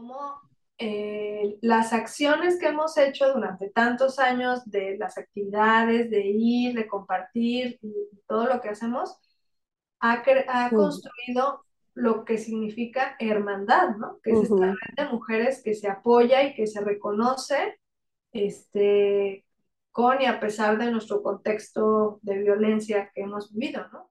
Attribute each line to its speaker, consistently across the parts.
Speaker 1: cómo eh, las acciones que hemos hecho durante tantos años de las actividades, de ir, de compartir y todo lo que hacemos, ha, ha construido lo que significa hermandad, ¿no? Que es esta red de mujeres que se apoya y que se reconoce este, con y a pesar de nuestro contexto de violencia que hemos vivido, ¿no?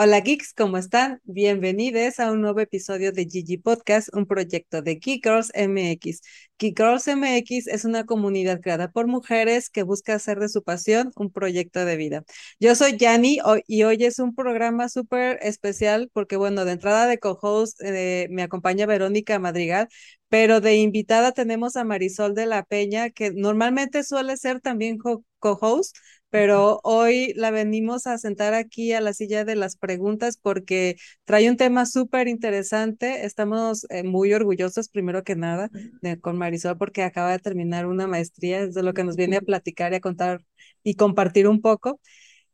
Speaker 2: Hola geeks, ¿cómo están? Bienvenidos a un nuevo episodio de Gigi Podcast, un proyecto de Geek Girls MX. Geek Girls MX es una comunidad creada por mujeres que busca hacer de su pasión un proyecto de vida. Yo soy Yani y hoy es un programa súper especial porque, bueno, de entrada de co-host eh, me acompaña Verónica Madrigal, pero de invitada tenemos a Marisol de la Peña, que normalmente suele ser también co-host, pero hoy la venimos a sentar aquí a la silla de las preguntas porque trae un tema súper interesante. Estamos eh, muy orgullosos, primero que nada, de, con Marisol porque acaba de terminar una maestría, es de lo que nos viene a platicar y a contar y compartir un poco.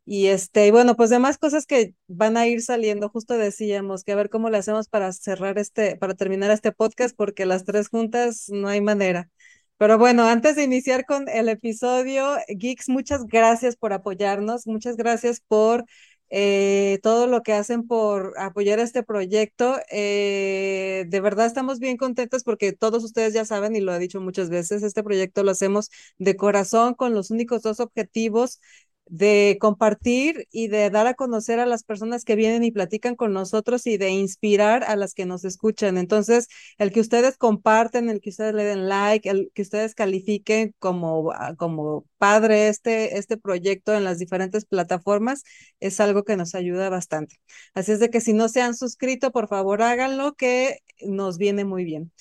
Speaker 2: Y este, y bueno, pues demás cosas que van a ir saliendo, justo decíamos que a ver cómo le hacemos para cerrar este, para terminar este podcast, porque las tres juntas no hay manera. Pero bueno, antes de iniciar con el episodio, Geeks, muchas gracias por apoyarnos, muchas gracias por eh, todo lo que hacen por apoyar este proyecto. Eh, de verdad estamos bien contentos porque todos ustedes ya saben y lo he dicho muchas veces, este proyecto lo hacemos de corazón con los únicos dos objetivos de compartir y de dar a conocer a las personas que vienen y platican con nosotros y de inspirar a las que nos escuchan. Entonces, el que ustedes comparten, el que ustedes le den like, el que ustedes califiquen como, ah, como padre este, este proyecto en las diferentes plataformas, es algo que nos ayuda bastante. Así es de que si no se han suscrito, por favor háganlo, que nos viene muy bien.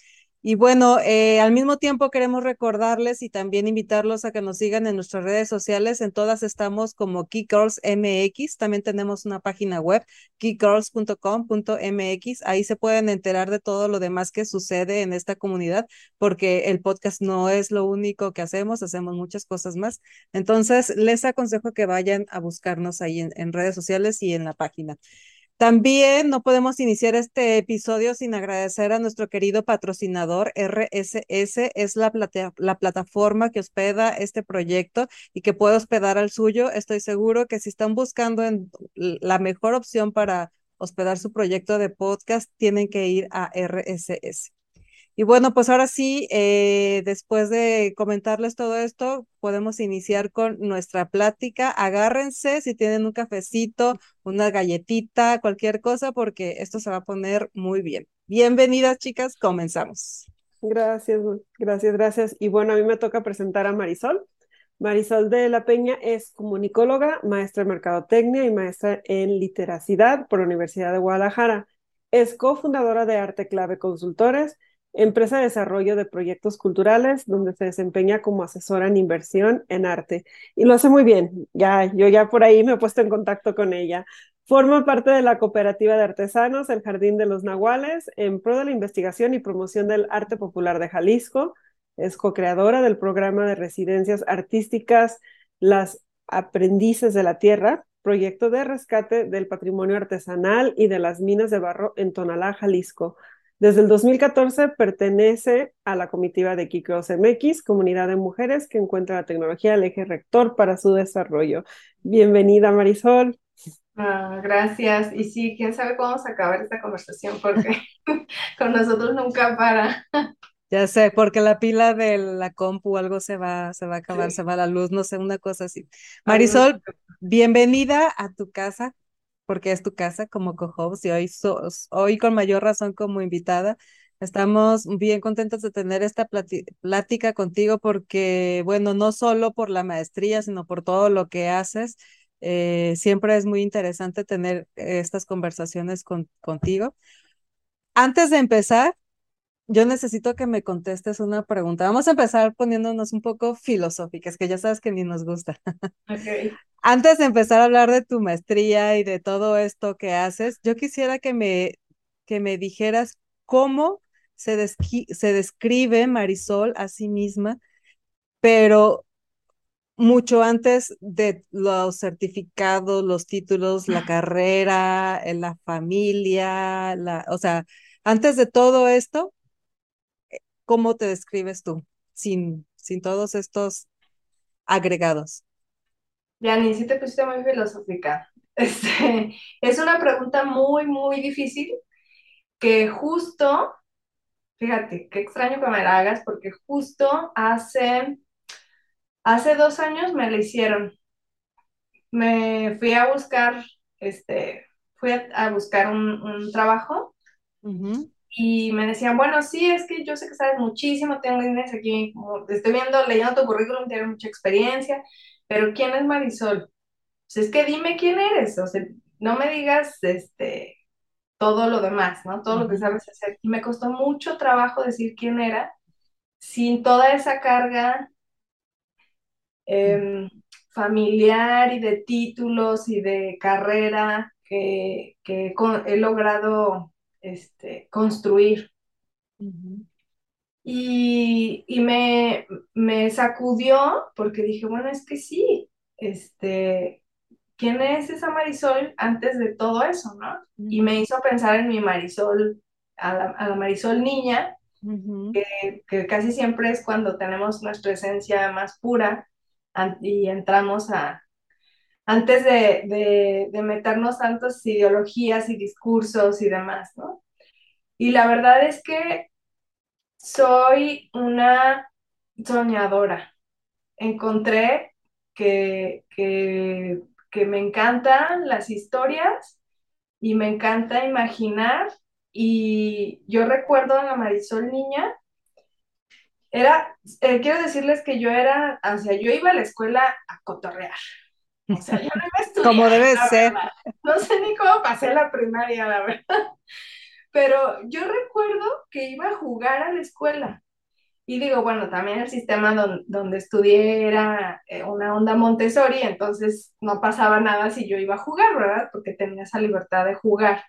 Speaker 2: Y bueno, eh, al mismo tiempo queremos recordarles y también invitarlos a que nos sigan en nuestras redes sociales. En todas estamos como Girls MX. También tenemos una página web, geekgirls.com.mx. Ahí se pueden enterar de todo lo demás que sucede en esta comunidad, porque el podcast no es lo único que hacemos, hacemos muchas cosas más. Entonces, les aconsejo que vayan a buscarnos ahí en redes sociales y en la página. También no podemos iniciar este episodio sin agradecer a nuestro querido patrocinador RSS, es la, la plataforma que hospeda este proyecto y que puede hospedar al suyo. Estoy seguro que si están buscando en la mejor opción para hospedar su proyecto de podcast, tienen que ir a RSS. Y bueno, pues ahora sí, eh, después de comentarles todo esto, podemos iniciar con nuestra plática. Agárrense si tienen un cafecito, una galletita, cualquier cosa, porque esto se va a poner muy bien. Bienvenidas, chicas, comenzamos.
Speaker 3: Gracias, gracias, gracias. Y bueno, a mí me toca presentar a Marisol. Marisol de la Peña es comunicóloga, maestra en mercadotecnia y maestra en literacidad por la Universidad de Guadalajara. Es cofundadora de Arte Clave Consultores empresa de desarrollo de proyectos culturales, donde se desempeña como asesora en inversión en arte. Y lo hace muy bien. Ya, yo ya por ahí me he puesto en contacto con ella. Forma parte de la cooperativa de artesanos El Jardín de los Nahuales en pro de la investigación y promoción del arte popular de Jalisco. Es co-creadora del programa de residencias artísticas Las Aprendices de la Tierra, proyecto de rescate del patrimonio artesanal y de las minas de barro en Tonalá, Jalisco. Desde el 2014 pertenece a la comitiva de Kikos MX, comunidad de mujeres que encuentra la tecnología el eje rector para su desarrollo. Bienvenida, Marisol.
Speaker 1: Ah, gracias. Y sí, quién sabe cómo vamos a acabar esta conversación porque con nosotros nunca para.
Speaker 2: Ya sé, porque la pila de la compu o algo se va, se va a acabar, se va la luz, no sé, una cosa así. Marisol, bienvenida a tu casa porque es tu casa como co-host y hoy, hoy con mayor razón como invitada. Estamos bien contentos de tener esta plática contigo porque, bueno, no solo por la maestría, sino por todo lo que haces. Eh, siempre es muy interesante tener estas conversaciones con, contigo. Antes de empezar, yo necesito que me contestes una pregunta. Vamos a empezar poniéndonos un poco filosóficas, que ya sabes que ni nos gusta.
Speaker 1: Okay.
Speaker 2: Antes de empezar a hablar de tu maestría y de todo esto que haces, yo quisiera que me, que me dijeras cómo se, se describe Marisol a sí misma, pero mucho antes de los certificados, los títulos, la carrera, la familia, la, o sea, antes de todo esto, ¿cómo te describes tú sin, sin todos estos agregados?
Speaker 1: Ya, ni si te pusiste muy filosófica. Este, es una pregunta muy, muy difícil que justo, fíjate, qué extraño que me la hagas porque justo hace, hace dos años me la hicieron. Me fui a buscar, este, fui a, buscar un, trabajo y me decían, bueno, sí, es que yo sé que sabes muchísimo, tengo Inés aquí, estoy viendo, leyendo tu currículum, tienes mucha experiencia, pero ¿quién es Marisol? Pues es que dime quién eres, o sea, no me digas, este, todo lo demás, ¿no? Todo lo que sabes hacer. Y me costó mucho trabajo decir quién era, sin toda esa carga em, familiar y de títulos y de carrera que, he logrado este, construir. Y, me, me, sacudió porque dije, bueno, es que sí, este, ¿quién es esa Marisol antes de todo eso, no? Y me hizo pensar en mi Marisol, a la, Marisol niña, que, casi siempre es cuando tenemos nuestra esencia más pura y entramos a, antes de, de, meternos tantas ideologías y discursos y demás, ¿no? Y la verdad es que soy una soñadora. Encontré que, que me encantan las historias y me encanta imaginar. Y yo recuerdo a la Marisol niña, era, eh, quiero decirles que yo era, o sea, yo iba a la escuela a cotorrear. O sea, yo no
Speaker 2: Como debe ser.
Speaker 1: No sé ni cómo pasé la primaria, la verdad. Pero yo recuerdo que iba a jugar a la escuela. Y digo, bueno, también el sistema donde estudié era eh, una onda Montessori, entonces no pasaba nada si yo iba a jugar, ¿verdad? Porque tenía esa libertad de jugar.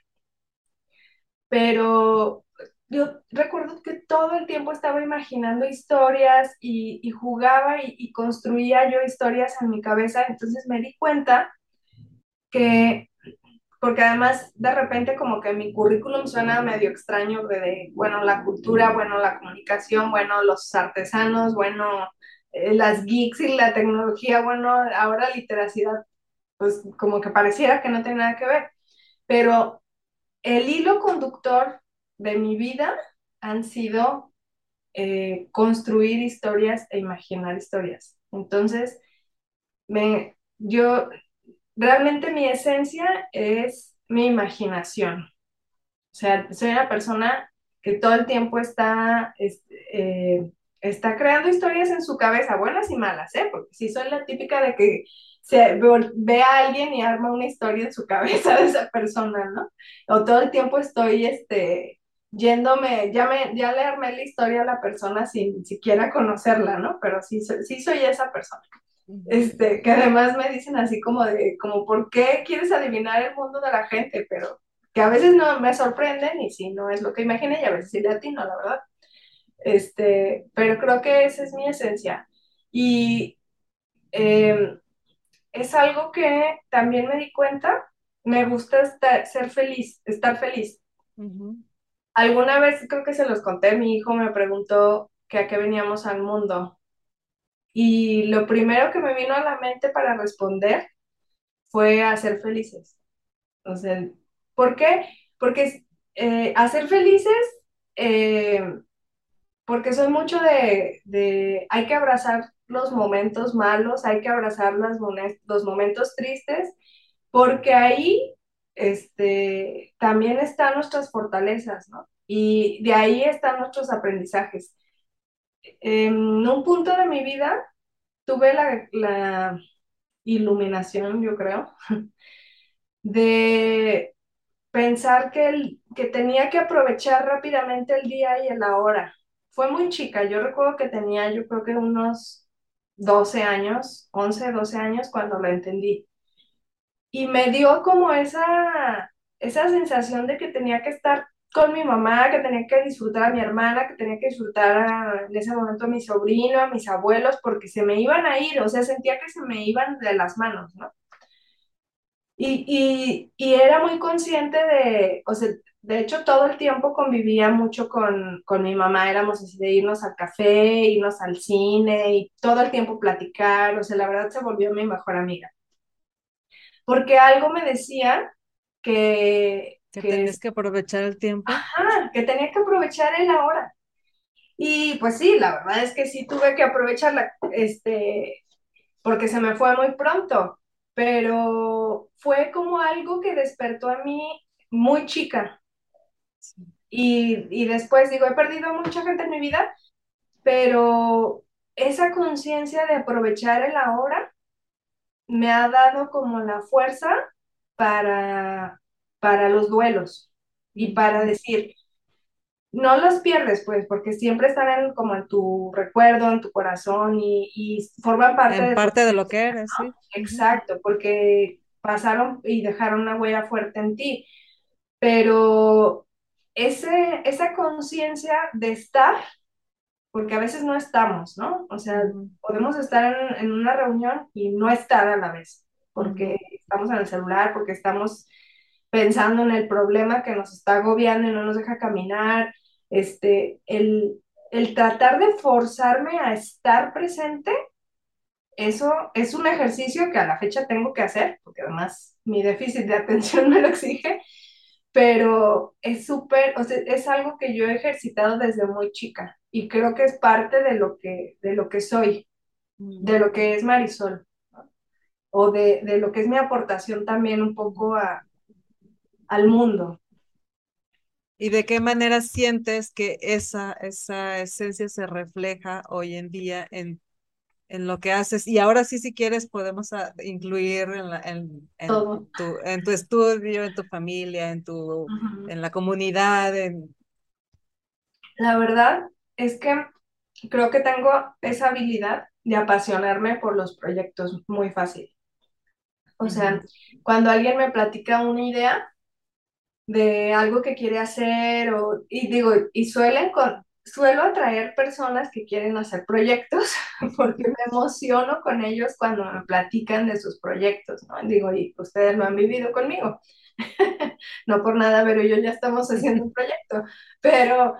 Speaker 1: Pero yo recuerdo que todo el tiempo estaba imaginando historias y, jugaba y, y, construía yo historias en mi cabeza, entonces me di cuenta que porque además de repente como que mi currículum suena medio extraño de, bueno, la cultura, bueno, la comunicación, bueno, los artesanos, bueno, eh, las geeks y la tecnología, bueno, ahora literacidad, pues como que pareciera que no tiene nada que ver, pero el hilo conductor de mi vida han sido eh, construir historias e imaginar historias. Entonces, me, yo realmente mi esencia es mi imaginación. O sea, soy una persona que todo el tiempo está, eh, está creando historias en su cabeza, buenas y malas, ¿eh? Porque sí soy la típica de que se ve a alguien y arma una historia en su cabeza de esa persona, ¿no? O todo el tiempo estoy, este, yéndome, ya, me, ya le armé la historia a la persona sin siquiera conocerla, ¿no? Pero sí, sí soy esa persona. Este, que además me dicen así como de, como, ¿por qué quieres adivinar el mundo de la gente? Pero que a veces no me sorprenden y si no es lo que imaginé y a veces sí le atino, la verdad. Este, pero creo que esa es mi esencia. Y em, es algo que también me di cuenta, me gusta estar, ser feliz, estar feliz. Alguna vez creo que se los conté, mi hijo me preguntó que a qué veníamos al mundo y lo primero que me vino a la mente para responder fue a ser felices. O sea, ¿por qué? Porque eh, hacer felices, eh, porque soy mucho de, de, hay que abrazar los momentos malos, hay que abrazar las, los momentos tristes, porque ahí este, también están nuestras fortalezas, ¿no? Y de ahí están nuestros aprendizajes en un punto de mi vida tuve la, iluminación, yo creo, de pensar que, el, que tenía que aprovechar rápidamente el día y el ahora. Fue muy chica, yo recuerdo que tenía, yo creo que unos 12 años, 11, 12 años cuando lo entendí. Y me dio como esa, esa sensación de que tenía que estar con mi mamá, que tenía que disfrutar a mi hermana, que tenía que disfrutar en ese momento a mi sobrino, a mis abuelos, porque se me iban a ir, o sea, sentía que se me iban de las manos, ¿no? Y, y, y era muy consciente de, o sea, de hecho todo el tiempo convivía mucho con, con mi mamá, éramos así de irnos al café, irnos al cine y todo el tiempo platicar, o sea, la verdad se volvió mi mejor amiga. Porque algo me decía que...
Speaker 2: Que, tenías que aprovechar el tiempo.
Speaker 1: Ajá, que tenía que aprovechar el ahora. Y pues sí, la verdad es que sí tuve que aprovecharla, este, porque se me fue muy pronto pero fue como algo que despertó a mí muy chica. Y, y después digo, he perdido mucha gente en mi vida, pero esa conciencia de aprovechar el ahora me ha dado como la fuerza para, para los duelos y para decir, no los pierdes, pues, porque siempre están en, como en tu recuerdo, en tu corazón y, y forman parte,
Speaker 2: en
Speaker 1: de,
Speaker 2: parte de lo que eres, sí.
Speaker 1: Exacto, porque pasaron y dejaron una huella fuerte en ti. Pero ese, esa conciencia de estar, porque a veces no estamos, ¿no? O sea, podemos estar en, en, una reunión y no estar a la vez, porque estamos en el celular, porque estamos pensando en el problema que nos está agobiando y no nos deja caminar, este, el, el tratar de forzarme a estar presente, eso es un ejercicio que a la fecha tengo que hacer, porque además mi déficit de atención me lo exige, pero es súper, o sea, es algo que yo he ejercitado desde muy chica y creo que es parte de lo que, de lo que soy, de lo que es Marisol, o de, de, lo que es mi aportación también un poco a, al mundo.
Speaker 2: ¿Y de qué manera sientes que esa, esa esencia se refleja hoy en día en, en lo que haces? Y ahora sí, si quieres, podemos incluir en, la, en, en, tu, en, tu, estudio, en tu familia, en, tu, uh -huh. en la comunidad.
Speaker 1: La verdad es que creo que tengo esa habilidad de apasionarme por los proyectos muy fácil. O sea, uh -huh. cuando alguien me platica una idea, de algo que quiere hacer o, y digo, y suelen con, suelo atraer personas que quieren hacer proyectos porque me emociono con ellos cuando me platican de sus proyectos, ¿no? Digo, y ustedes lo han vivido conmigo. no por nada, pero yo ya estamos haciendo un proyecto, pero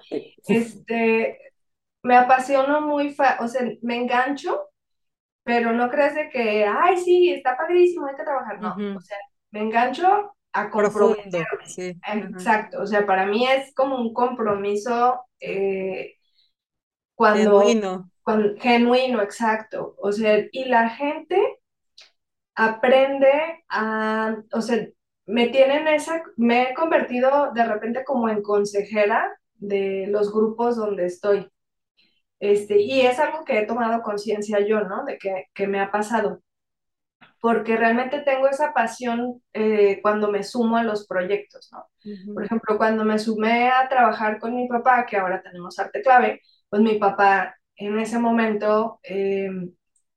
Speaker 1: este, me apasiono muy, o sea, me engancho, pero no crees de que, ay, sí, está padrísimo, hay que trabajar, no, uh -huh. o sea, me engancho a comprometerme. Sí. Exacto, o sea, para mí es como un compromiso eh, cuando,
Speaker 2: genuino.
Speaker 1: cuando genuino, exacto. O sea, y la gente aprende a, o sea, me tienen esa, me he convertido de repente como en consejera de los grupos donde estoy. Este, y es algo que he tomado conciencia yo, ¿no? De que, que me ha pasado porque realmente tengo esa pasión eh, cuando me sumo a los proyectos, ¿no? Uh -huh. Por ejemplo, cuando me sumé a trabajar con mi papá, que ahora tenemos arte clave, pues mi papá en ese momento eh,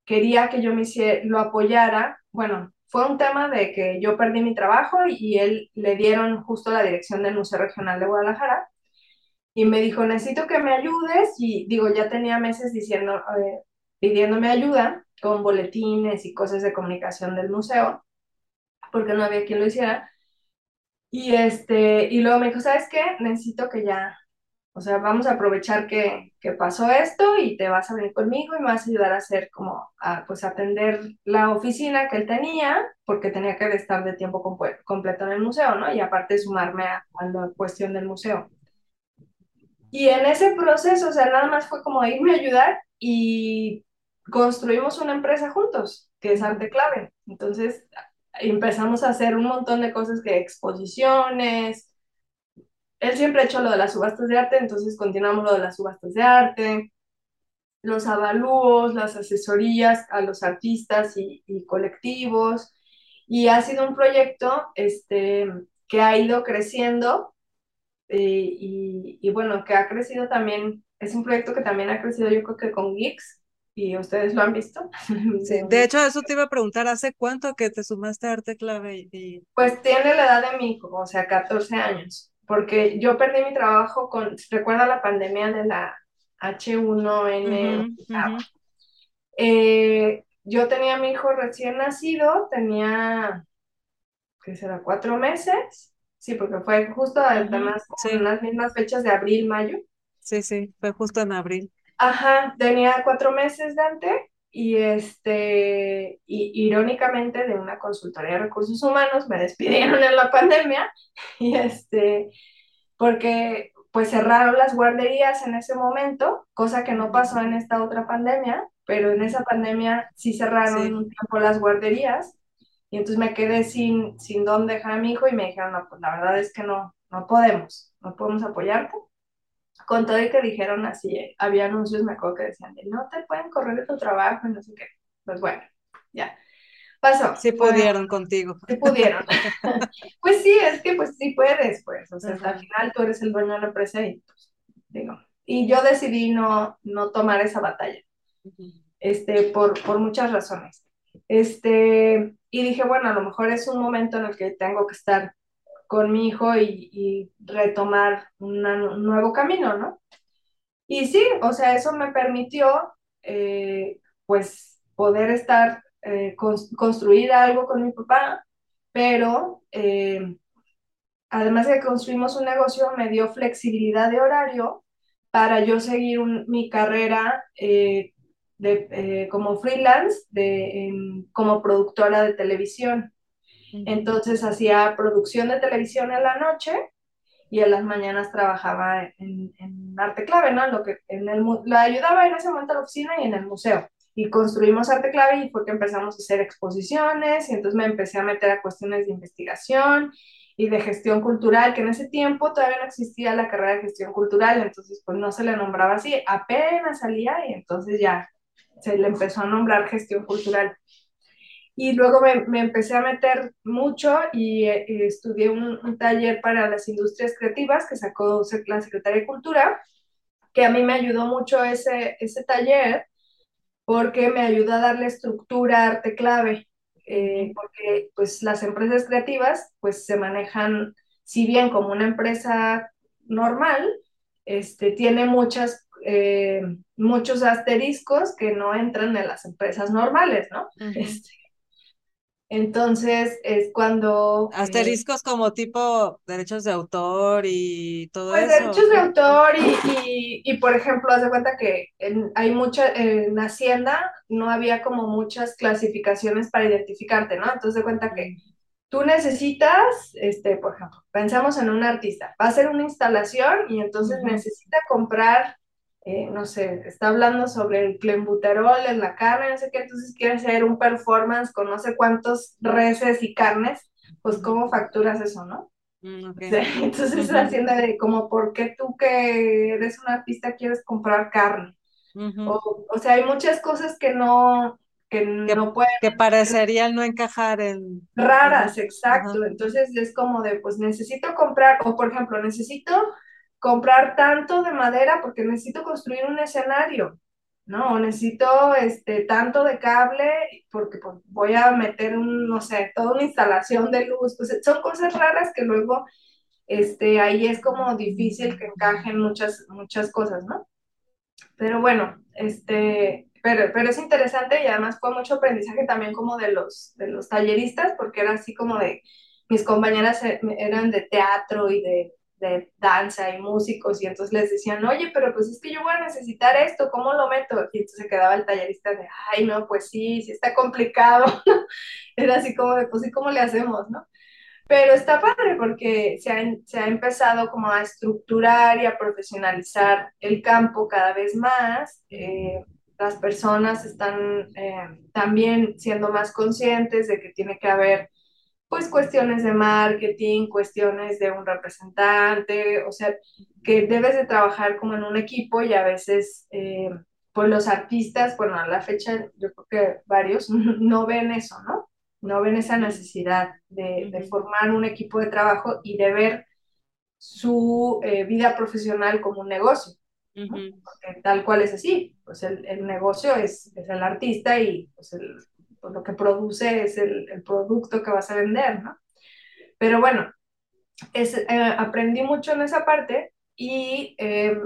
Speaker 1: quería que yo me hiciera, lo apoyara, bueno, fue un tema de que yo perdí mi trabajo y, y él le dieron justo la dirección del Museo Regional de Guadalajara y me dijo, necesito que me ayudes y digo, ya tenía meses diciendo, eh, pidiéndome ayuda con boletines y cosas de comunicación del museo, porque no había quien lo hiciera. Y, este, y luego me dijo, ¿sabes qué? Necesito que ya, o sea, vamos a aprovechar que, que pasó esto y te vas a venir conmigo y me vas a ayudar a hacer como, a, pues atender la oficina que él tenía, porque tenía que estar de tiempo completo en el museo, ¿no? Y aparte sumarme a, a la cuestión del museo. Y en ese proceso, o sea, nada más fue como irme a ayudar y construimos una empresa juntos, que es Arte Clave. Entonces empezamos a hacer un montón de cosas que exposiciones. Él siempre ha hecho lo de las subastas de arte, entonces continuamos lo de las subastas de arte, los avalúos, las asesorías a los artistas y, colectivos. Y ha sido un proyecto este, que ha ido creciendo eh, y, y, bueno, que ha crecido también, es un proyecto que también ha crecido yo creo que con Geeks, y ustedes lo han visto.
Speaker 2: Sí, de hecho, eso te iba a preguntar, ¿hace cuánto que te sumaste a Arte Clave? Y...
Speaker 1: Pues tiene la edad de mi hijo, o sea, 14 años, porque yo perdí mi trabajo con, recuerda la pandemia de la H1N. Eh, yo tenía a mi hijo recién nacido, tenía, ¿qué será? Cuatro meses. Sí, porque fue justo además en las mismas fechas de abril, mayo.
Speaker 2: Sí, sí, fue justo en abril.
Speaker 1: Ajá, tenía cuatro meses Dante y este, y, irónicamente de una consultoría de recursos humanos me despidieron en la pandemia y este, porque pues cerraron las guarderías en ese momento, cosa que no pasó en esta otra pandemia, pero en esa pandemia sí cerraron un tiempo las guarderías y entonces me quedé sin, sin dónde dejar a mi hijo y me dijeron, no, pues la verdad es que no, no podemos, no podemos apoyarte con todo y que dijeron así, había anuncios, me acuerdo que decían, no te pueden correr de tu trabajo y no sé qué. Pues bueno, ya. Pasó.
Speaker 2: Sí pudieron contigo.
Speaker 1: Sí pudieron. pues sí, es que pues sí puedes, pues. O sea, hasta al final tú eres el dueño de la empresa y pues, digo. Y yo decidí no, no tomar esa batalla. Este, por, por muchas razones. Este, y dije, bueno, a lo mejor es un momento en el que tengo que estar con mi hijo y, retomar un nuevo camino, ¿no? Y sí, o sea, eso me permitió, eh, pues, poder estar, eh, construir algo con mi papá, pero eh, además de que construimos un negocio, me dio flexibilidad de horario para yo seguir mi carrera de, como freelance, de, como productora de televisión. Entonces hacía producción de televisión en la noche y en las mañanas trabajaba en, arte clave, ¿no? Lo que en el, la ayudaba en ese momento a la oficina y en el museo. Y construimos arte clave y fue que empezamos a hacer exposiciones y entonces me empecé a meter a cuestiones de investigación y de gestión cultural, que en ese tiempo todavía no existía la carrera de gestión cultural, entonces pues no se le nombraba así, apenas salía y entonces ya se le empezó a nombrar gestión cultural. Y luego me, empecé a meter mucho y, eh, estudié un, taller para las industrias creativas que sacó la Secretaría de Cultura, que a mí me ayudó mucho ese, ese taller porque me ayudó a darle estructura arte clave, eh, porque pues las empresas creativas pues se manejan, si bien como una empresa normal, este, tiene muchas, eh, muchos asteriscos que no entran en las empresas normales, ¿no? Entonces es cuando...
Speaker 2: Eh, Asteriscos como tipo derechos de autor y todo
Speaker 1: pues,
Speaker 2: eso.
Speaker 1: derechos de autor y, y, por ejemplo, haz de cuenta que hay mucha, en Hacienda no había como muchas clasificaciones para identificarte, ¿no? Entonces de cuenta que tú necesitas, este, por ejemplo, pensamos en un artista, va a hacer una instalación y entonces necesita comprar eh, no sé, está hablando sobre el clenbuterol en la carne, no sé qué, entonces quiere hacer un performance con no sé cuántos reses y carnes, pues cómo facturas eso, ¿no? Mm, entonces la hacienda de como, ¿por qué tú que eres un artista quieres comprar carne? o, sea, hay muchas cosas que no, que, no pueden...
Speaker 2: Que parecerían no encajar en...
Speaker 1: Raras, exacto. Entonces es como de, pues necesito comprar, o por ejemplo, necesito comprar tanto de madera porque necesito construir un escenario, ¿no? necesito este, tanto de cable porque pues, voy a meter un, no sé, toda una instalación de luz. Pues son cosas raras que luego este, ahí es como difícil que encajen muchas, muchas cosas, ¿no? Pero bueno, este, pero, pero es interesante y además fue mucho aprendizaje también como de los, de los talleristas porque era así como de, mis compañeras eh, eran de teatro y de de danza y músicos, y entonces les decían, oye, pero pues es que yo voy a necesitar esto, ¿cómo lo meto? Y entonces se quedaba el tallerista de, ay, no, pues sí, sí está complicado. Era así como de, pues sí, ¿cómo le hacemos, no? Pero está padre porque se ha, se ha empezado como a estructurar y a profesionalizar el campo cada vez más. Eh, las personas están eh, también siendo más conscientes de que tiene que haber pues cuestiones de marketing, cuestiones de un representante, o sea, que debes de trabajar como en un equipo y a veces, eh, pues los artistas, bueno, a la fecha yo creo que varios no ven eso, ¿no? No ven esa necesidad de, formar un equipo de trabajo y de ver su eh, vida profesional como un negocio. Porque tal cual es así, pues el, el negocio es, es, el artista y pues, el, pues lo que produce es el, el, producto que vas a vender, ¿no? Pero bueno, es, eh, aprendí mucho en esa parte y eh,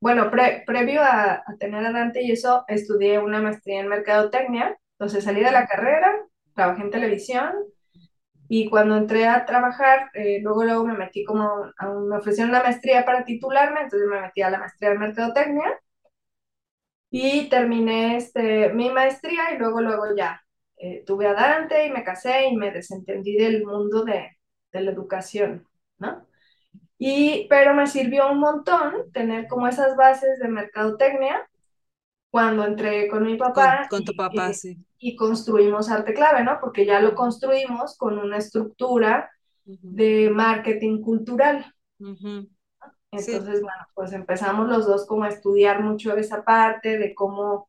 Speaker 1: bueno, pre, previo a, a, tener a Dante y eso, estudié una maestría en mercadotecnia, entonces salí de la carrera, trabajé en televisión y cuando entré a trabajar, eh, luego, luego me metí como, me ofrecieron una maestría para titularme, entonces me metí a la maestría en mercadotecnia y terminé este, mi maestría y luego, luego ya eh, tuve a Dante y me casé y me desentendí del mundo de, de la educación, ¿no? Y, pero me sirvió un montón tener como esas bases de mercadotecnia cuando entré con mi papá.
Speaker 2: Con, con tu papá,
Speaker 1: y,
Speaker 2: sí.
Speaker 1: Y construimos Arte Clave, ¿no? Porque ya lo construimos con una estructura uh -huh. de marketing cultural. Uh -huh. Entonces, bueno, pues empezamos los dos como a estudiar mucho esa parte de cómo,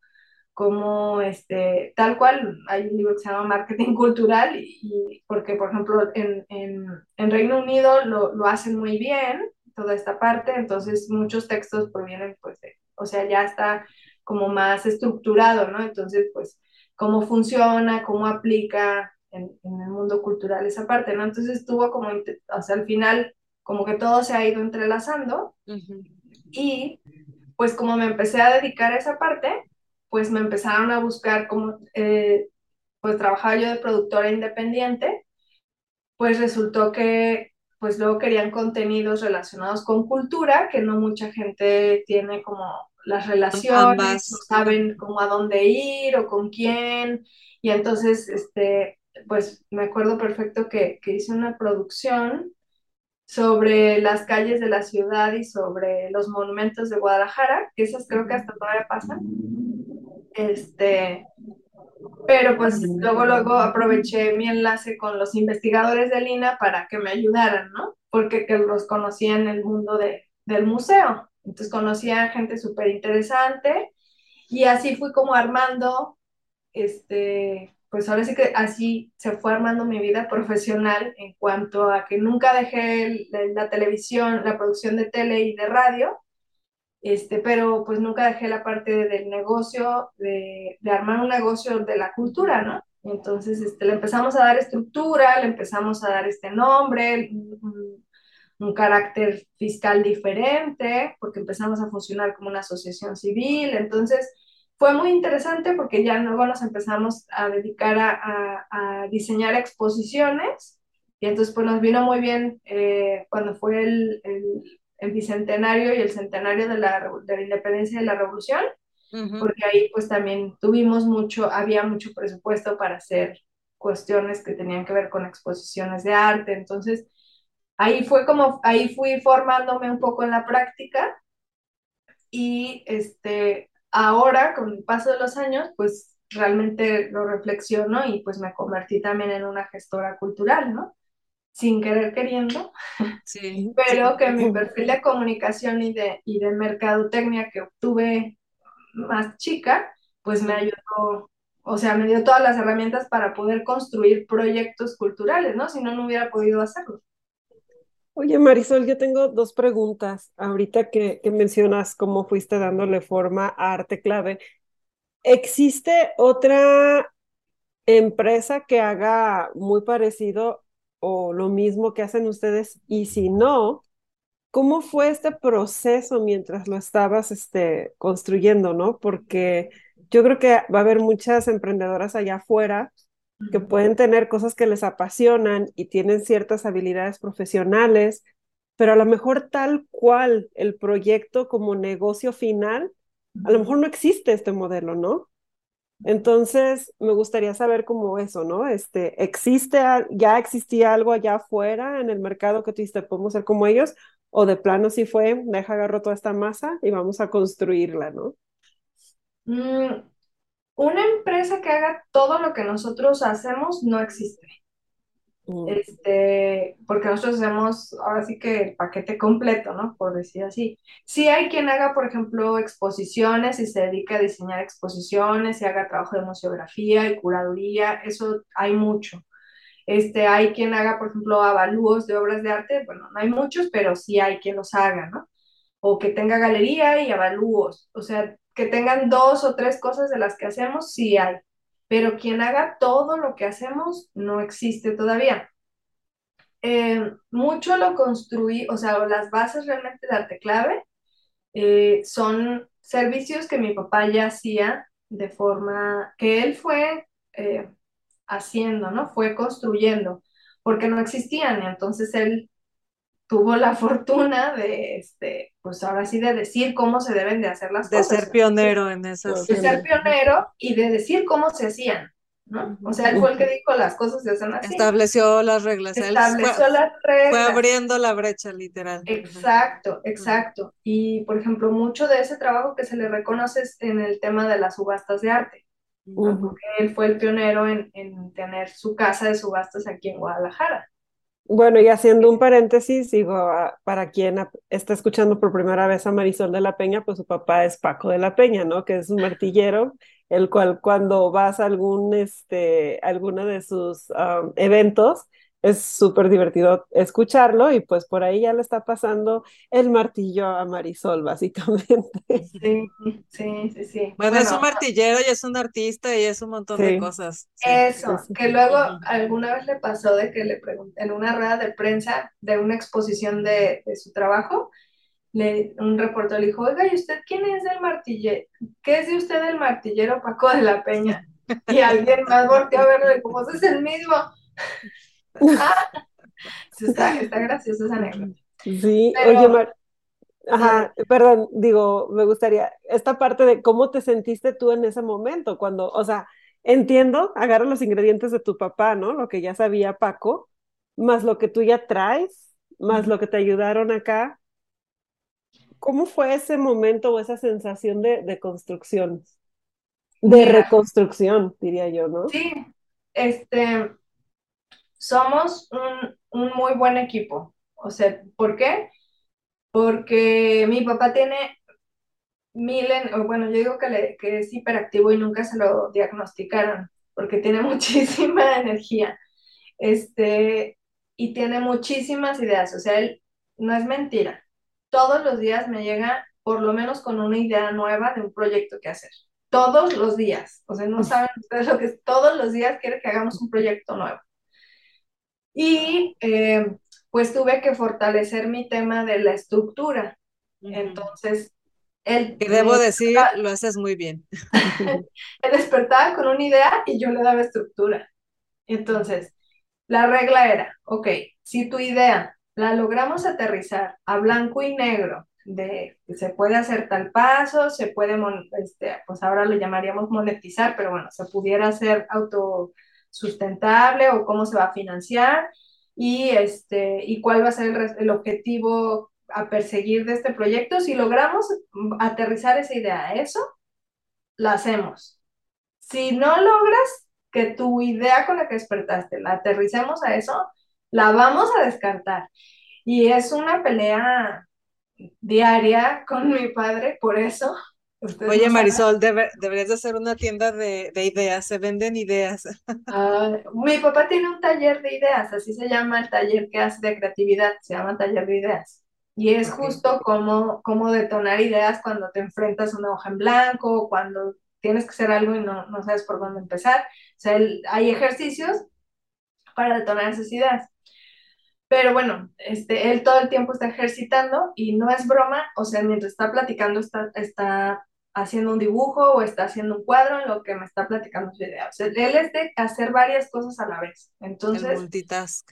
Speaker 1: cómo este, tal cual, hay un libro que se llama Marketing Cultural, y porque, por ejemplo, en, en, en Reino Unido lo, lo, hacen muy bien, toda esta parte, entonces muchos textos provienen, pues, de, o sea, ya está como más estructurado, ¿no? Entonces, pues, cómo funciona, cómo aplica en, en, el mundo cultural esa parte, ¿no? Entonces estuvo como, o sea, al final, como que todo se ha ido entrelazando uh -huh. y pues como me empecé a dedicar a esa parte, pues me empezaron a buscar como, eh, pues trabajaba yo de productora independiente, pues resultó que pues luego querían contenidos relacionados con cultura, que no mucha gente tiene como las relaciones, no saben cómo a dónde ir o con quién. Y entonces, este, pues me acuerdo perfecto que, que hice una producción sobre las calles de la ciudad y sobre los monumentos de Guadalajara, que esas creo que hasta todavía pasan. Este, pero pues luego, luego aproveché mi enlace con los investigadores de Lina para que me ayudaran, ¿no? Porque que los conocía en el mundo de, del museo. Entonces conocí a gente súper interesante y así fui como armando, este, pues ahora sí que así se fue armando mi vida profesional en cuanto a que nunca dejé la, la televisión, la producción de tele y de radio, este, pero pues nunca dejé la parte del negocio, de, de armar un negocio de la cultura, ¿no? Entonces este, le empezamos a dar estructura, le empezamos a dar este nombre, un, un carácter fiscal diferente, porque empezamos a funcionar como una asociación civil. Entonces, fue muy interesante porque ya luego nos empezamos a dedicar a, a, a diseñar exposiciones y entonces pues nos vino muy bien eh, cuando fue el, el, el, bicentenario y el centenario de la, de la independencia y de la revolución, uh -huh. porque ahí pues también tuvimos mucho, había mucho presupuesto para hacer cuestiones que tenían que ver con exposiciones de arte, entonces ahí fue como, ahí fui formándome un poco en la práctica y este, ahora con el paso de los años, pues realmente lo reflexiono y pues me convertí también en una gestora cultural, ¿no? Sin querer queriendo, sí, pero sí. que mi perfil de comunicación y de, y de mercadotecnia que obtuve más chica, pues me ayudó, o sea, me dio todas las herramientas para poder construir proyectos culturales, ¿no? Si no, no hubiera podido hacerlo.
Speaker 3: Oye, Marisol, yo tengo dos preguntas. Ahorita que, que, mencionas cómo fuiste dándole forma a Arte Clave, ¿existe otra empresa que haga muy parecido o lo mismo que hacen ustedes? Y si no, ¿cómo fue este proceso mientras lo estabas este, construyendo, no? Porque yo creo que va a haber muchas emprendedoras allá afuera que pueden tener cosas que les apasionan y tienen ciertas habilidades profesionales, pero a lo mejor tal cual el proyecto como negocio final, a lo mejor no existe este modelo, ¿no? Entonces, me gustaría saber cómo eso, ¿no? Este, ¿existe, ya existía algo allá afuera en el mercado que tú dijiste, podemos ser como ellos? O de plano sí fue, deja agarro toda esta masa y vamos a construirla, ¿no?
Speaker 1: Mm, una empresa que haga todo lo que nosotros hacemos no existe. Mm. Este, porque nosotros hacemos ahora sí que el paquete completo, ¿no? Por decir así. Sí hay quien haga, por ejemplo, exposiciones y se dedica a diseñar exposiciones y haga trabajo de museografía y curaduría, eso hay mucho. Este, hay quien haga, por ejemplo, avalúos de obras de arte, bueno, no hay muchos, pero sí hay quien los haga, ¿no? o que tenga galería y avalúos, o sea, que tengan dos o tres cosas de las que hacemos, sí hay, pero quien haga todo lo que hacemos no existe todavía. Eh, mucho lo construí, o sea, las bases realmente de arte clave eh, son servicios que mi papá ya hacía de forma que él fue eh, haciendo, ¿no? Fue construyendo, porque no existían, entonces él tuvo la fortuna de, este, pues ahora sí, de decir cómo se deben de hacer las cosas.
Speaker 2: De ser pionero en esas.
Speaker 1: De ser pionero y de decir cómo se hacían, ¿no? O sea, él fue el que dijo las cosas se hacen así.
Speaker 2: Estableció las reglas.
Speaker 1: Estableció fue, las reglas.
Speaker 2: Fue abriendo la brecha, literal.
Speaker 1: Exacto, exacto. Y, por ejemplo, mucho de ese trabajo que se le reconoce es en el tema de las subastas de arte. Porque él fue el pionero en, en tener su casa de subastas aquí en Guadalajara.
Speaker 3: Bueno, y haciendo un paréntesis, digo, ah, para quien está escuchando por primera vez a Marisol de la Peña, pues su papá es Paco de la Peña, ¿no? Que es un martillero, el cual cuando vas a algún, este, alguno de sus eventos, es súper divertido escucharlo y pues por ahí ya le está pasando el martillo a Marisol, básicamente.
Speaker 1: Sí, sí, sí, sí.
Speaker 2: Bueno, es un martillero y es un artista y es un montón de cosas.
Speaker 1: Eso, que luego alguna vez le pasó de que le pregunté en una rueda de prensa de una exposición de, de su trabajo, le, un reportero le dijo, oiga, ¿y usted quién es el martillero? ¿Qué es de usted el martillero Paco de la Peña? Y alguien más volteó a verlo y dijo, pues es el mismo. Está, está gracioso esa anécdota.
Speaker 3: Sí, oye, Mar Ajá, perdón, digo, me gustaría, esta parte de cómo te sentiste tú en ese momento, cuando, o sea, entiendo, agarra los ingredientes de tu papá, ¿no? Lo que ya sabía Paco, más lo que tú ya traes, más lo que te ayudaron acá. ¿Cómo fue ese momento o esa sensación de, de construcción? De reconstrucción, diría yo, ¿no?
Speaker 1: Sí, este, somos un, un muy buen equipo. O sea, ¿por qué? Porque mi papá tiene mil, bueno, yo digo que, le, que es hiperactivo y nunca se lo diagnosticaron, porque tiene muchísima energía, este, y tiene muchísimas ideas, o sea, él no es mentira. Todos los días me llega por lo menos con una idea nueva de un proyecto que hacer. Todos los días. O sea, no saben ustedes lo que es. Todos los días quiere que hagamos un proyecto nuevo. Y eh, pues tuve que fortalecer mi tema de la estructura. Entonces, él...
Speaker 2: Y debo decir, lo haces muy bien.
Speaker 1: él despertaba con una idea y yo le daba estructura. Entonces, la regla era, ok, si tu idea la logramos aterrizar a blanco y negro, de que se puede hacer tal paso, se puede, este, pues ahora le llamaríamos monetizar, pero bueno, se pudiera hacer auto sustentable o cómo se va a financiar y, este, y cuál va a ser el, objetivo a perseguir de este proyecto. Si logramos aterrizar esa idea eso, la hacemos. Si no logras que tu idea con la que despertaste la aterricemos a eso, la vamos a descartar. Y es una pelea diaria con mi padre por eso,
Speaker 2: Oye, Marisol, deberías de hacer una tienda de, ideas, se venden ideas.
Speaker 1: Ah, mi papá tiene un taller de ideas, así se llama el taller que hace de creatividad, se llama taller de ideas. Y es justo como, como detonar ideas cuando te enfrentas a una hoja en blanco, cuando tienes que hacer algo y no, no sabes por dónde empezar. O sea, hay ejercicios para detonar esas ideas. Pero bueno, este, él todo el tiempo está ejercitando y no es broma, o sea, mientras está platicando está, está haciendo un dibujo o está haciendo un cuadro en lo que me está platicando su idea. O sea, él es de hacer varias cosas a la vez. Entonces... El
Speaker 2: multitask.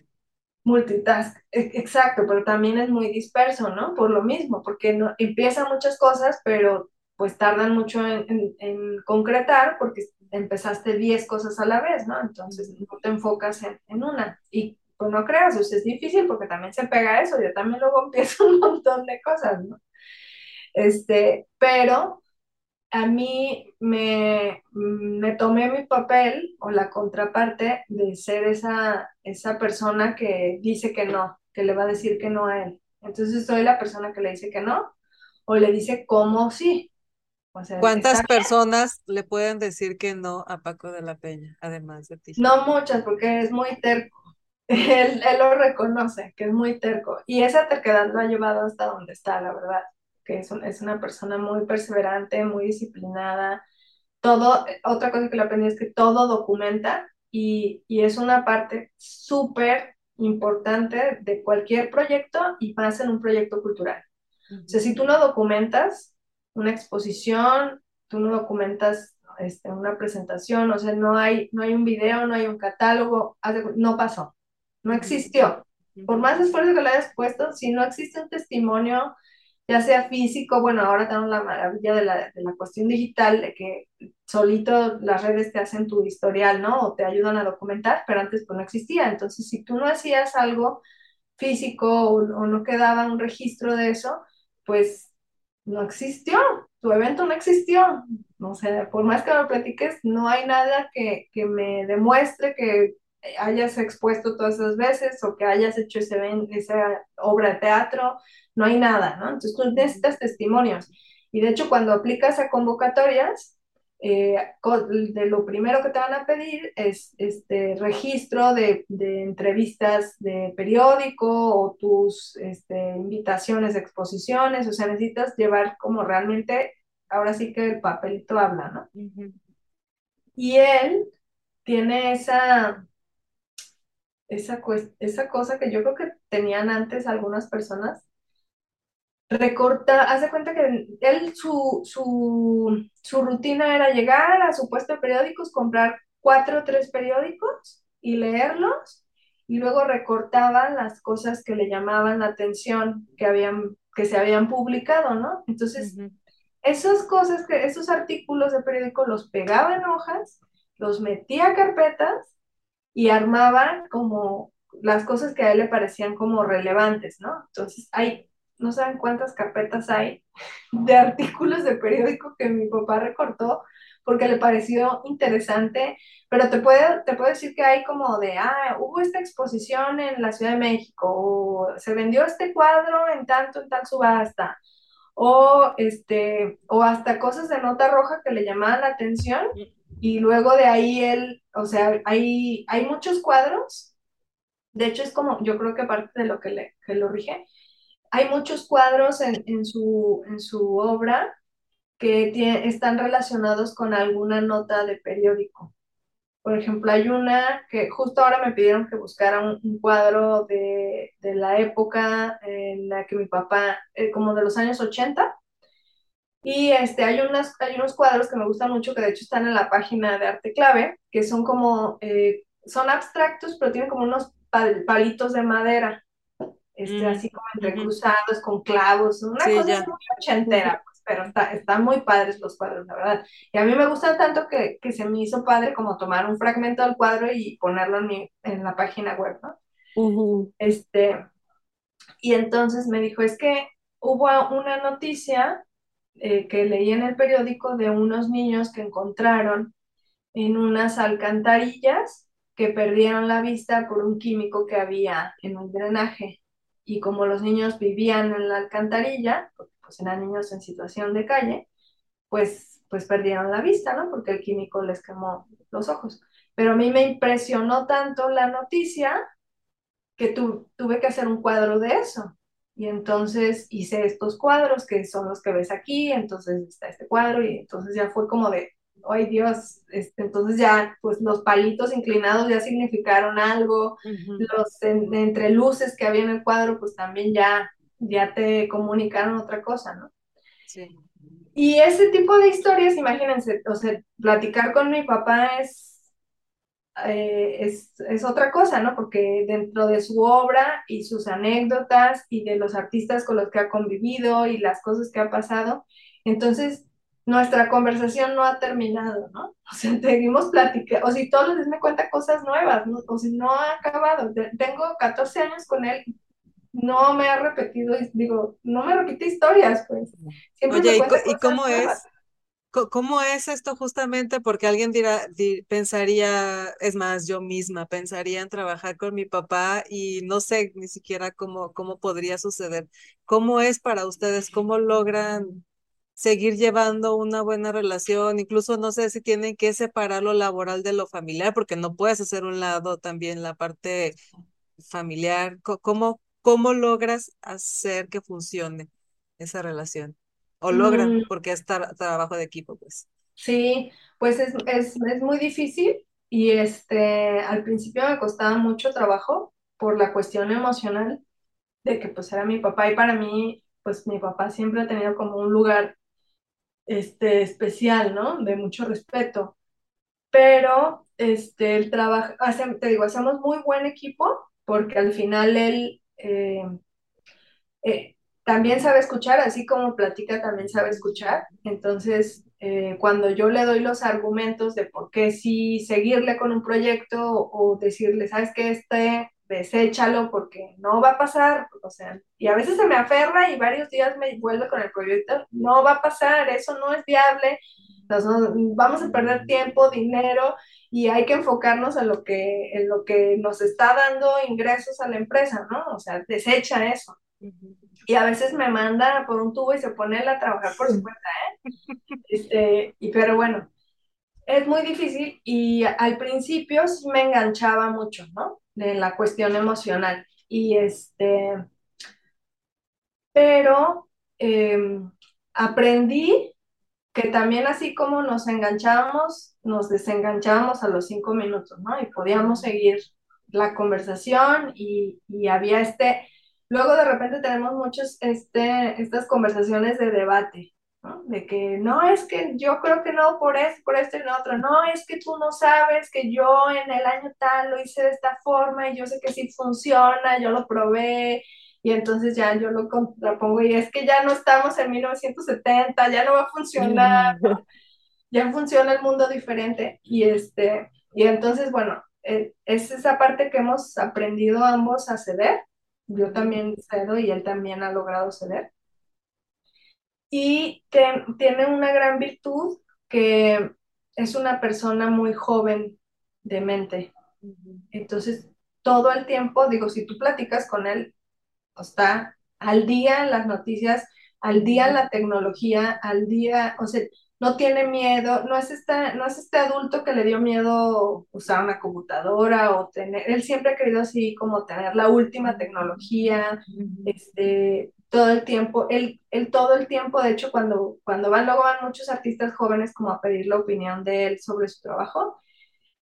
Speaker 1: Multitask, e, exacto, pero también es muy disperso, ¿no? Por lo mismo, porque no, empieza muchas cosas, pero pues tardan mucho en, en, concretar porque empezaste 10 cosas a la vez, ¿no? Entonces no te enfocas en, en una. Y pues no creas, o sea, es difícil porque también se pega eso, yo también luego empiezo un montón de cosas, ¿no? Este, pero a mí me, me tomé mi papel o la contraparte de ser esa, esa persona que dice que no, que le va a decir que no a él. Entonces soy la persona que le dice que no o le dice cómo sí.
Speaker 2: ¿Cuántas personas le pueden decir que no a Paco de la Peña, además de ti?
Speaker 1: No muchas, porque es muy terco. Él, él, lo reconoce, que es muy terco. Y esa terquedad lo ha llevado hasta donde está, la verdad. Que es, es una persona muy perseverante, muy disciplinada. Todo, otra cosa que le aprendí es que todo documenta y, y es una parte súper importante de cualquier proyecto y más en un proyecto cultural. O sea, si tú no documentas una exposición, tú no documentas este, una presentación, o sea, no hay, no hay un video, no hay un catálogo, no pasó, no existió. Por más esfuerzo que le hayas puesto, si no existe un testimonio, ya sea físico, bueno, ahora tenemos la maravilla de la, de la cuestión digital, de que solito las redes te hacen tu historial, ¿no? O te ayudan a documentar, pero antes pues no existía. Entonces, si tú no hacías algo físico o, no quedaba un registro de eso, pues no existió, tu evento no existió. O sea, por más que lo platiques, no hay nada que, que me demuestre que hayas expuesto todas esas veces o que hayas hecho ese, esa obra de teatro, no hay nada, ¿no? Entonces tú necesitas testimonios. Y de hecho, cuando aplicas a convocatorias, eh, de lo primero que te van a pedir es este registro de, de entrevistas de periódico o tus este, invitaciones exposiciones, o sea, necesitas llevar como realmente, ahora sí que el papelito habla, ¿no? Y él tiene esa, esa, esa cosa que yo creo que tenían antes algunas personas, recorta, hace cuenta que él, su, su, su, rutina era llegar a su puesto de periódicos, comprar cuatro o tres periódicos y leerlos, y luego recortaban las cosas que le llamaban la atención, que, habían, que se habían publicado, ¿no? Entonces, esas cosas, que, esos artículos de periódico los pegaba en hojas, los metía a carpetas y armaba como las cosas que a él le parecían como relevantes, ¿no? Entonces, hay no saben cuántas carpetas hay de artículos de periódico que mi papá recortó porque le pareció interesante, pero te puedo, te puedo decir que hay como de, ah, hubo esta exposición en la Ciudad de México, o se vendió este cuadro en tanto, en tal subasta, o, este, o hasta cosas de nota roja que le llamaban la atención, y luego de ahí él, o sea, hay, hay muchos cuadros, de hecho es como, yo creo que parte de lo que, le, que lo rige, hay muchos cuadros en, su, en su obra que están relacionados con alguna nota de periódico. Por ejemplo, hay una que justo ahora me pidieron que buscara un, cuadro de, la época en la que mi papá, eh, como de los años 80, y este, hay, unas, hay unos cuadros que me gustan mucho, que de hecho están en la página de Arte Clave, que son como, eh, son abstractos, pero tienen como unos palitos de madera. Este, así como entrecruzados, con clavos, una cosa muy ochentera, pues, pero está, están muy padres los cuadros, la verdad. Y a mí me gusta tanto que, que, se me hizo padre como tomar un fragmento del cuadro y ponerlo en, mi, en la página web, ¿no? este, y entonces me dijo, es que hubo una noticia eh, que leí en el periódico de unos niños que encontraron en unas alcantarillas que perdieron la vista por un químico que había en un drenaje y como los niños vivían en la alcantarilla, pues eran niños en situación de calle, pues, pues perdieron la vista, ¿no? Porque el químico les quemó los ojos. Pero a mí me impresionó tanto la noticia que tuve que hacer un cuadro de eso. Y entonces hice estos cuadros que son los que ves aquí, entonces está este cuadro y entonces ya fue como de, ay Dios, este, entonces ya, pues los palitos inclinados ya significaron algo, los entre luces que había en el cuadro, pues también ya, ya te comunicaron otra cosa, ¿no? Sí. Y ese tipo de historias, imagínense, o sea, platicar con mi papá es, eh, es, es, otra cosa, ¿no? Porque dentro de su obra y sus anécdotas y de los artistas con los que ha convivido y las cosas que ha pasado, entonces nuestra conversación no ha terminado, ¿no? O sea, seguimos platicando, o si todos los días me cuenta cosas nuevas, ¿no? o si no ha acabado. Tengo 14 años con él, no me ha repetido, digo, no me repite historias, pues.
Speaker 2: Siempre Oye, ¿y, cómo es? ¿Cómo es esto justamente? Porque alguien dirá, pensaría, es más, yo misma pensaría en trabajar con mi papá y no sé ni siquiera cómo, cómo podría suceder. ¿Cómo es para ustedes? ¿Cómo logran seguir llevando una buena relación, incluso no sé si tienen que separar lo laboral de lo familiar, porque no puedes hacer un lado también la parte familiar. ¿Cómo, cómo logras hacer que funcione esa relación? ¿O logran?
Speaker 1: Mm.
Speaker 2: Porque es trabajo de equipo, pues.
Speaker 1: Sí, pues es, es, es muy difícil y este, al principio me costaba mucho trabajo por la cuestión emocional de que pues era mi papá y para mí, pues mi papá siempre ha tenido como un lugar este, especial, ¿no? De mucho respeto. Pero este, el trabajo, te digo, hacemos muy buen equipo porque al final él eh, eh, también sabe escuchar, así como platica, también sabe escuchar. Entonces, eh, cuando yo le doy los argumentos de por qué sí seguirle con un proyecto o, decirle, sabes que este, deséchalo porque no va a pasar, o sea, y a veces se me aferra y varios días me vuelve con el proyecto, no va a pasar, eso no es viable, vamos a perder tiempo, dinero y hay que enfocarnos en lo que, en lo que nos está dando ingresos a la empresa, ¿no? O sea, desecha eso. Y a veces me manda por un tubo y se pone él a trabajar por su cuenta, ¿eh? Este, y pero bueno, es muy difícil y al principio sí me enganchaba mucho, ¿no? De la cuestión emocional. Y este, pero em, aprendí que también así como nos enganchábamos, nos desenganchábamos a los cinco minutos, ¿no? Y podíamos seguir la conversación y, y había este, luego de repente tenemos muchas, este, estas conversaciones de debate, de que no, es que yo creo que no por esto, por esto y lo otro, no, es que tú no sabes que yo en el año tal lo hice de esta forma y yo sé que sí funciona, yo lo probé y entonces ya yo lo contrapongo y es que ya no estamos en 1970, ya no va a funcionar, ya funciona el mundo diferente y este, y entonces bueno, eh, es esa parte que hemos aprendido ambos a ceder, yo también cedo y él también ha logrado ceder. Y tiene una gran virtud que es una persona muy joven de mente. Entonces, todo el tiempo, digo, si tú platicas con él, está al día en las noticias, al día en la tecnología, al día, o sea, no tiene miedo, no es, esta, no es este adulto que le dio miedo usar una computadora o tener, él siempre ha querido así como tener la última tecnología, este, todo el tiempo, él, él, todo el tiempo, de hecho, cuando, cuando van, luego van muchos artistas jóvenes como a pedir la opinión de él sobre su trabajo,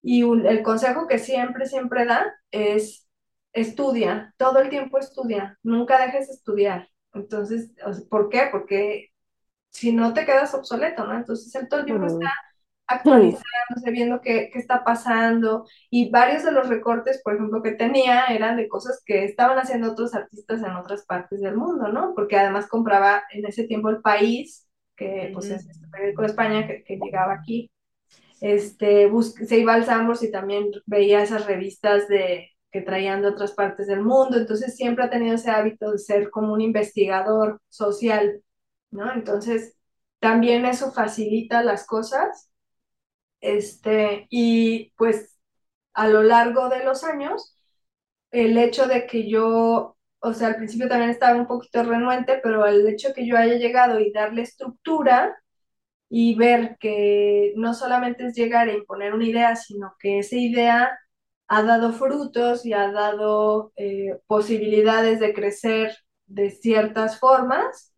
Speaker 1: y el consejo que siempre, siempre da es estudia, todo el tiempo estudia, nunca dejes de estudiar. Entonces, ¿por qué? Porque si no te quedas obsoleto, ¿no? Entonces él todo el tiempo está actualizándose, viendo qué, qué, está pasando. Y varios de los recortes, por ejemplo, que tenía eran de cosas que estaban haciendo otros artistas en otras partes del mundo, ¿no? Porque además compraba en ese tiempo el país, que pues es el periódico de España que, que llegaba aquí. Este, se iba al Sambors y también veía esas revistas de, que traían de otras partes del mundo, entonces siempre ha tenido ese hábito de ser como un investigador social, ¿no? Entonces, también eso facilita las cosas este, y pues a lo largo de los años, el hecho de que yo, o sea, al principio también estaba un poquito renuente, pero el hecho de que yo haya llegado y darle estructura y ver que no solamente es llegar a imponer una idea, sino que esa idea ha dado frutos y ha dado eh, posibilidades de crecer de ciertas formas,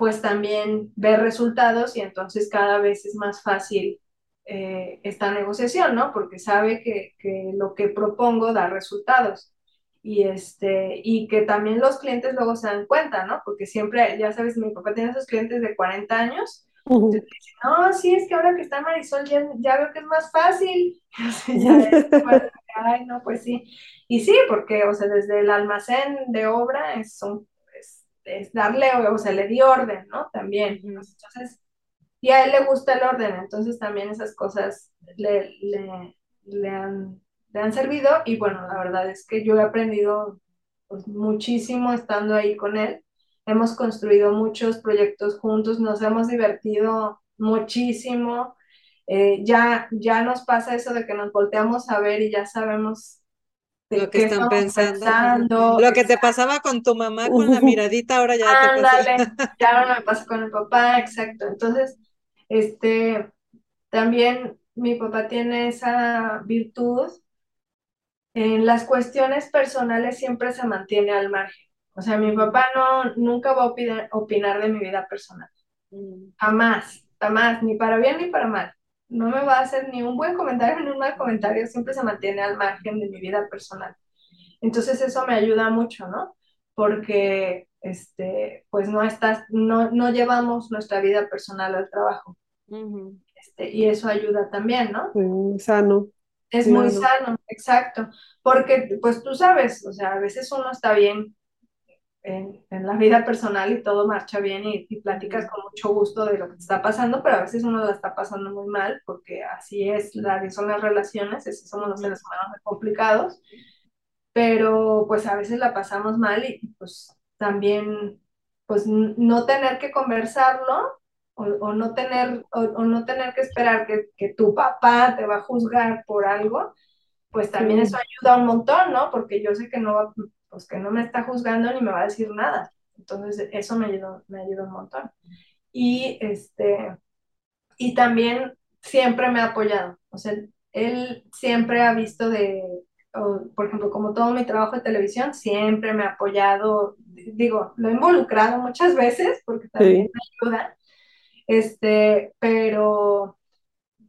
Speaker 1: pues también ver resultados y entonces cada vez es más fácil eh, esta negociación, ¿no? Porque sabe que, que, lo que propongo da resultados. Y, este, y que también los clientes luego se dan cuenta, ¿no? Porque siempre, ya sabes, mi papá tiene esos clientes de 40 años. Uh no, sí, es que ahora que está Marisol ya, ya veo que es más fácil. Ay, no, pues sí. Y sí, porque, o sea, desde el almacén de obra es, son, es, es darle, o sea, le di orden, ¿no? También. Entonces, y a él le gusta el orden, entonces también esas cosas le, le, han, le han, servido y bueno, la verdad es que yo he aprendido pues, muchísimo estando ahí con él. Hemos construido muchos proyectos juntos, nos hemos divertido muchísimo. Eh, ya, ya nos pasa eso de que nos volteamos a ver y ya sabemos
Speaker 2: lo que están pensando. Lo que te pasaba con tu mamá con la miradita, ahora ya te
Speaker 1: pasa. ya no me pasa con el papá, exacto. Entonces, este, también mi papá tiene esa virtud. En las cuestiones personales siempre se mantiene al margen. O sea, mi papá no, nunca va a opinar, opinar de mi vida personal.
Speaker 2: Mm.
Speaker 1: Jamás, jamás, ni para bien ni para mal. No me va a hacer ni un buen comentario ni un mal comentario, siempre se mantiene al margen de mi vida personal. Entonces eso me ayuda mucho, ¿no? Porque, este, pues no estás, no, no llevamos nuestra vida personal al trabajo. Este, y eso ayuda también, ¿no?
Speaker 3: Sí, sano.
Speaker 1: Es muy sano, exacto. Porque, pues tú sabes, o sea, a veces uno está bien en, en la vida personal y todo marcha bien y, y platicas con mucho gusto de lo que te está pasando, pero a veces uno la está pasando muy mal porque así es, la, son las relaciones, así somos los seres humanos muy complicados, pero pues a veces la pasamos mal y pues también pues no tener que conversarlo o, o no tener, o, o no tener que esperar que, que tu papá te va a juzgar por algo, pues también
Speaker 3: Sí.
Speaker 1: eso ayuda un montón, ¿no? Porque yo sé que no va, pues que no me está juzgando ni me va a decir nada. Entonces, eso me ayudó, me ayudó un montón. Y este, y también siempre me ha apoyado. O sea, él siempre ha visto de, o, por ejemplo, como todo mi trabajo de televisión, siempre me ha apoyado. Digo, lo he involucrado muchas veces porque también
Speaker 3: Sí.
Speaker 1: me ayuda. Este, pero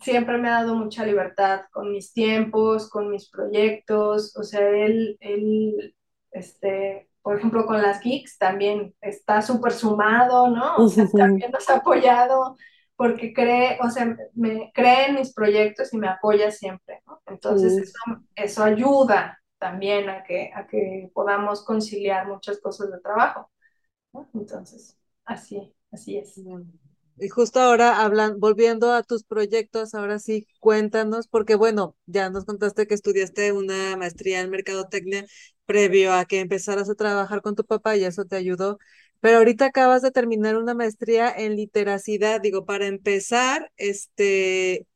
Speaker 1: siempre me ha dado mucha libertad con mis tiempos, con mis proyectos, o sea, él, él, este, por ejemplo, con las geeks también está súper sumado, ¿no? O sea, también nos ha apoyado porque cree, o sea, me cree en mis proyectos y me apoya siempre, ¿no? Entonces,
Speaker 3: Sí.
Speaker 1: eso, eso ayuda también a que, a que podamos conciliar muchas cosas de trabajo, ¿no? Entonces, así, así es.
Speaker 2: Y justo ahora hablan, volviendo a tus proyectos, ahora sí, cuéntanos, porque bueno, ya nos contaste que estudiaste una maestría en mercadotecnia previo a que empezaras a trabajar con tu papá y eso te ayudó, pero ahorita acabas de terminar una maestría en literacidad. Digo, para empezar, este,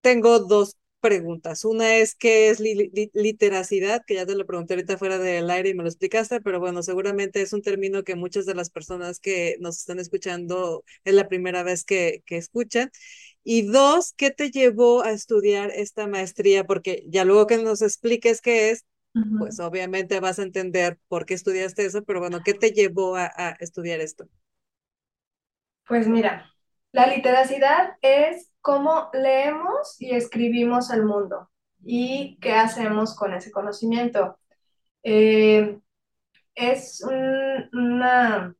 Speaker 2: tengo dos preguntas. Una es qué es li- li- literacidad, que ya te lo pregunté ahorita fuera del aire y me lo explicaste, pero bueno, seguramente es un término que muchas de las personas que nos están escuchando es la primera vez que, que escuchan. Y dos, ¿qué te llevó a estudiar esta maestría? Porque ya luego que nos expliques qué es, pues obviamente vas a entender por qué estudiaste eso, pero bueno, ¿qué te llevó a, a estudiar esto?
Speaker 1: Pues mira, la literacidad es cómo leemos y escribimos el mundo y qué hacemos con ese conocimiento. Eh, es un- una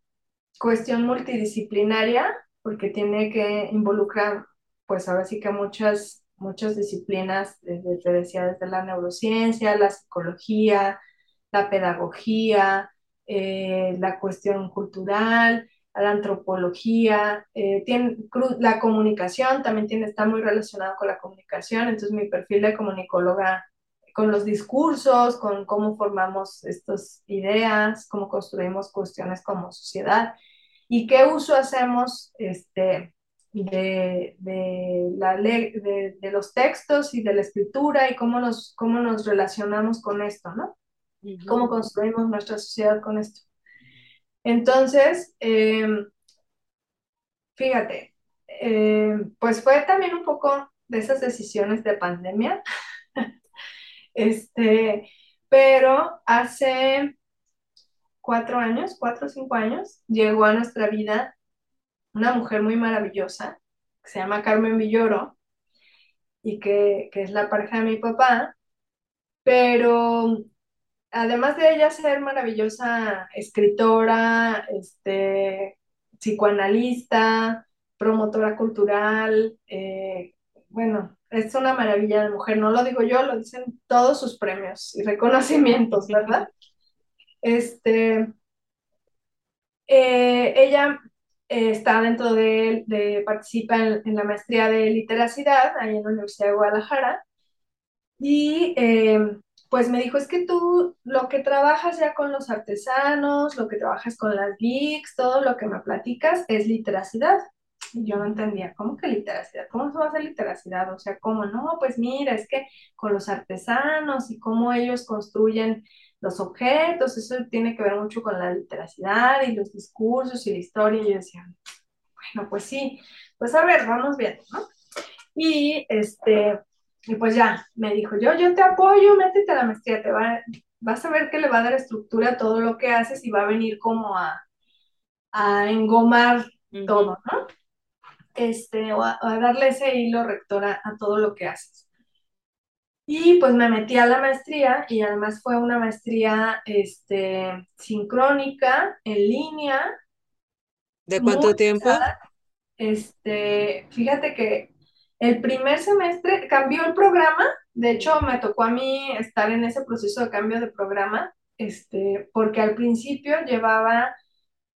Speaker 1: cuestión multidisciplinaria porque tiene que involucrar, pues ahora sí que muchas, muchas disciplinas, desde, te decía, desde la neurociencia, la psicología, la pedagogía, eh, la cuestión cultural, la antropología, eh, tiene, la comunicación también tiene, está muy relacionado con la comunicación, entonces mi perfil de comunicóloga con los discursos, con cómo formamos estas ideas, cómo construimos cuestiones como sociedad y qué uso hacemos este, de, de, la de, de los textos y de la escritura y cómo nos, cómo nos relacionamos con esto, ¿no? Cómo construimos nuestra sociedad con esto. Entonces, eh, fíjate, eh, pues fue también un poco de esas decisiones de pandemia, este, pero hace cuatro años, cuatro o cinco años, llegó a nuestra vida una mujer muy maravillosa que se llama Carmen Villoro y que, que es la pareja de mi papá, pero además de ella ser maravillosa escritora, este, psicoanalista, promotora cultural, eh, bueno, es una maravilla de mujer, no lo digo yo, lo dicen todos sus premios y reconocimientos, ¿verdad? Este, eh, ella eh, está dentro de, de participa en, en, la maestría de literacidad ahí en la Universidad de Guadalajara y pues me dijo, es que tú lo que trabajas ya con los artesanos, lo que trabajas con las geeks, todo lo que me platicas es literacidad. Y yo no entendía, ¿cómo que literacidad? ¿Cómo se va a hacer literacidad? O sea, ¿cómo? No, pues mira, es que con los artesanos y cómo ellos construyen los objetos, eso tiene que ver mucho con la literacidad y los discursos y la historia. Y yo decía, bueno, pues sí, pues a ver, vamos viendo, ¿no? Y este, y pues ya, me dijo, yo, yo te apoyo, métete a la maestría, te va, vas a ver que le va a dar estructura a todo lo que haces y va a venir como a, a engomar todo, ¿no? Este, o a, darle ese hilo rector a, todo lo que haces. Y pues me metí a la maestría y además fue una maestría este, sincrónica, en línea.
Speaker 2: ¿De cuánto tiempo?
Speaker 1: Este, fíjate que el primer semestre cambió el programa, de hecho me tocó a mí estar en ese proceso de cambio de programa, este, porque al principio llevaba,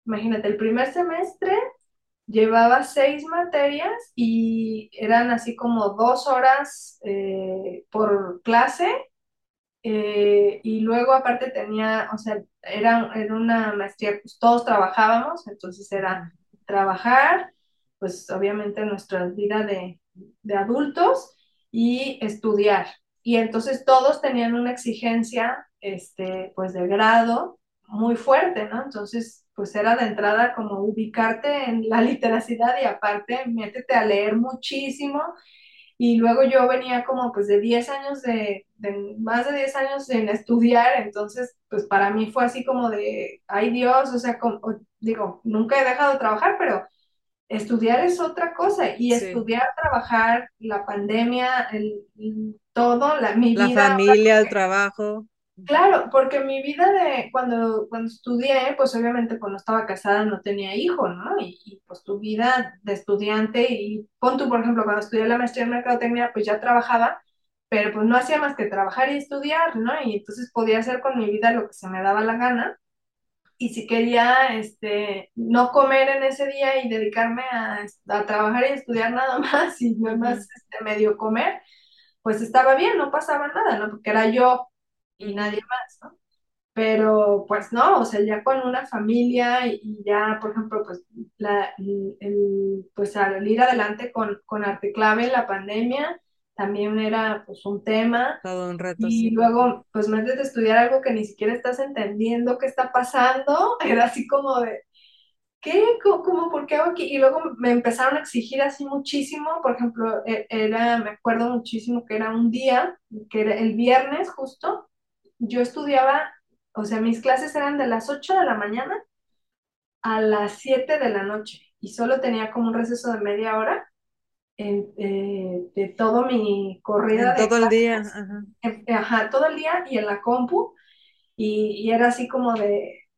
Speaker 1: imagínate, el primer semestre llevaba seis materias y eran así como dos horas eh, por clase. Eh, y luego aparte tenía, o sea, era, era una maestría, pues todos trabajábamos, entonces era trabajar, pues obviamente nuestra vida de, de adultos y estudiar. Y entonces todos tenían una exigencia, este, pues de grado muy fuerte, ¿no? Entonces, pues era de entrada como ubicarte en la literacidad y aparte métete a leer muchísimo. Y luego yo venía como pues de 10 años de, más de 10 años en estudiar, entonces pues para mí fue así como de, ay Dios, o sea, digo, nunca he dejado de trabajar, pero estudiar es otra cosa y estudiar, trabajar, la pandemia, el, todo, la, mi
Speaker 2: la familia, el trabajo.
Speaker 1: Claro, porque mi vida de cuando, cuando estudié, pues obviamente cuando estaba casada no tenía hijo, ¿no? Y, pues tu vida de estudiante y pon tú, por ejemplo, cuando estudié la maestría en mercadotecnia, pues ya trabajaba, pero pues no hacía más que trabajar y estudiar, ¿no? Y entonces podía hacer con mi vida lo que se me daba la gana. Y si quería este, no comer en ese día y dedicarme a, a trabajar y estudiar nada más y nada más este, medio comer, pues estaba bien, no pasaba nada, ¿no? Porque era yo y nadie más, ¿no? Pero pues no, o sea, ya con una familia y, ya, por ejemplo, pues, la, el, pues al ir adelante con, con Arte Clave, la pandemia, también era pues un tema.
Speaker 2: Todo un reto.
Speaker 1: Y luego, pues metes de estudiar algo que ni siquiera estás entendiendo qué está pasando, era así como de, ¿qué? ¿Cómo, por qué hago aquí? Y luego me empezaron a exigir así muchísimo, por ejemplo, e, era, me acuerdo muchísimo que era un día, que era el viernes justo, yo estudiaba, o sea, mis clases eran de las 8 de la mañana a las 7 de la noche y solo tenía como un receso de media hora en, eh, de todo mi corrida.
Speaker 2: todo el día.
Speaker 1: Ajá. todo el día y en la compu. Y, era así como de,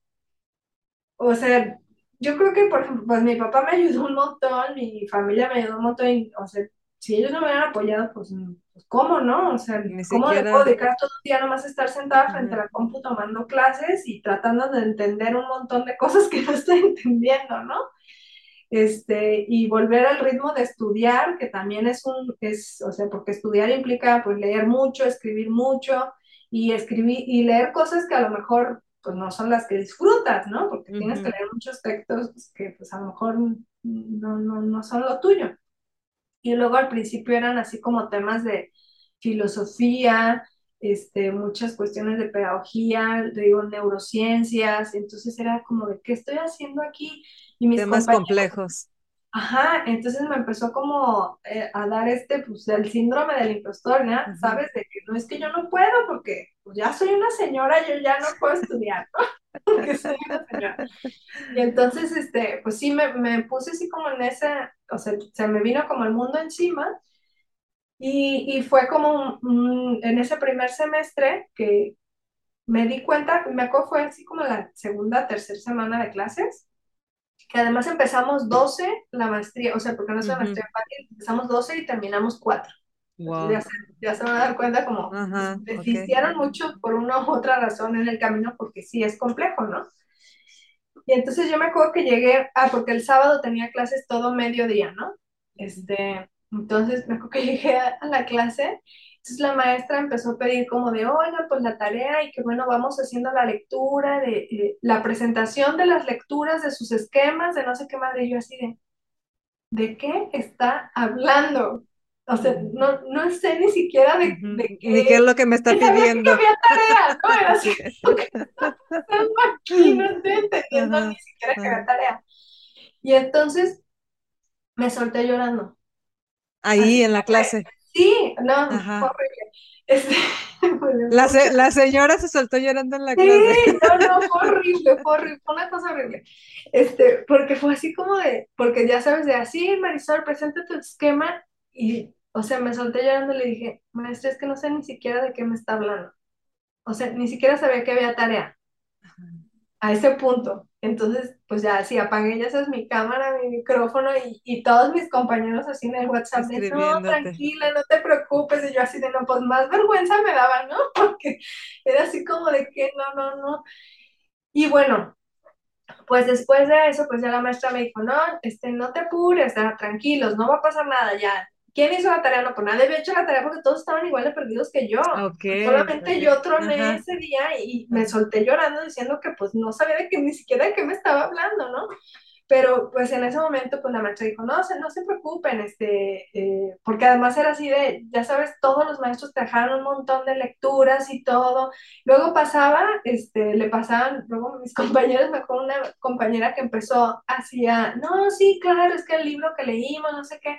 Speaker 1: o sea, yo creo que, por ejemplo, pues mi papá me ayudó un montón, mi familia me ayudó un montón, o sea, si ellos no me hubieran apoyado, pues pues, ¿cómo no? O sea, ¿cómo le puedo dedicar todo el día nomás estar sentada frente a la compu tomando clases y tratando de entender un montón de cosas que no estoy entendiendo, ¿no? Este, y volver al ritmo de estudiar, que también es un, es, o sea, porque estudiar implica pues leer mucho, escribir mucho y escribir y leer cosas que a lo mejor pues no son las que disfrutas, ¿no? Porque tienes que leer muchos textos que pues a lo mejor no, no, no son lo tuyo. Y luego al principio eran así como temas de filosofía, este, muchas cuestiones de pedagogía, digo, neurociencias, entonces era como de, ¿qué estoy haciendo aquí?
Speaker 2: Y mis Temas complejos.
Speaker 1: Ajá, entonces me empezó como eh, a dar este, pues, el síndrome del impostor, ¿no? ¿Sabes? De que no es que yo no puedo, porque pues, ya soy una señora, yo ya no puedo estudiar, ¿no? porque soy una señora. Y entonces, este, pues sí, me, me puse así como en ese, o sea, se me vino como el mundo encima, y, y fue como en ese primer semestre que me di cuenta, me acuerdo fue así como la segunda, tercera semana de clases, que además empezamos 12 la maestría, o sea, porque no es una maestría fácil, empezamos 12 y terminamos 4. Ya, se, ya, se, van a dar cuenta como desistieron mucho por una u otra razón en el camino, porque sí es complejo, ¿no? Y entonces yo me acuerdo que llegué, ah, porque el sábado tenía clases todo mediodía, ¿no? Este, entonces me acuerdo que llegué a, la clase, entonces la maestra empezó a pedir como de, oiga, pues la tarea y que bueno, vamos haciendo la lectura, de, la presentación de las lecturas, de sus esquemas, de no sé qué madre, y yo así de, ¿de qué está hablando? O sea, no, no sé ni siquiera de, de
Speaker 2: qué... Ni qué es lo que me está pidiendo.
Speaker 1: Que había tarea, ¿no? Era así, aquí, no estoy entendiendo ni siquiera que había tarea. Y entonces me solté llorando.
Speaker 2: Ahí en la clase.
Speaker 1: No, horrible. Este,
Speaker 2: la, la, señora se soltó llorando en la
Speaker 1: sí,
Speaker 2: clase.
Speaker 1: no, no, fue horrible, fue horrible, fue una cosa horrible. Este, porque fue así como de, porque ya sabes, de así, Marisol, presenta tu esquema, y, o sea, me solté llorando y le dije, maestra, es que no sé ni siquiera de qué me está hablando. O sea, ni siquiera sabía que había tarea. A ese punto. Entonces, pues ya sí, apagué, ya es mi cámara, mi micrófono y, y, todos mis compañeros así en el WhatsApp de, no, tranquila, no te preocupes. Y yo así de, no, pues más vergüenza me daba, ¿no? Porque era así como de que, no, no, no. Y bueno, pues después de eso, pues ya la maestra me dijo, no, este, no te apures, tranquilos, no va a pasar nada, ya, ¿Quién hizo la tarea? No, pues nadie había hecho la tarea porque todos estaban igual de perdidos que yo. Solamente yo troné ese día y me solté llorando diciendo que pues no sabía de qué, ni siquiera de qué me estaba hablando, ¿no? Pero pues en ese momento pues la maestra dijo, no, se, no se preocupen, este, eh", porque además era así de, ya sabes, todos los maestros trajeron un montón de lecturas y todo. Luego pasaba, este, le pasaban, luego mis compañeros, me acuerdo una compañera que empezó, hacía, no, sí, claro, es que el libro que leímos, no sé qué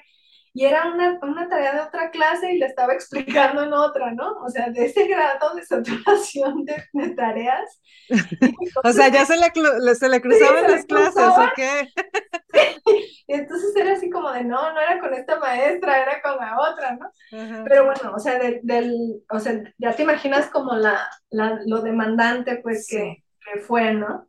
Speaker 1: y era una, una, tarea de otra clase y la estaba explicando en otra, ¿no? O sea, de ese grado de saturación de, de tareas.
Speaker 2: o sea, ya se le, se le cruzaban las clases, ¿o qué?
Speaker 1: Y entonces era así como de, no, no era con esta maestra, era con la otra, ¿no? Pero bueno, o sea, del, o sea, ya te imaginas como la, la lo demandante, pues, que, que fue, ¿no?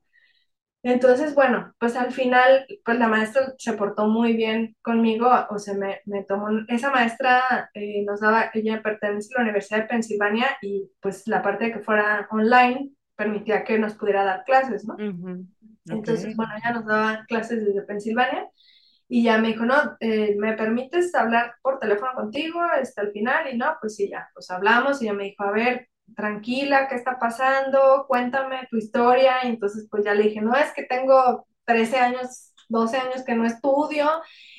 Speaker 1: Entonces, bueno, pues al final, pues la maestra se portó muy bien conmigo, o sea, me, me tomó, esa maestra eh, nos daba, ella pertenece a la Universidad de Pensilvania y pues la parte de que fuera online permitía que nos pudiera dar clases, ¿no? Entonces, bueno, ella nos daba clases desde Pensilvania y ya me dijo, no, eh, ¿me permites hablar por teléfono contigo hasta este, el final? Y no, pues sí, ya, pues hablamos y ella me dijo, a ver, tranquila, ¿qué está pasando? Cuéntame tu historia. Y entonces pues ya le dije, no, es que tengo 13 años, 12 años que no estudio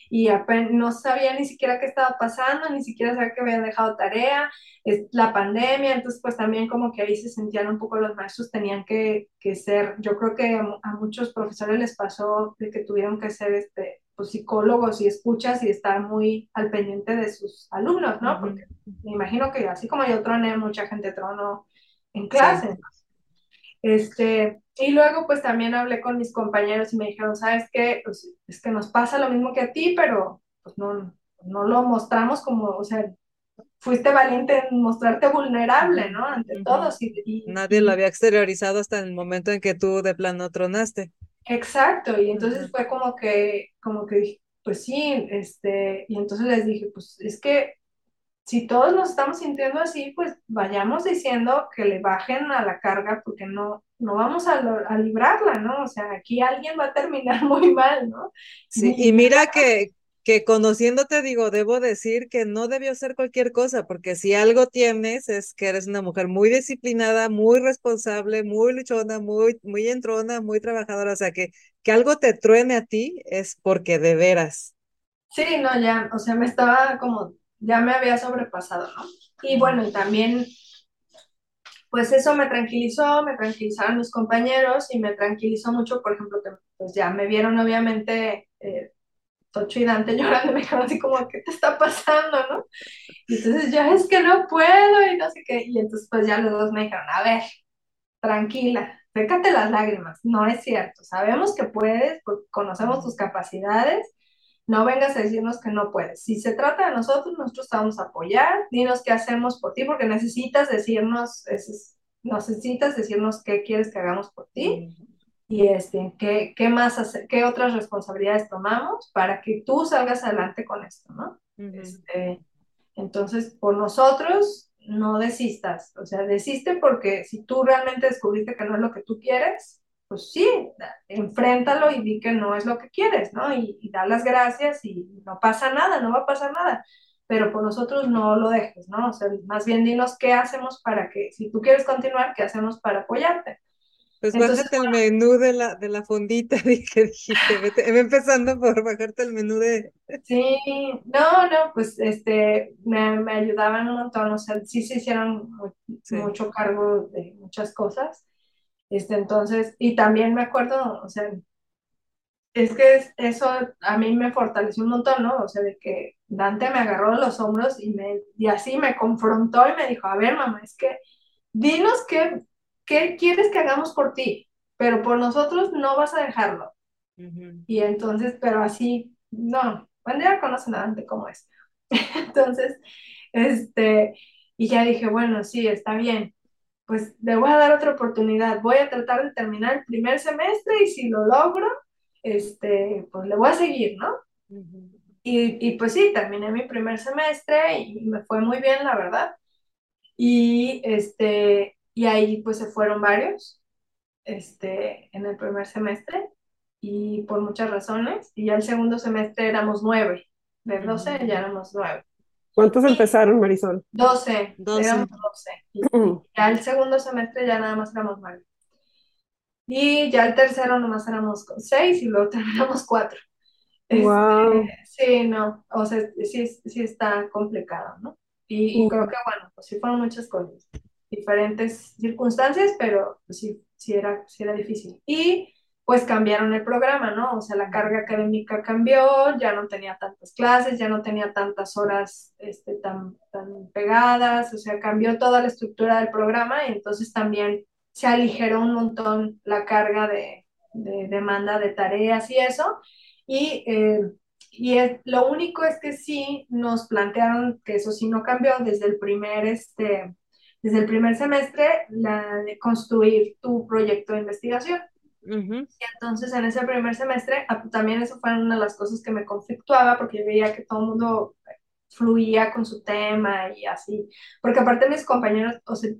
Speaker 1: y no sabía ni siquiera qué estaba pasando, ni siquiera sabía que habían dejado tarea, es la pandemia, entonces pues también como que ahí se sentían un poco los maestros tenían que, que ser, yo creo que a, muchos profesores les pasó de que tuvieron que ser este, pues, psicólogos y escuchas y estar muy al pendiente de sus alumnos, ¿no? Porque me imagino que así como yo troné, mucha gente tronó en clase. Este, y luego pues también hablé con mis compañeros y me dijeron, ¿sabes qué? Pues es que nos pasa lo mismo que a ti, pero pues no, no lo mostramos como, o sea, fuiste valiente en mostrarte vulnerable, ¿no? Ante todos. Y,
Speaker 2: Nadie lo había exteriorizado hasta el momento en que tú de plano tronaste.
Speaker 1: Exacto, y entonces fue como que, como que pues sí, este, y entonces les dije, pues es que si todos nos estamos sintiendo así, pues vayamos diciendo que le bajen a la carga porque no, no vamos a, a librarla, ¿no? O sea, aquí alguien va a terminar muy mal, ¿no?
Speaker 2: Sí, y mira que, que conociéndote digo, debo decir que no debió ser cualquier cosa, porque si algo tienes es que eres una mujer muy disciplinada, muy responsable, muy luchona, muy, muy entrona, muy trabajadora, o sea, que, que algo te truene a ti es porque de veras.
Speaker 1: Sí, no, ya, o sea, me estaba como ya me había sobrepasado, ¿no? Y bueno, y también, pues eso me tranquilizó, me tranquilizaron mis compañeros y me tranquilizó mucho, por ejemplo, que pues ya me vieron obviamente eh, Tocho y Dante llorando, me dijeron así como, ¿qué te está pasando, no? Y entonces yo, es que no puedo y no sé qué, y entonces pues ya los dos me dijeron, a ver, tranquila, sécate las lágrimas, no es cierto, sabemos que puedes, conocemos tus capacidades, no vengas a decirnos que no puedes. Si se trata de nosotros, nosotros te vamos a apoyar. Dinos qué hacemos por ti, porque necesitas decirnos, necesitas decirnos qué quieres que hagamos por ti. Y este, qué, qué más, qué otras responsabilidades tomamos para que tú salgas adelante con esto, ¿no? este, entonces, por nosotros, no desistas. O sea, desiste porque si tú realmente descubriste que no es lo que tú quieres, pues sí, enfréntalo y di que no es lo que quieres, ¿no? Y, da las gracias y no pasa nada, no va a pasar nada. Pero por nosotros no lo dejes, ¿no? O sea, más bien dinos qué hacemos para que, si tú quieres continuar, qué hacemos para apoyarte.
Speaker 2: Pues bájate el menú de la, de la fondita, dije, dijiste, vete, empezando por bajarte el menú de...
Speaker 1: Sí, no, no, pues este, me, me ayudaban un montón, o sea, sí se hicieron mucho cargo de muchas cosas. Este, entonces, y también me acuerdo, o sea, es que eso a mí me fortaleció un montón, ¿no? O sea, de que Dante me agarró los hombros y, me, y así me confrontó y me dijo, a ver, mamá, es que dinos qué, qué quieres que hagamos por ti, pero por nosotros no vas a dejarlo. Y entonces, pero así, no, cuando ya conocen a Dante cómo es. entonces, este, y ya dije, bueno, sí, está bien, pues le voy a dar otra oportunidad, voy a tratar de terminar el primer semestre y si lo logro, este, pues le voy a seguir, ¿no? y, y, pues sí, terminé mi primer semestre y me fue muy bien, la verdad. Y, este, y ahí pues se fueron varios este, en el primer semestre y por muchas razones. Y ya el segundo semestre éramos nueve, de 12 ya éramos nueve.
Speaker 3: ¿Cuántos empezaron, Marisol?
Speaker 1: 12, 12. éramos 12. Y, ya el segundo semestre ya nada más éramos nueve. Y ya el tercero nomás éramos seis y luego terminamos cuatro.
Speaker 3: wow.
Speaker 1: Este, sí, no, o sea, sí, sí está complicado, ¿no? Y, creo que, bueno, pues sí fueron muchas cosas, diferentes circunstancias, pero pues sí, sí era, sí era difícil. Y pues cambiaron el programa, ¿no? O sea, la carga académica cambió, ya no tenía tantas clases, ya no tenía tantas horas este, tan, tan pegadas, o sea, cambió toda la estructura del programa y entonces también se aligeró un montón la carga de, de demanda de tareas y eso. Y eh, y lo único es que sí nos plantearon que eso sí no cambió desde el primer, este, desde el primer semestre, la de construir tu proyecto de investigación. Y entonces en ese primer semestre, ah, también eso fue una de las cosas que me conflictuaba porque yo veía que todo el mundo fluía con su tema y así. Porque aparte mis compañeros, o sea,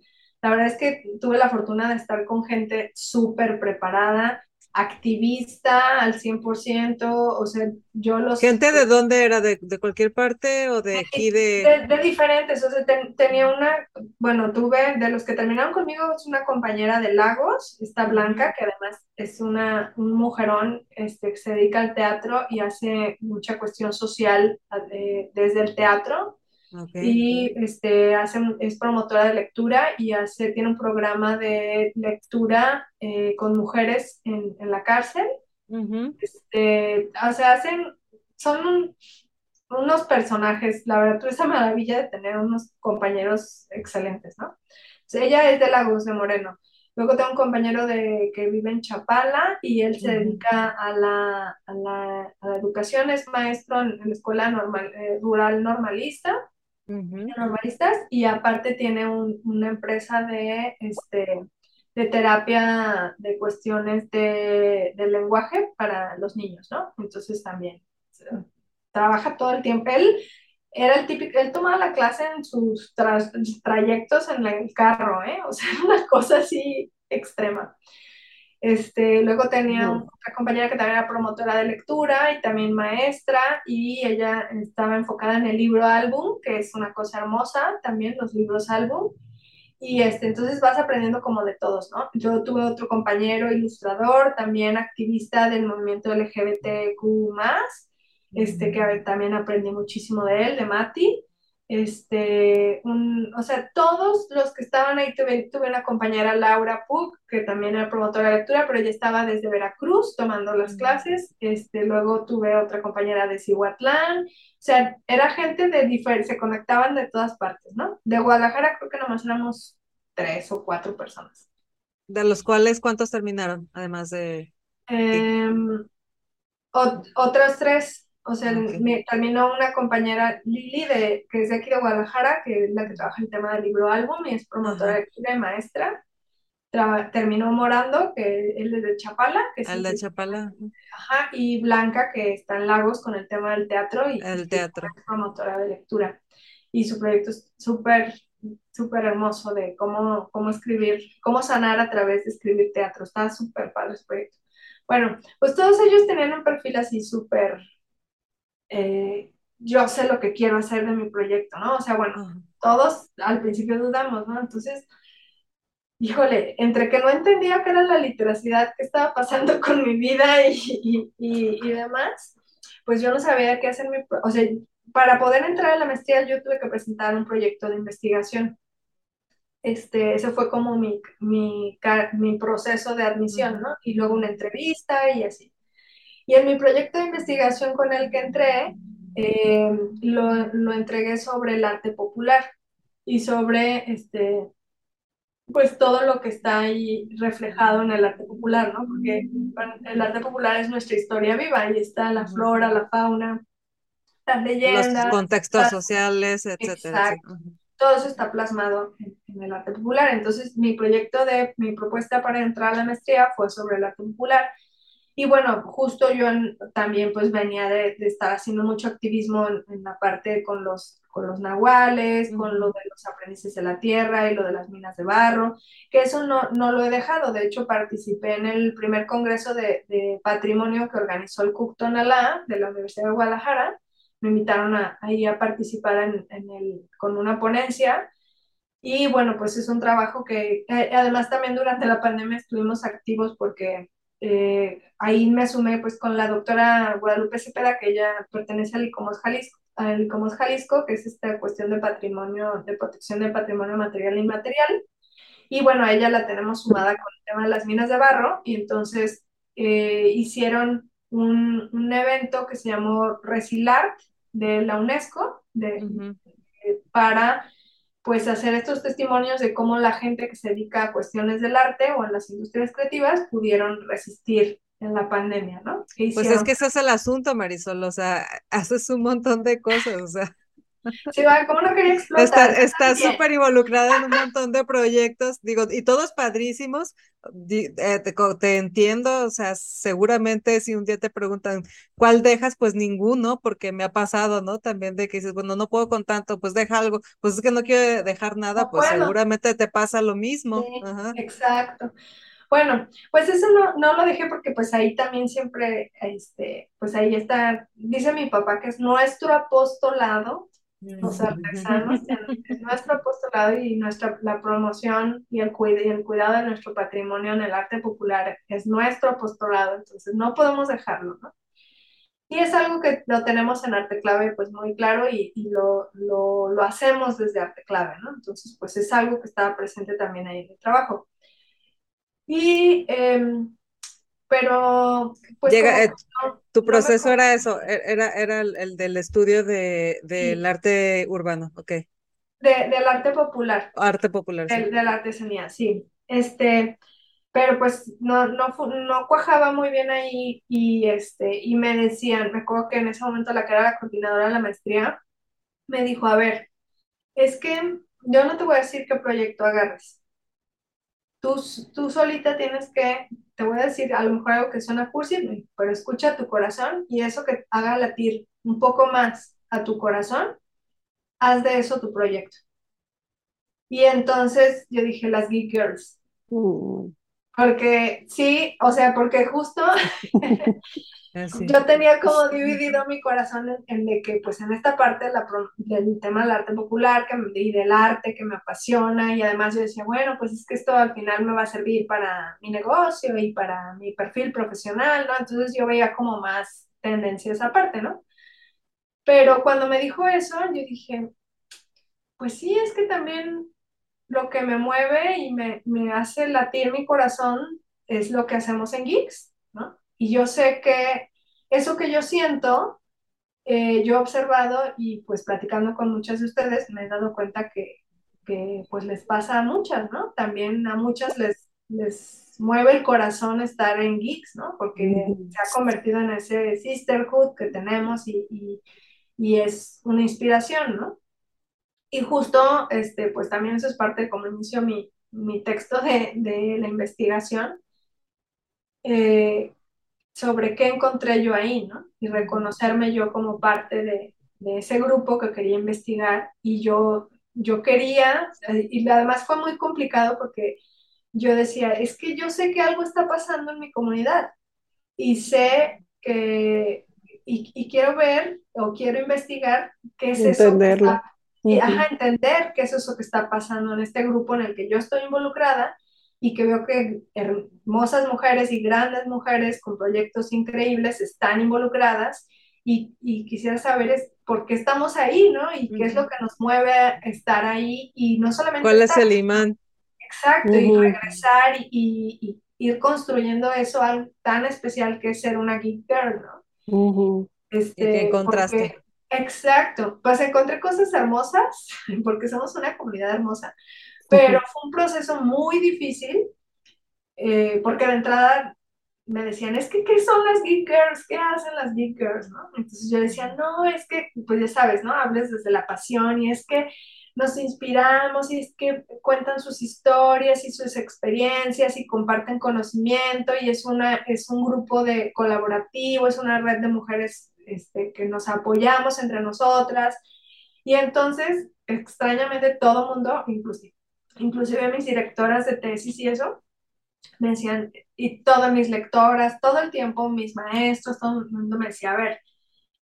Speaker 1: la verdad es que tuve la fortuna de estar con gente súper preparada activista al 100%, o sea, yo los...
Speaker 2: ¿Gente de dónde era? ¿De, de cualquier parte o de aquí de...?
Speaker 1: De, diferentes, o sea, tenía una, bueno, tuve, de los que terminaron conmigo, es una compañera de Lagos, está Blanca, que además es una, un mujerón este, que se dedica al teatro y hace mucha cuestión social eh, desde el teatro, y este, hace, es promotora de lectura y hace, tiene un programa de lectura eh, con mujeres en, en la cárcel. este, o sea, hacen, son unos personajes, la verdad, tuve esa maravilla de tener unos compañeros excelentes, ¿no? ella es de Lagos de Moreno. Luego tengo un compañero de, que vive en Chapala y él se dedica a la, a, la, a la, educación, es maestro en, la escuela normal, eh, rural normalista normalistas y aparte tiene una empresa de, este, de terapia de cuestiones de, lenguaje para los niños, ¿no? Entonces también trabaja todo el tiempo. Él era el típico, él tomaba la clase en sus trayectos en el carro, ¿eh? O sea, una cosa así extrema. Este, luego tenía una compañera que también era promotora de lectura y también maestra y ella estaba enfocada en el libro álbum, que es una cosa hermosa, también los libros álbum. Y este, entonces vas aprendiendo como de todos, ¿no? Yo tuve otro compañero ilustrador, también activista del movimiento LGBTQ+, este, que también aprendí muchísimo de él, de Mati este, un, o sea, todos los que estaban ahí, tuve, tuve una compañera, Laura Pug, que también era promotora de lectura, pero ella estaba desde Veracruz tomando las clases, este, luego tuve otra compañera de Cihuatlán, o sea, era gente de diferentes, se conectaban de todas partes, ¿no? De Guadalajara creo que nomás éramos tres o cuatro personas.
Speaker 2: ¿De los cuales cuántos terminaron, además de...?
Speaker 1: Em, otras tres o sea, me terminó una compañera Lili, de, que es de aquí de Guadalajara, que es la que trabaja el tema del libro álbum y es promotora de lectura y maestra. terminó Morando, que él es de Chapala. Que
Speaker 2: el de Chapala.
Speaker 1: Ajá, y Blanca, que está en Lagos con el tema del teatro y
Speaker 2: el teatro.
Speaker 1: es promotora de lectura. Y su proyecto es súper, súper hermoso de cómo, cómo escribir, cómo sanar a través de escribir teatro. Está súper padre su proyecto. Bueno, pues todos ellos tenían un perfil así súper eh, yo sé lo que quiero hacer de mi proyecto, ¿no? O sea, bueno, todos al principio dudamos, ¿no? Entonces, híjole, entre que no entendía qué era la literacidad, qué estaba pasando con mi vida y, y, demás, pues yo no sabía qué hacer. Mi, o sea, para poder entrar a la maestría yo tuve que presentar un proyecto de investigación. Este, ese fue como mi, mi, mi proceso de admisión, ¿no? Y luego una entrevista y así. Y en mi proyecto de investigación con el que entré, eh, lo, lo, entregué sobre el arte popular y sobre este, pues todo lo que está ahí reflejado en el arte popular, ¿no? Porque el arte popular es nuestra historia viva, ahí está la flora, la fauna, las leyendas.
Speaker 2: Los contextos sociales, etcétera.
Speaker 1: Todo eso está plasmado en, en, el arte popular. Entonces, mi proyecto de, mi propuesta para entrar a la maestría fue sobre el arte popular y bueno, justo yo también pues venía de, estar haciendo mucho activismo en, la parte con los, con los nahuales, con lo de los aprendices de la tierra y lo de las minas de barro, que eso no, no lo he dejado. De hecho, participé en el primer congreso de, patrimonio que organizó el CUC Tonalá de la Universidad de Guadalajara. Me invitaron a, ahí a participar en, en el, con una ponencia. Y bueno, pues es un trabajo que eh, además también durante la pandemia estuvimos activos porque eh, ahí me sumé pues con la doctora Guadalupe Cepeda, que ella pertenece al ICOMOS Jalisco, al ICOMOS Jalisco, que es esta cuestión de patrimonio, de protección del patrimonio material e inmaterial. Y bueno, a ella la tenemos sumada con el tema de las minas de barro, y entonces eh, hicieron un, un, evento que se llamó Resilart de la UNESCO, de, para pues hacer estos testimonios de cómo la gente que se dedica a cuestiones del arte o en las industrias creativas pudieron resistir en la pandemia, ¿no?
Speaker 2: Pues es que ese es el asunto, Marisol, o sea, haces un montón de cosas, o sea.
Speaker 1: Sí, ¿cómo no quería explotar?
Speaker 2: Está súper involucrada en un montón de proyectos, digo, y todos padrísimos. Eh, te, te, entiendo, o sea, seguramente si un día te preguntan cuál dejas, pues ninguno, porque me ha pasado, ¿no? También de que dices, bueno, no puedo con tanto, pues deja algo, pues es que no quiero dejar nada, pues seguramente te pasa lo mismo.
Speaker 1: Exacto. Bueno, pues eso no, no lo dejé porque pues ahí también siempre, este, pues ahí está, dice mi papá que es nuestro apostolado los artesanos, en, nuestro apostolado y nuestra, la promoción y el, y el cuidado de nuestro patrimonio en el arte popular es nuestro apostolado, entonces no podemos dejarlo, ¿no? Y es algo que lo tenemos en Arte Clave pues muy claro y, y lo, lo, lo, hacemos desde Arte Clave, ¿no? Entonces pues es algo que estaba presente también ahí en el trabajo. Y eh, pero pues
Speaker 2: Llega, eh, tu proceso era eso, e, era, era el, del estudio de, del arte urbano, ok.
Speaker 1: De, del arte popular.
Speaker 2: Arte popular.
Speaker 1: sí. De la artesanía, sí. Este, pero pues no, no, no cuajaba muy bien ahí y, este, y me decían, me acuerdo que en ese momento la que era la coordinadora de la maestría, me dijo, a ver, es que yo no te voy a decir qué proyecto agarres. Tú, tú solita tienes que te voy a decir a lo mejor algo que suena cursi, pero escucha tu corazón y eso que haga latir un poco más a tu corazón, haz de eso tu proyecto. Y entonces yo dije, las Geek Girls. Mm. Porque sí, o sea, porque justo Yo tenía como dividido mi corazón en, de que pues en esta parte la, del tema del arte popular que, y del arte que me apasiona y además yo decía, bueno, pues es que esto al final me va a servir para mi negocio y para mi perfil profesional, ¿no? Entonces yo veía como más tendencia esa parte, ¿no? Pero cuando me dijo eso, yo dije, pues sí, es que también lo que me mueve y me, me hace latir mi corazón es lo que hacemos en Geeks. Y yo sé que eso que yo siento, eh, yo he observado y pues platicando con muchas de ustedes me he dado cuenta que, que pues les pasa a muchas, ¿no? También a muchas les, les mueve el corazón estar en Geeks, ¿no? Porque se ha convertido en ese sisterhood que tenemos y, y, y es una inspiración, ¿no? Y justo, este, pues también eso es parte de cómo inicio mi, mi texto de, de la investigación. Eh, sobre qué encontré yo ahí, ¿no? Y reconocerme yo como parte de, de ese grupo que quería investigar y yo, yo quería, y además fue muy complicado porque yo decía, es que yo sé que algo está pasando en mi comunidad y sé que, y, quiero ver o quiero investigar qué es
Speaker 3: Entenderlo.
Speaker 1: eso. y, ajá, entender qué es eso que está pasando en este grupo en el que yo estoy involucrada y que veo que hermosas mujeres y grandes mujeres con proyectos increíbles están involucradas y, y quisiera saber es por qué estamos ahí, ¿no? Y qué es lo que nos mueve a estar ahí y no solamente...
Speaker 2: ¿Cuál es el imán?
Speaker 1: Exacto, y regresar y, y, ir construyendo eso algo tan especial que es ser una geek girl,
Speaker 2: ¿no? Este, ¿Y que encontraste?
Speaker 1: exacto, pues encontré cosas hermosas, porque somos una comunidad hermosa, pero fue un proceso muy difícil, eh, porque de entrada me decían, es que, ¿qué son las geek girls? ¿Qué hacen las geek girls? ¿no? Entonces yo decía, no, es que, pues ya sabes, ¿no? Hables desde la pasión y es que nos inspiramos y es que cuentan sus historias y sus experiencias y comparten conocimiento y es, una, es un grupo de colaborativo, es una red de mujeres este, que nos apoyamos entre nosotras. Y entonces, extrañamente, todo mundo, inclusive, inclusive mis directoras de tesis y eso, me decían, y todas mis lectoras, todo el tiempo, mis maestros, todo el mundo me decía, a ver,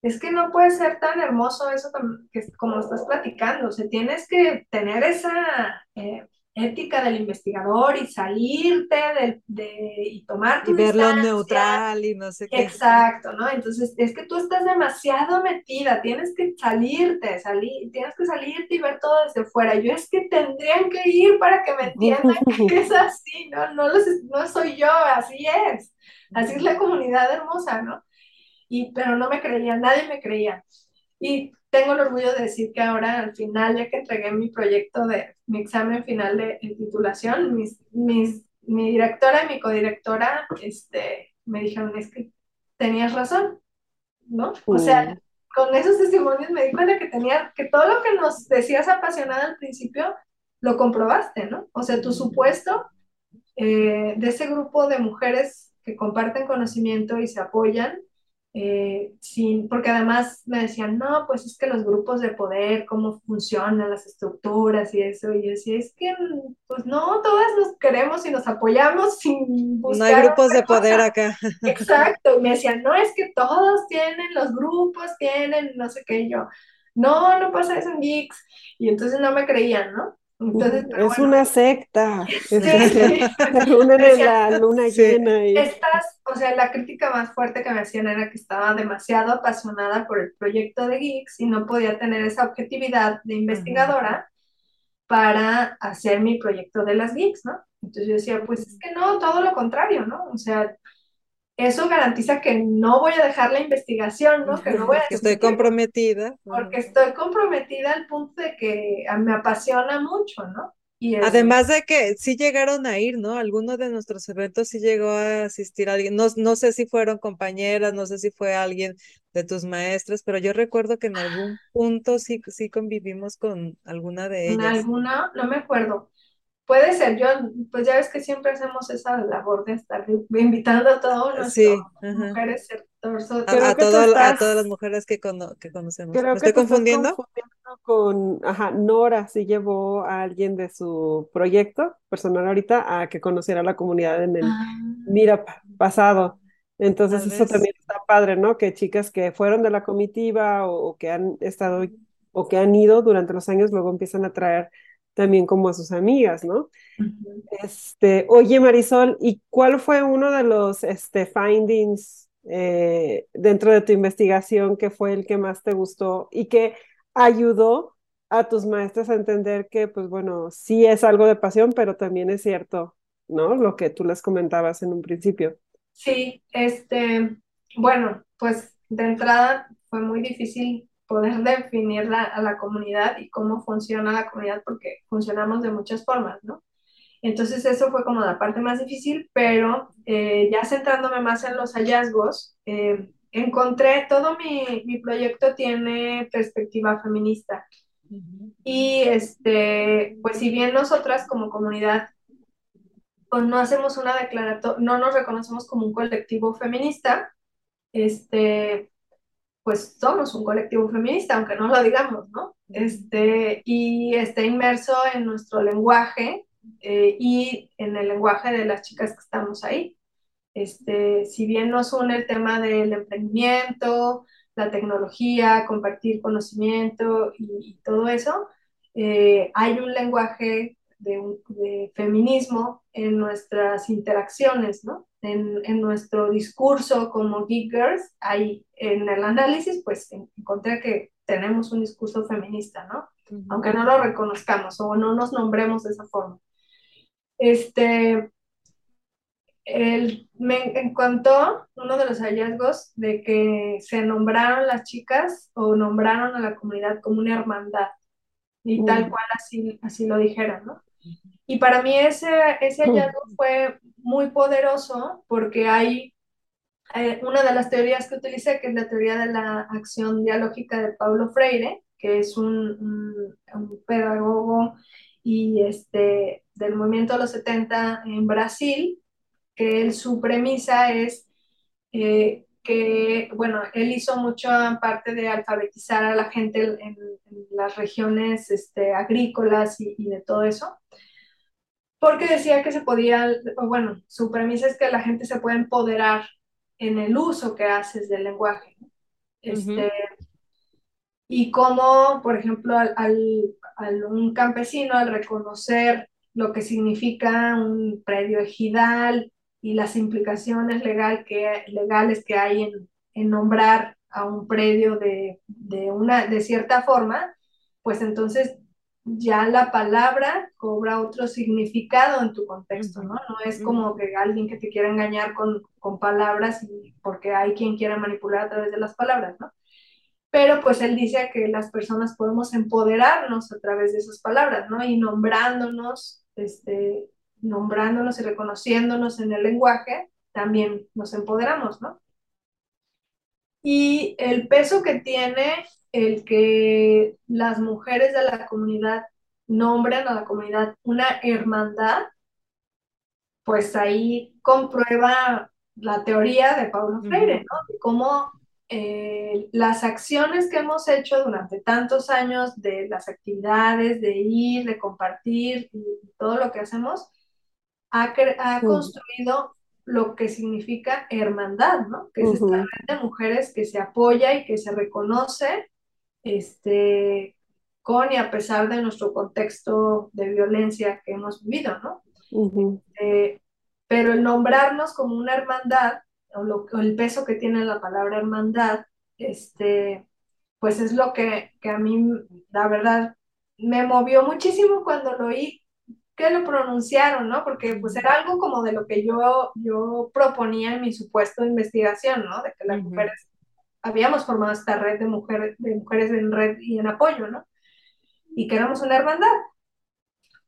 Speaker 1: es que no puede ser tan hermoso eso que, como estás platicando, o sea, tienes que tener esa eh, ética del investigador y salirte de, de y tomar tu
Speaker 2: Y verlo neutral y no sé qué.
Speaker 1: Exacto, ¿no? Entonces, es que tú estás demasiado metida, tienes que salirte, salir, tienes que salirte y ver todo desde fuera. Yo es que tendrían que ir para que me entiendan que es así, ¿no? No, no soy yo, así es. Así es la comunidad hermosa, ¿no? y, pero no me creían, nadie me creía. Y tengo el orgullo de decir que ahora, al final, ya que entregué mi proyecto de mi examen final de, titulación, mis, mis, mi directora y mi codirectora este, me dijeron, es que tenías razón, ¿no? O sea, con esos testimonios me di cuenta que tenía, que todo lo que nos decías apasionada al principio, lo comprobaste, ¿no? O sea, tu supuesto eh, de ese grupo de mujeres que comparten conocimiento y se apoyan, eh, sin, porque además me decían, no, pues es que los grupos de poder, cómo funcionan las estructuras y eso, y yo decía, es que, pues no, todas nos queremos y nos apoyamos sin buscar.
Speaker 2: No hay grupos de poder acá.
Speaker 1: Exacto, y me decían, no, es que todos tienen, los grupos tienen, no sé qué, yo, no, no pasa eso en Geeks, y entonces no me creían, ¿no? Entonces,
Speaker 3: es una secta. Sí, se reúnen en la luna llena. Y...
Speaker 1: Estas, o sea, la crítica más fuerte que me hacían era que estaba demasiado apasionada por el proyecto de Geeks y no podía tener esa objetividad de investigadora para hacer mi proyecto de las Geeks, ¿no? Entonces yo decía, pues es que no, todo lo contrario, ¿no? O sea, eso garantiza que no voy a dejar la investigación, ¿no? Que no voy a...
Speaker 2: Que estoy comprometida.
Speaker 1: Porque estoy comprometida al punto de que me apasiona mucho, ¿no?
Speaker 2: Y Además de que sí llegaron a ir, ¿no? Algunos de nuestros eventos sí llegó a asistir alguien, no, no sé si fueron compañeras, no sé si fue alguien de tus maestros, pero yo recuerdo que en algún punto sí, sí convivimos con alguna de ellas.
Speaker 1: ¿En alguna? No me acuerdo. Puede ser, yo, pues ya ves que siempre hacemos esa labor de estar invitando a todas las mujeres
Speaker 2: a, todas las mujeres que, que conocemos. ¿Me estoy confundiendo?
Speaker 3: con, ajá, Nora sí llevó a alguien de su proyecto personal ahorita a que conociera la comunidad en el ah. Mira pasado. Entonces eso también está padre, ¿no? Que chicas que fueron de la comitiva o, o, que han estado o que han ido durante los años luego empiezan a traer también como a sus amigas, ¿no? Este, oye Marisol, ¿y cuál fue uno de los este, findings eh, dentro de tu investigación que fue el que más te gustó y que ayudó a tus maestras a entender que, pues bueno, sí es algo de pasión, pero también es cierto, ¿no? Lo que tú les comentabas en un principio.
Speaker 1: Sí, este, bueno, pues de entrada fue muy difícil poder definir a la comunidad y cómo funciona la comunidad, porque funcionamos de muchas formas, ¿no? Entonces eso fue como la parte más difícil, pero eh, ya centrándome más en los hallazgos, eh, encontré, todo mi, mi, proyecto tiene perspectiva feminista. Y este, pues si bien nosotras como comunidad pues no hacemos una declaratoria, no nos reconocemos como un colectivo feminista, este, pues somos un colectivo feminista, aunque no lo digamos, ¿no? Este, y está inmerso en nuestro lenguaje eh, y en el lenguaje de las chicas que estamos ahí. Este, si bien nos une el tema del emprendimiento, la tecnología, compartir conocimiento y, todo eso, eh, hay un lenguaje de, de, feminismo en nuestras interacciones, ¿no? En, en, nuestro discurso como Geek Girls, ahí en el análisis, pues encontré que tenemos un discurso feminista, ¿no? Aunque no lo reconozcamos o no nos nombremos de esa forma. Este, el, me encantó uno de los hallazgos de que se nombraron las chicas o nombraron a la comunidad como una hermandad y tal cual así, así lo dijeron, ¿no? Y para mí ese, ese hallazgo fue muy poderoso porque hay eh, una de las teorías que utilicé, que es la teoría de la acción dialógica de Paulo Freire, que es un, un, pedagogo y este, del movimiento de los 70 en Brasil, que él, su premisa es eh, que, bueno, él hizo mucha parte de alfabetizar a la gente en, las regiones este, agrícolas y, y, de todo eso, porque decía que se podía, bueno, su premisa es que la gente se puede empoderar en el uso que haces del lenguaje. Este, Y cómo, por ejemplo, al, al, un campesino, al reconocer lo que significa un predio ejidal y las implicaciones legal que, legales que hay en, en nombrar a un predio de, de, una, de cierta forma, pues entonces ya la palabra cobra otro significado en tu contexto, ¿no? No es como que alguien que te quiera engañar con, con palabras y porque hay quien quiera manipular a través de las palabras, ¿no? Pero pues él dice que las personas podemos empoderarnos a través de esas palabras, ¿no? Y nombrándonos, este, nombrándonos y reconociéndonos en el lenguaje, también nos empoderamos, ¿no? Y el peso que tiene el que las mujeres de la comunidad nombren a la comunidad una hermandad, pues ahí comprueba la teoría de Paulo Freire, ¿no? De cómo eh, las acciones que hemos hecho durante tantos años de las actividades, de ir, de compartir y todo lo que hacemos, ha, ha construido lo que significa hermandad, ¿no? Que es esta red de mujeres que se apoya y que se reconoce este, con y a pesar de nuestro contexto de violencia que hemos vivido, ¿no? Este, pero el nombrarnos como una hermandad, o, lo, el peso que tiene la palabra hermandad, este, pues es lo que, que, a mí, la verdad, me movió muchísimo cuando lo oí que lo pronunciaron, ¿no? Porque pues era algo como de lo que yo, yo proponía en mi supuesto de investigación, ¿no? De que las mujeres habíamos formado esta red de mujeres, de mujeres en red y en apoyo, ¿no? Y que éramos una hermandad.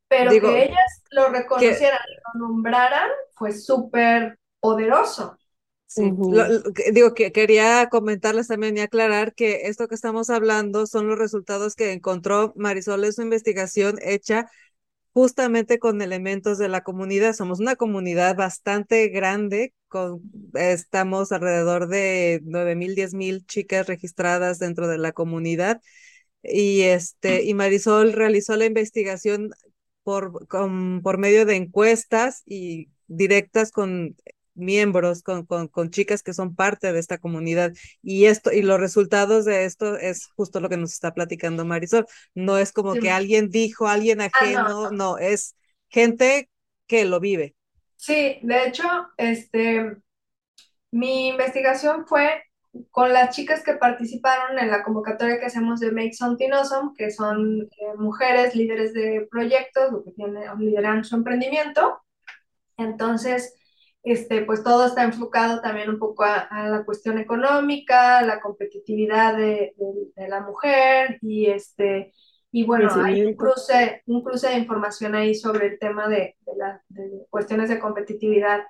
Speaker 1: Pero que ellas lo reconocieran y lo nombraran fue súper poderoso.
Speaker 2: Sí, digo que quería comentarles también y aclarar que esto que estamos hablando son los resultados que encontró Marisol en su investigación hecha justamente con elementos de la comunidad. Somos una comunidad bastante grande, con, estamos alrededor de 9 mil, 10 mil chicas registradas dentro de la comunidad. Y, este, y Marisol realizó la investigación por, con, por medio de encuestas y directas con miembros, con, con, con, chicas que son parte de esta comunidad. Y esto, y los resultados de esto es justo lo que nos está platicando Marisol. No es como que alguien dijo, alguien ah, ajeno, no. es gente que lo vive.
Speaker 1: Sí, de hecho, este, mi investigación fue con las chicas que participaron en la convocatoria que hacemos de Make Something Awesome, que son eh, mujeres líderes de proyectos, lo que tienen, lideran su emprendimiento. Entonces, este, pues todo está enfocado también un poco a, la cuestión económica, la competitividad de, la mujer y este y bueno, hay un cruce, un cruce de información ahí sobre el tema de, la, cuestiones de competitividad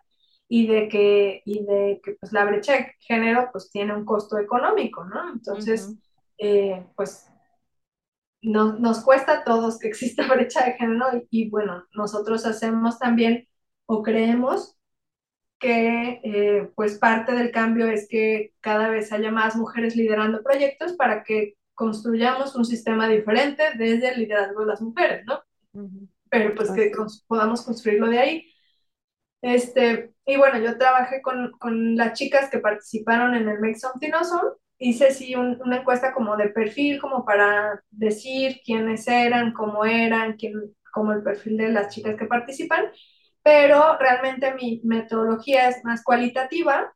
Speaker 1: y de que, y de que pues, la brecha de género pues tiene un costo económico, ¿no? Entonces, eh, pues nos cuesta a todos que exista brecha de género y, y bueno, nosotros hacemos también o creemos que eh, pues parte del cambio es que cada vez haya más mujeres liderando proyectos para que construyamos un sistema diferente desde el liderazgo de las mujeres, ¿no? Pero pues que podamos construirlo de ahí. Este, y bueno, yo trabajé con, con las chicas que participaron en el Make Something Awesome. Hice sí una encuesta como de perfil, como para decir quiénes eran, cómo eran, quién, como el perfil de las chicas que participan pero realmente mi metodología es más cualitativa,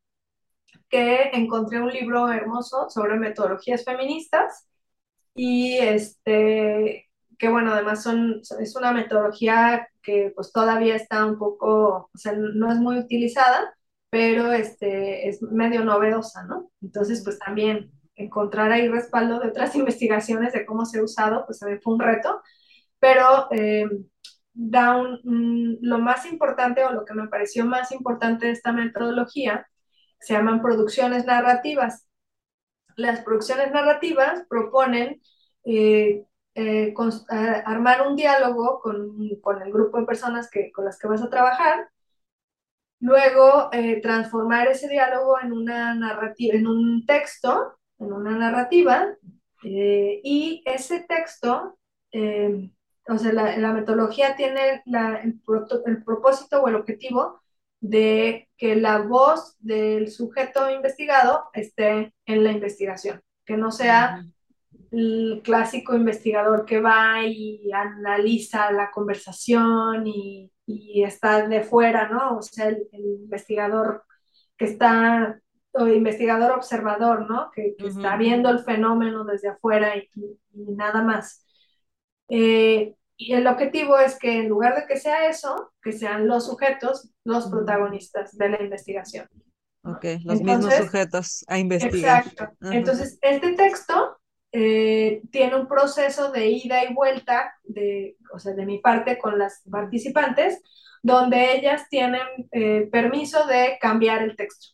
Speaker 1: que encontré un libro hermoso sobre metodologías feministas y este, que bueno, además son, es una metodología que pues todavía está un poco, o sea, no es muy utilizada, pero este, es medio novedosa, ¿no? Entonces, pues también encontrar ahí respaldo de otras investigaciones de cómo se ha usado, pues también fue un reto, pero eh, da un, lo más importante o lo que me pareció más importante de esta metodología se llaman producciones narrativas. Las producciones narrativas proponen eh, eh, armar un diálogo con, con, el grupo de personas que, con las que vas a trabajar, luego eh, transformar ese diálogo en una narrativa, en un texto, en una narrativa, y ese texto o sea, la, metodología tiene el, propósito o el objetivo de que la voz del sujeto investigado esté en la investigación, que no sea el clásico investigador que va y analiza la conversación y, está de fuera, ¿no? O sea, el, investigador que está, o investigador observador, ¿no? Que, está viendo el fenómeno desde afuera y nada más. Eh, y el objetivo es que en lugar de que sea eso, que sean los sujetos los protagonistas de la investigación.
Speaker 2: Ok, los mismos sujetos a investigar.
Speaker 1: Exacto. Entonces, este texto eh, tiene un proceso de ida y vuelta, de, o sea, de mi parte con las participantes, donde ellas tienen eh, permiso de cambiar el texto.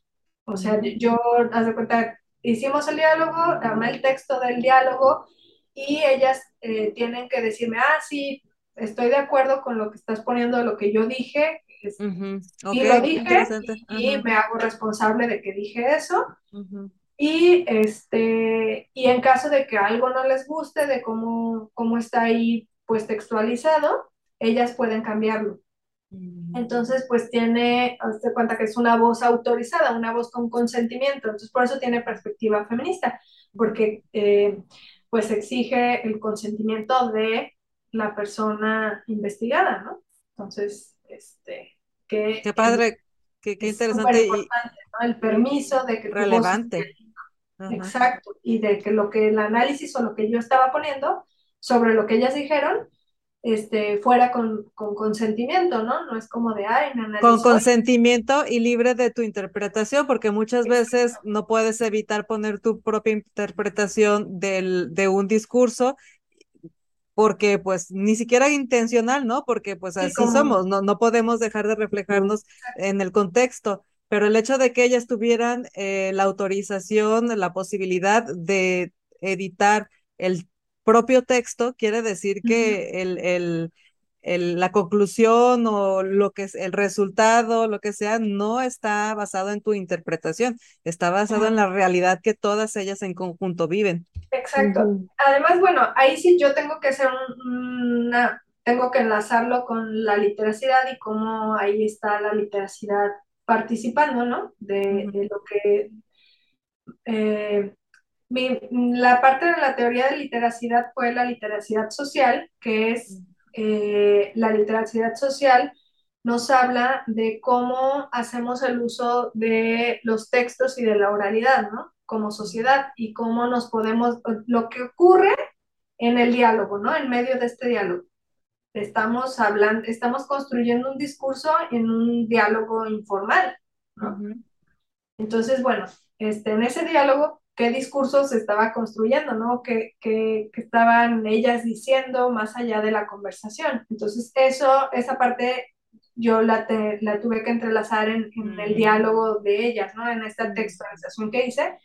Speaker 1: O sea, yo, haz de cuenta, hicimos el diálogo, armé el texto del diálogo y ellas eh, tienen que decirme, ah, sí, estoy de acuerdo con lo que estás poniendo, lo que yo dije, y lo dije, y, me hago responsable de que dije eso. Y, este, y en caso de que algo no les guste de cómo, cómo está ahí pues textualizado, ellas pueden cambiarlo. Mm. Entonces, pues tiene, hazte cuenta que es una voz autorizada, una voz con consentimiento, entonces por eso tiene perspectiva feminista, porque eh, pues exige el consentimiento de la persona investigada, ¿no? Entonces, este, que...
Speaker 2: Qué padre, qué, qué interesante.
Speaker 1: ¿no? El permiso de que...
Speaker 2: Relevante.
Speaker 1: Exacto, y de que lo que el análisis o lo que yo estaba poniendo sobre lo que ellas dijeron, este, fuera con, con, consentimiento, ¿no? No es como de, ay,
Speaker 2: Con consentimiento y libre de tu interpretación, porque muchas veces no puedes evitar poner tu propia interpretación del, de un discurso porque pues ni siquiera intencional, ¿no? Porque pues así somos, no, no podemos dejar de reflejarnos en el contexto, pero el hecho de que ellas tuvieran eh, la autorización, la posibilidad de editar el propio texto, quiere decir que el, el, el, la conclusión o lo que es el resultado, lo que sea, no está basado en tu interpretación, está basado en la realidad que todas ellas en conjunto viven.
Speaker 1: Exacto. Además, bueno, ahí sí yo tengo que hacer una, tengo que enlazarlo con la literacidad y cómo ahí está la literacidad participando, ¿no? De, de lo que... Eh, la parte de la teoría de literacidad fue la literacidad social, que es eh, la literacidad social nos habla de cómo hacemos el uso de los textos y de la oralidad, ¿no? Como sociedad y cómo nos podemos, lo que ocurre en el diálogo, ¿no? En medio de este diálogo. Estamos hablando, estamos construyendo un discurso en un diálogo informal, ¿no? Entonces, bueno, este, en ese diálogo qué discursos se estaba construyendo, ¿no? ¿Qué, qué, estaban ellas diciendo más allá de la conversación? Entonces, eso, esa parte yo la, la tuve que entrelazar en, en, el diálogo de ellas, ¿no? En esta textualización que hice.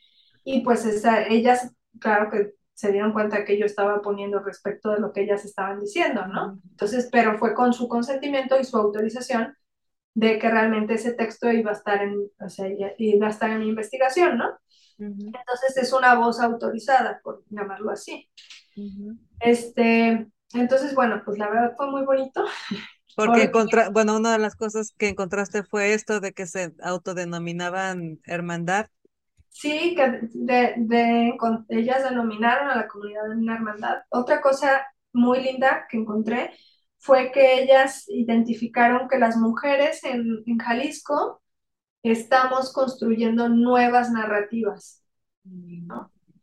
Speaker 1: Y pues esa, ellas, claro que se dieron cuenta que yo estaba poniendo respecto de lo que ellas estaban diciendo, ¿no? Entonces, pero fue con su consentimiento y su autorización de que realmente ese texto iba a estar en, o sea, iba a estar en mi investigación, ¿no? Entonces es una voz autorizada, por llamarlo así. Este, entonces, bueno, pues la verdad fue muy bonito.
Speaker 2: Porque, bueno, una de las cosas que encontraste fue esto de que se autodenominaban hermandad.
Speaker 1: Sí, que de, de, ellas denominaron a la comunidad de una hermandad. Otra cosa muy linda que encontré fue que ellas identificaron que las mujeres en, en Jalisco estamos construyendo nuevas narrativas.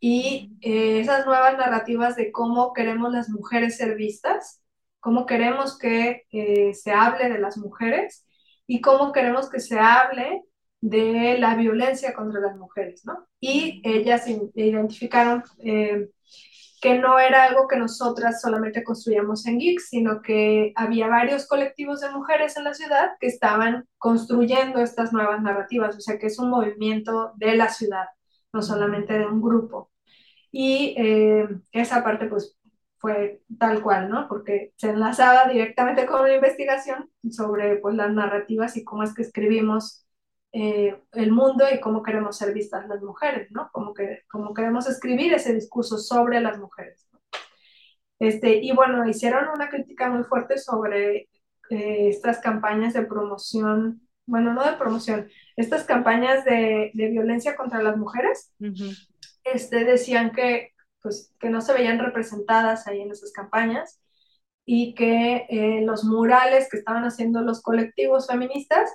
Speaker 1: y eh, esas nuevas narrativas de cómo queremos las mujeres ser vistas, cómo queremos que se hable de las mujeres y cómo queremos que se hable de la violencia contra las mujeres, ¿no? Y ellas identificaron eh, que no era algo que nosotras solamente construíamos en Geeks, sino que había varios colectivos de mujeres en la ciudad que estaban construyendo estas nuevas narrativas, o sea que es un movimiento de la ciudad, no solamente de un grupo. Y eh, esa parte pues fue tal cual, ¿no? Porque se enlazaba directamente con una investigación sobre pues las narrativas y cómo es que escribimos eh, el mundo y cómo queremos ser vistas las mujeres, ¿no? Cómo, que, cómo queremos escribir ese discurso sobre las mujeres. Este, y bueno, hicieron una crítica muy fuerte sobre eh, estas campañas de promoción, bueno, no de promoción, estas campañas de, de violencia contra las mujeres. este, decían que, pues, que no se veían representadas ahí en esas campañas y que eh, los murales que estaban haciendo los colectivos feministas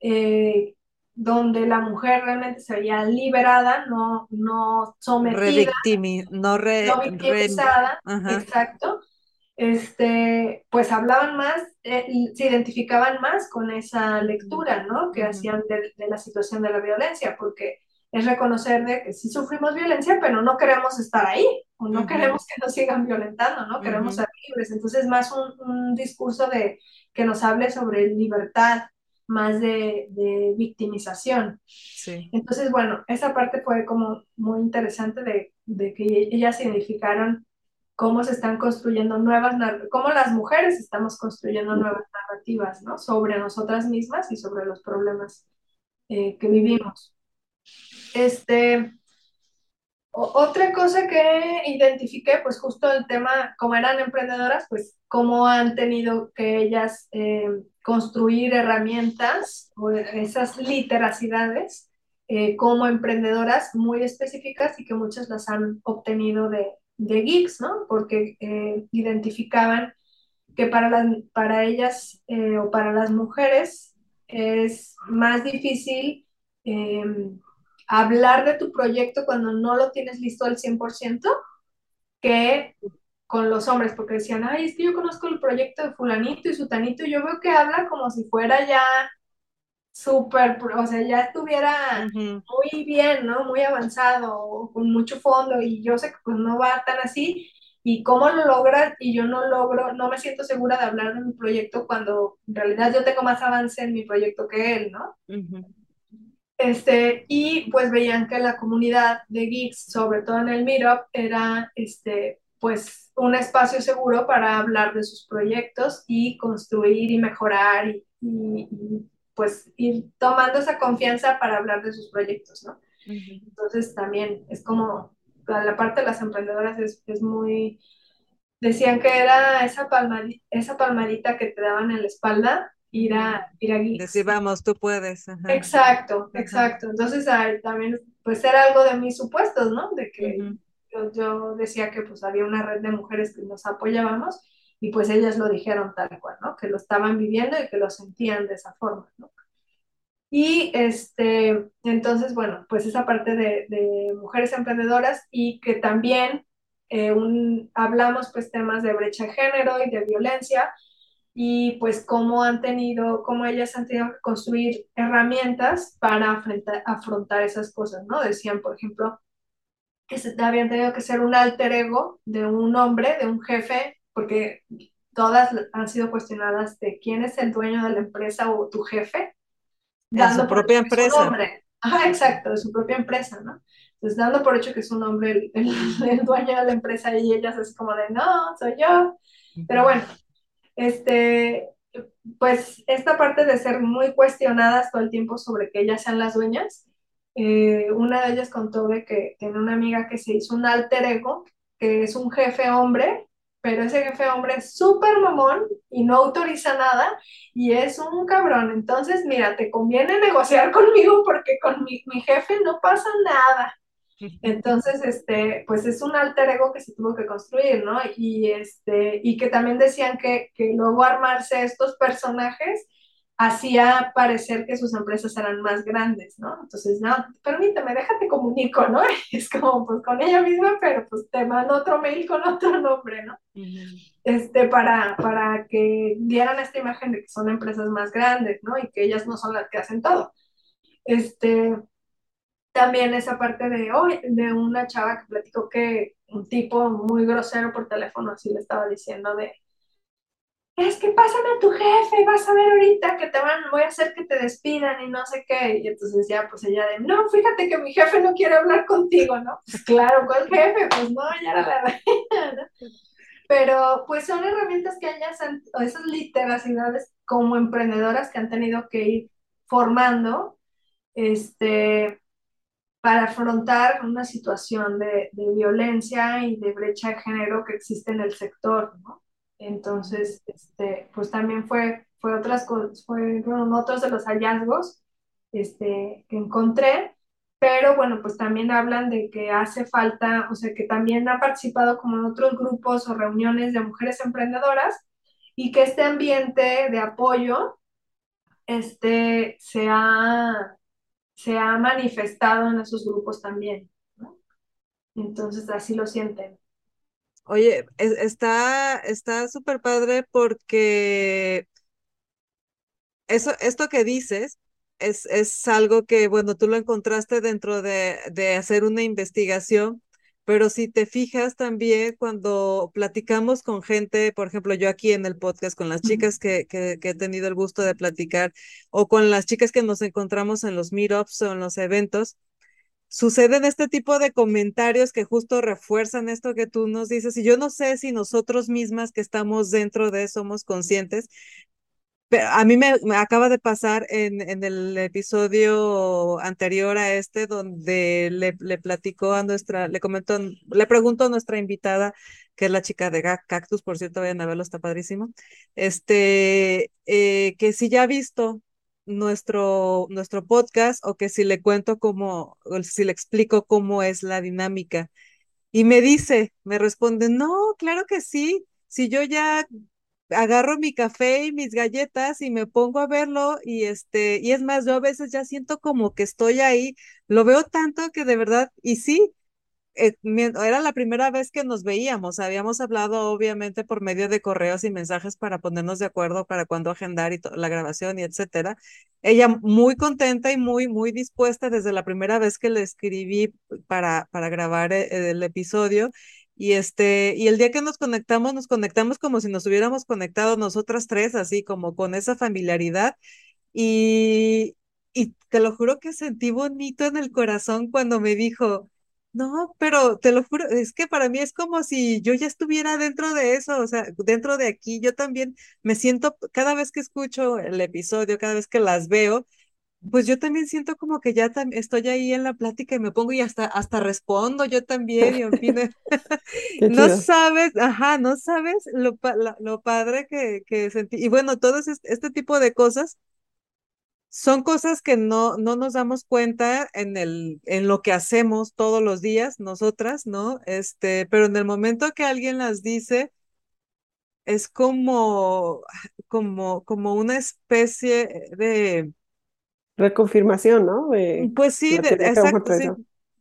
Speaker 1: eh, donde la mujer realmente se veía liberada, no, no sometida,
Speaker 2: no, re,
Speaker 1: no victimizada, exacto, este, pues hablaban más, eh, se identificaban más con esa lectura, ¿no? Que hacían de, la situación de la violencia, porque es reconocer de que sí sufrimos violencia, pero no queremos estar ahí, o no queremos que nos sigan violentando, ¿no? Queremos ser libres. Entonces, más un, un discurso de que nos hable sobre libertad, más de, victimización. Entonces, bueno, esa parte fue como muy interesante de, que ellas identificaron cómo se están construyendo nuevas, cómo las mujeres estamos construyendo nuevas narrativas, ¿no? Sobre nosotras mismas y sobre los problemas eh, que vivimos. Este, otra cosa que identifiqué, pues justo el tema, como eran emprendedoras, pues cómo han tenido que ellas eh, construir herramientas o esas literacidades eh, como emprendedoras muy específicas y que muchas las han obtenido de, de geeks, ¿no? Porque eh, identificaban que para, las, para ellas o para las mujeres es más difícil em, hablar de tu proyecto cuando no lo tienes listo al 100% que con los hombres, porque decían, ay, es que yo conozco el proyecto de fulanito y sutanito, y yo veo que habla como si fuera ya súper, o sea, ya estuviera muy bien, ¿no? Muy avanzado, con mucho fondo, y yo sé que pues no va tan así, y cómo lo logras, y yo no logro, no me siento segura de hablar de mi proyecto cuando en realidad yo tengo más avance en mi proyecto que él, ¿no? Este, y pues veían que la comunidad de geeks, sobre todo en el Meetup, era este, pues un espacio seguro para hablar de sus proyectos y construir y mejorar y, pues ir tomando esa confianza para hablar de sus proyectos, ¿no? Entonces también es como, la parte de las emprendedoras es, es muy, decían que era esa palmadita, esa palmadita que te daban en la espalda ir a, ir a
Speaker 2: Decir, vamos, tú puedes.
Speaker 1: Exacto, exacto. Entonces también, pues era algo de mis supuestos, ¿no? De que yo, decía que pues había una red de mujeres que nos apoyábamos y pues ellas lo dijeron tal cual, ¿no? Que lo estaban viviendo y que lo sentían de esa forma, ¿no? Y este, entonces, bueno, pues esa parte de, de mujeres emprendedoras y que también eh, un, hablamos pues temas de brecha de género y de violencia, y pues cómo han tenido, cómo ellas han tenido que construir herramientas para afrontar, afrontar esas cosas, ¿no? Decían, por ejemplo, que se, habían tenido que ser un alter ego de un hombre, de un jefe, porque todas han sido cuestionadas de quién es el dueño de la empresa o tu jefe.
Speaker 2: De su propia empresa.
Speaker 1: Ajá, exacto, de su propia empresa, ¿no? Entonces, dando por hecho que es un hombre el, el dueño de la empresa y ellas es como de, no, soy yo. Pero bueno, este, pues esta parte de ser muy cuestionadas todo el tiempo sobre que ellas sean las dueñas, eh, una de ellas contó de que tiene una amiga que se hizo un alter ego, que es un jefe hombre, pero ese jefe hombre es súper mamón y no autoriza nada y es un cabrón. Entonces, mira, te conviene negociar conmigo porque con mi, mi jefe no pasa nada. Entonces, este, pues es un alter ego que se tuvo que construir, ¿no? Y, este, y que también decían que, que luego armarse estos personajes hacía parecer que sus empresas eran más grandes, ¿no? Entonces, no, permíteme, déjate comunico, ¿no? Es como, pues con ella misma, pero pues te mando otro mail con otro nombre, ¿no? Este, para, para que dieran esta imagen de que son empresas más grandes, ¿no? Y que ellas no son las que hacen todo. Este, también esa parte de hoy, de una chava que platicó que un tipo muy grosero por teléfono así le estaba diciendo de, es que pásame a tu jefe, vas a ver ahorita que te van, voy a hacer que te despidan y no sé qué. Y entonces ya, pues ella de, no, fíjate que mi jefe no quiere hablar contigo, ¿no? Pues claro, ¿cuál jefe? Pues no, ya era la reina, ¿no? Pero pues son herramientas que ellas, han, o esas literacidades como emprendedoras que han tenido que ir formando, este, para afrontar una situación de, de violencia y de brecha de género que existe en el sector, ¿no? Entonces, este, pues también fue, fue otras fueron otros de los hallazgos este, que encontré, pero bueno, pues también hablan de que hace falta, o sea, que también ha participado como en otros grupos o reuniones de mujeres emprendedoras y que este ambiente de apoyo este, se, ha, se ha manifestado en esos grupos también. Entonces, así lo sienten.
Speaker 2: Oye, está está súper padre porque eso, esto que dices es, es algo que, bueno, tú lo encontraste dentro de, de hacer una investigación, pero si te fijas también cuando platicamos con gente, por ejemplo, yo aquí en el podcast, con las chicas que, que, que he tenido el gusto de platicar, o con las chicas que nos encontramos en los meetups o en los eventos, suceden este tipo de comentarios que justo refuerzan esto que tú nos dices. Y yo no sé si nosotros mismas que estamos dentro de somos conscientes. A mí me, acaba de pasar en, en, el episodio anterior a este, donde le, le platicó a nuestra, le comentó, le preguntó a nuestra invitada, que es la chica de Cactus, por cierto, vayan a verlo, está padrísimo, este, eh, que si ya ha visto nuestro, nuestro podcast o que si le cuento cómo, o si le explico cómo es la dinámica. Y me dice, me responde, no, claro que sí, si yo ya agarro mi café y mis galletas y me pongo a verlo y este, y es más, yo a veces ya siento como que estoy ahí, lo veo tanto que de verdad, y sí, eh, era la primera vez que nos veíamos. Habíamos hablado obviamente por medio de correos y mensajes para ponernos de acuerdo para cuándo agendar y la grabación y etcétera. Ella muy contenta y muy, muy dispuesta desde la primera vez que le escribí para, para grabar eh, el episodio. Y este, y el día que nos conectamos, nos conectamos como si nos hubiéramos conectado nosotras tres, así como con esa familiaridad. Y, y te lo juro que sentí bonito en el corazón cuando me dijo, no, pero te lo juro, es que para mí es como si yo ya estuviera dentro de eso, o sea, dentro de aquí, yo también me siento, cada vez que escucho el episodio, cada vez que las veo, pues yo también siento como que ya estoy ahí en la plática y me pongo y hasta, hasta respondo yo también, y fin, no sabes, ajá, no sabes lo, lo padre que, que sentí. Y bueno, todo este, este tipo de cosas son cosas que no, no nos damos cuenta en, el, en lo que hacemos todos los días, nosotras, ¿no? Este, pero en el momento que alguien las dice, es como, como, como una especie de...
Speaker 3: Reconfirmación, ¿no?
Speaker 2: pues sí, de, exacto,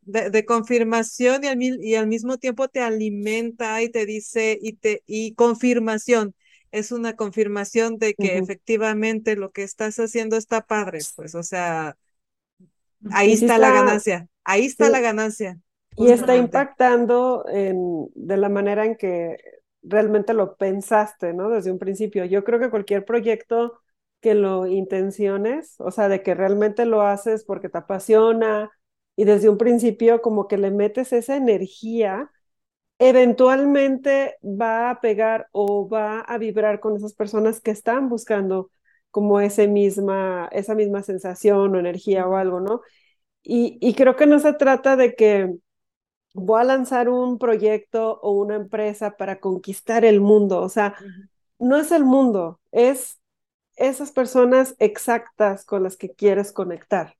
Speaker 2: De, de, confirmación y al, y al mismo tiempo te alimenta y te dice, y, te, y confirmación es una confirmación de que efectivamente lo que estás haciendo está padre, pues, o sea, ahí está, la ganancia, ahí está la ganancia.
Speaker 3: Y está impactando en, de la manera en que realmente lo pensaste, ¿no? Desde un principio. Yo creo que cualquier proyecto que lo intenciones, o sea, de que realmente lo haces porque te apasiona y desde un principio como que le metes esa energía, eventualmente va a pegar o va a vibrar con esas personas que están buscando como ese misma, esa misma sensación o energía o algo, ¿no? Y, y creo que no se trata de que voy a lanzar un proyecto o una empresa para conquistar el mundo, o sea, no es el mundo, es esas personas exactas con las que quieres conectar.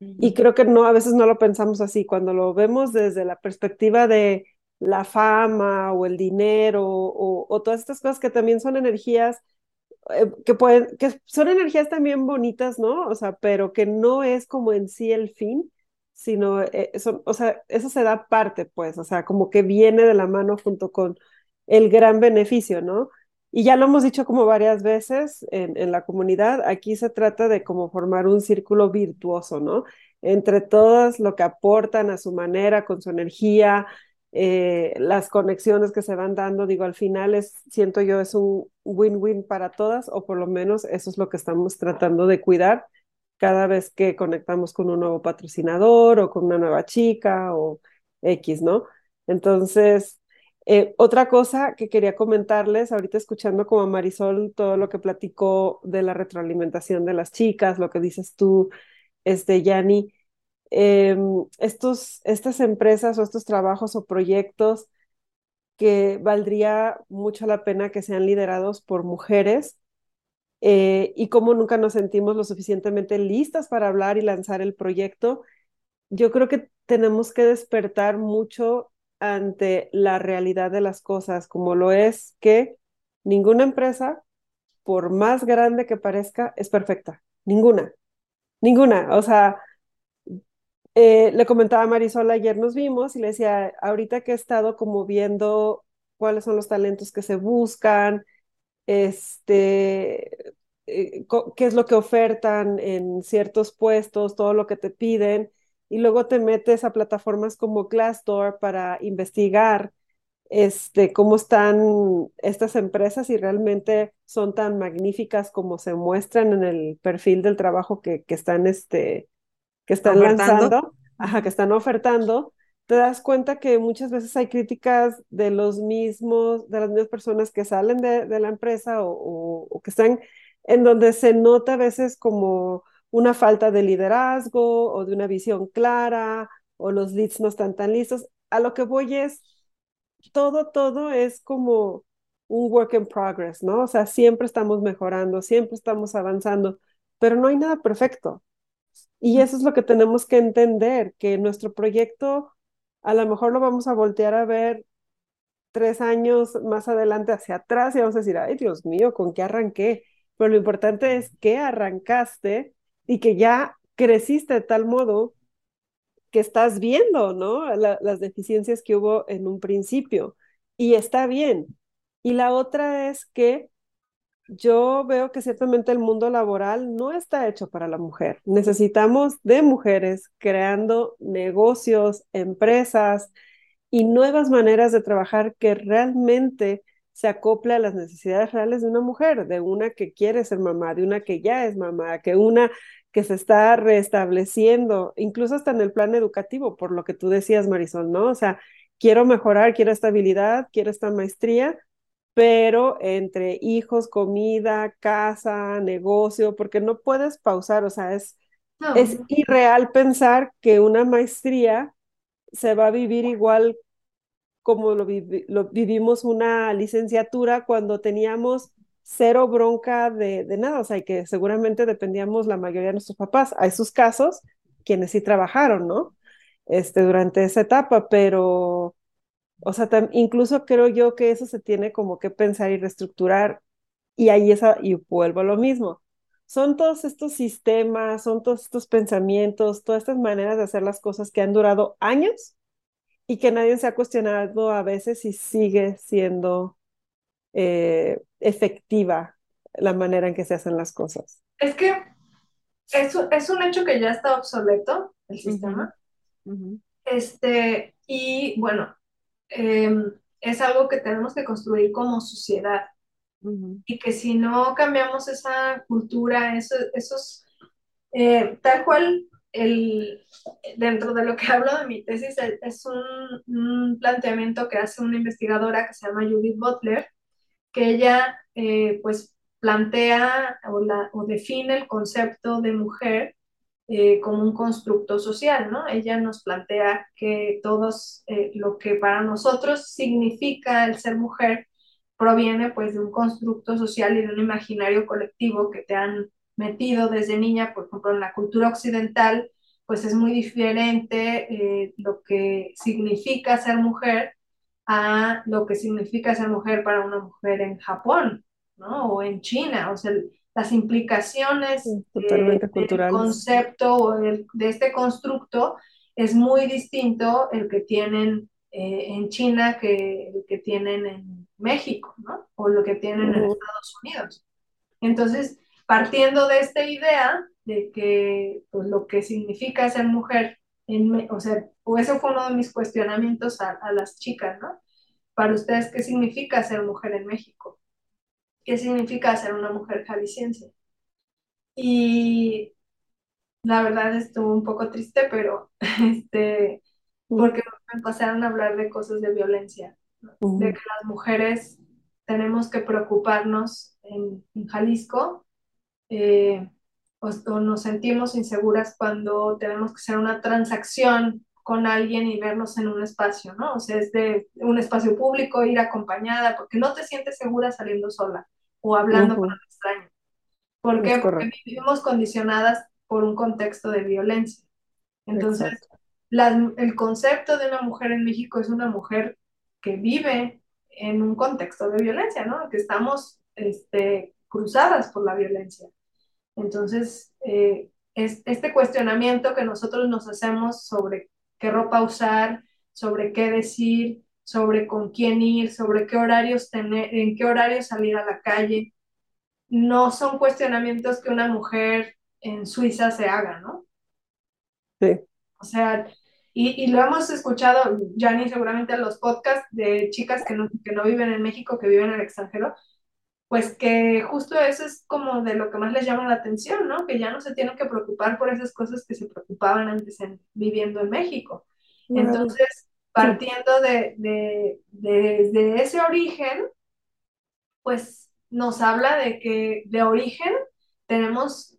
Speaker 3: Y creo que no, a veces no lo pensamos así, cuando lo vemos desde la perspectiva de la fama o el dinero o, todas estas cosas que también son energías eh, que pueden, que son energías también bonitas, ¿no? O sea, pero que no es como en sí el fin, sino, eh, eso, o sea, eso se da parte, pues, o sea, como que viene de la mano junto con el gran beneficio, ¿no? Y ya lo hemos dicho como varias veces en, en la comunidad, aquí se trata de como formar un círculo virtuoso, ¿no? Entre todas lo que aportan a su manera, con su energía, eh, las conexiones que se van dando, digo, al final es, siento yo, es un win-win para todas, o por lo menos eso es lo que estamos tratando de cuidar cada vez que conectamos con un nuevo patrocinador o con una nueva chica o X, ¿no? Entonces, eh, otra cosa que quería comentarles, ahorita escuchando como Marisol todo lo que platicó de la retroalimentación de las chicas, lo que dices tú, este, Yanni, Em, estos, estas empresas o estos trabajos o proyectos que valdría mucho la pena que sean liderados por mujeres eh, y como nunca nos sentimos lo suficientemente listas para hablar y lanzar el proyecto, yo creo que tenemos que despertar mucho ante la realidad de las cosas, como lo es que ninguna empresa, por más grande que parezca, es perfecta. Ninguna. Ninguna. O sea, eh, le comentaba a Marisol, ayer nos vimos y le decía, ahorita que he estado como viendo cuáles son los talentos que se buscan, este, eh, qué es lo que ofertan en ciertos puestos, todo lo que te piden, y luego te metes a plataformas como Glassdoor para investigar este, cómo están estas empresas y realmente son tan magníficas como se muestran en el perfil del trabajo que, que están este, que están lanzando, ajá, que están ofertando, te das cuenta que muchas veces hay críticas de los mismos, de las mismas personas que salen de, de la empresa o, o, que están en donde se nota a veces como una falta de liderazgo o de una visión clara o los leads no están tan listos. A lo que voy es, todo, todo es como un work in progress, ¿no? O sea, siempre estamos mejorando, siempre estamos avanzando, pero no hay nada perfecto. Y eso es lo que tenemos que entender, que nuestro proyecto a lo mejor lo vamos a voltear a ver tres años más adelante hacia atrás y vamos a decir, ay Dios mío, ¿con qué arranqué? Pero lo importante es que arrancaste y que ya creciste de tal modo que estás viendo, ¿no? las deficiencias que hubo en un principio y está bien. Y la otra es que yo veo que ciertamente el mundo laboral no está hecho para la mujer. Necesitamos de mujeres creando negocios, empresas y nuevas maneras de trabajar que realmente se acople a las necesidades reales de una mujer, de una que quiere ser mamá, de una que ya es mamá, que una que se está restableciendo, incluso hasta en el plan educativo, por lo que tú decías, Marisol, ¿no? O sea, quiero mejorar, quiero estabilidad, quiero esta maestría, pero entre hijos, comida, casa, negocio, porque no puedes pausar, o sea, es, es irreal pensar que una maestría se va a vivir igual como lo, vivimos una licenciatura cuando teníamos cero bronca de, de, nada, o sea, que seguramente dependíamos la mayoría de nuestros papás. Hay sus casos, quienes sí trabajaron, ¿no? Este, durante esa etapa, pero o sea, incluso creo yo que eso se tiene como que pensar y reestructurar y ahí esa, y vuelvo a lo mismo. Son todos estos sistemas, son todos estos pensamientos, todas estas maneras de hacer las cosas que han durado años y que nadie se ha cuestionado a veces si sigue siendo eh, efectiva la manera en que se hacen las cosas.
Speaker 1: Es que es, es un hecho que ya está obsoleto el sistema. Este, y bueno, Em, es algo que tenemos que construir como sociedad. Y que si no cambiamos esa cultura, eso, esos, eh, tal cual, el, dentro de lo que hablo de mi tesis, es un, planteamiento que hace una investigadora que se llama Judith Butler, que ella eh, pues plantea o, la, o define el concepto de mujer eh, como un constructo social, ¿no? Ella nos plantea que todos eh, lo que para nosotros significa el ser mujer proviene pues de un constructo social y de un imaginario colectivo que te han metido desde niña, por ejemplo, en la cultura occidental, pues es muy diferente eh, lo que significa ser mujer a lo que significa ser mujer para una mujer en Japón, ¿no? O en China, o sea, las implicaciones
Speaker 3: Totalmente
Speaker 1: del concepto o de este constructo es muy distinto el que tienen eh, en China que el que tienen en México, ¿no? O lo que tienen en Estados Unidos. Entonces, partiendo de esta idea de que pues, lo que significa ser mujer, en, o sea, o ese fue uno de mis cuestionamientos a, a las chicas, ¿no? Para ustedes, ¿qué significa ser mujer en México? ¿Qué significa ser una mujer jalisciense? Y la verdad estuvo un poco triste, pero este, porque me empezaron a hablar de cosas de violencia, de que las mujeres tenemos que preocuparnos en, Jalisco, eh, o, nos sentimos inseguras cuando tenemos que hacer una transacción con alguien y vernos en un espacio, ¿no? O sea, es de un espacio público, ir acompañada, porque no te sientes segura saliendo sola o hablando con un extraño. ¿Por qué? Porque vivimos condicionadas por un contexto de violencia. Entonces, el concepto de una mujer en México es una mujer que vive en un contexto de violencia, ¿no? Que estamos este, cruzadas por la violencia. Entonces, eh, es este cuestionamiento que nosotros nos hacemos sobre qué ropa usar, sobre qué decir, sobre con quién ir, sobre qué horarios tener, en qué horarios salir a la calle, no son cuestionamientos que una mujer en Suiza se haga, ¿no?
Speaker 3: Sí.
Speaker 1: O sea, y, lo hemos escuchado, Jani, seguramente en los podcasts de chicas que no, que no viven en México, que viven en el extranjero, pues que justo eso es como de lo que más les llama la atención, ¿no? Que ya no se tienen que preocupar por esas cosas que se preocupaban antes en, viviendo en México. Entonces, partiendo de, de, de, ese origen, pues nos habla de que de origen tenemos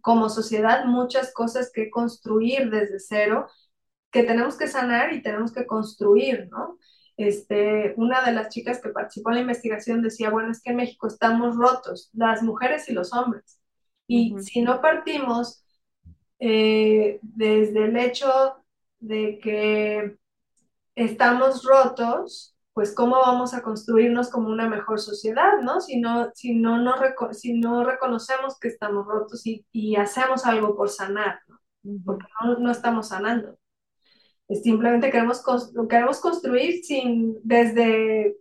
Speaker 1: como sociedad muchas cosas que construir desde cero que tenemos que sanar y tenemos que construir, ¿no? Este, una de las chicas que participó en la investigación decía, bueno, es que en México estamos rotos, las mujeres y los hombres. Y si no partimos eh, desde el hecho de que estamos rotos, pues cómo vamos a construirnos como una mejor sociedad, ¿no? Si no, si no, no, si no reconocemos que estamos rotos y, y hacemos algo por sanar, ¿no? Porque no, no estamos sanando. Simplemente queremos, queremos construir sin, desde,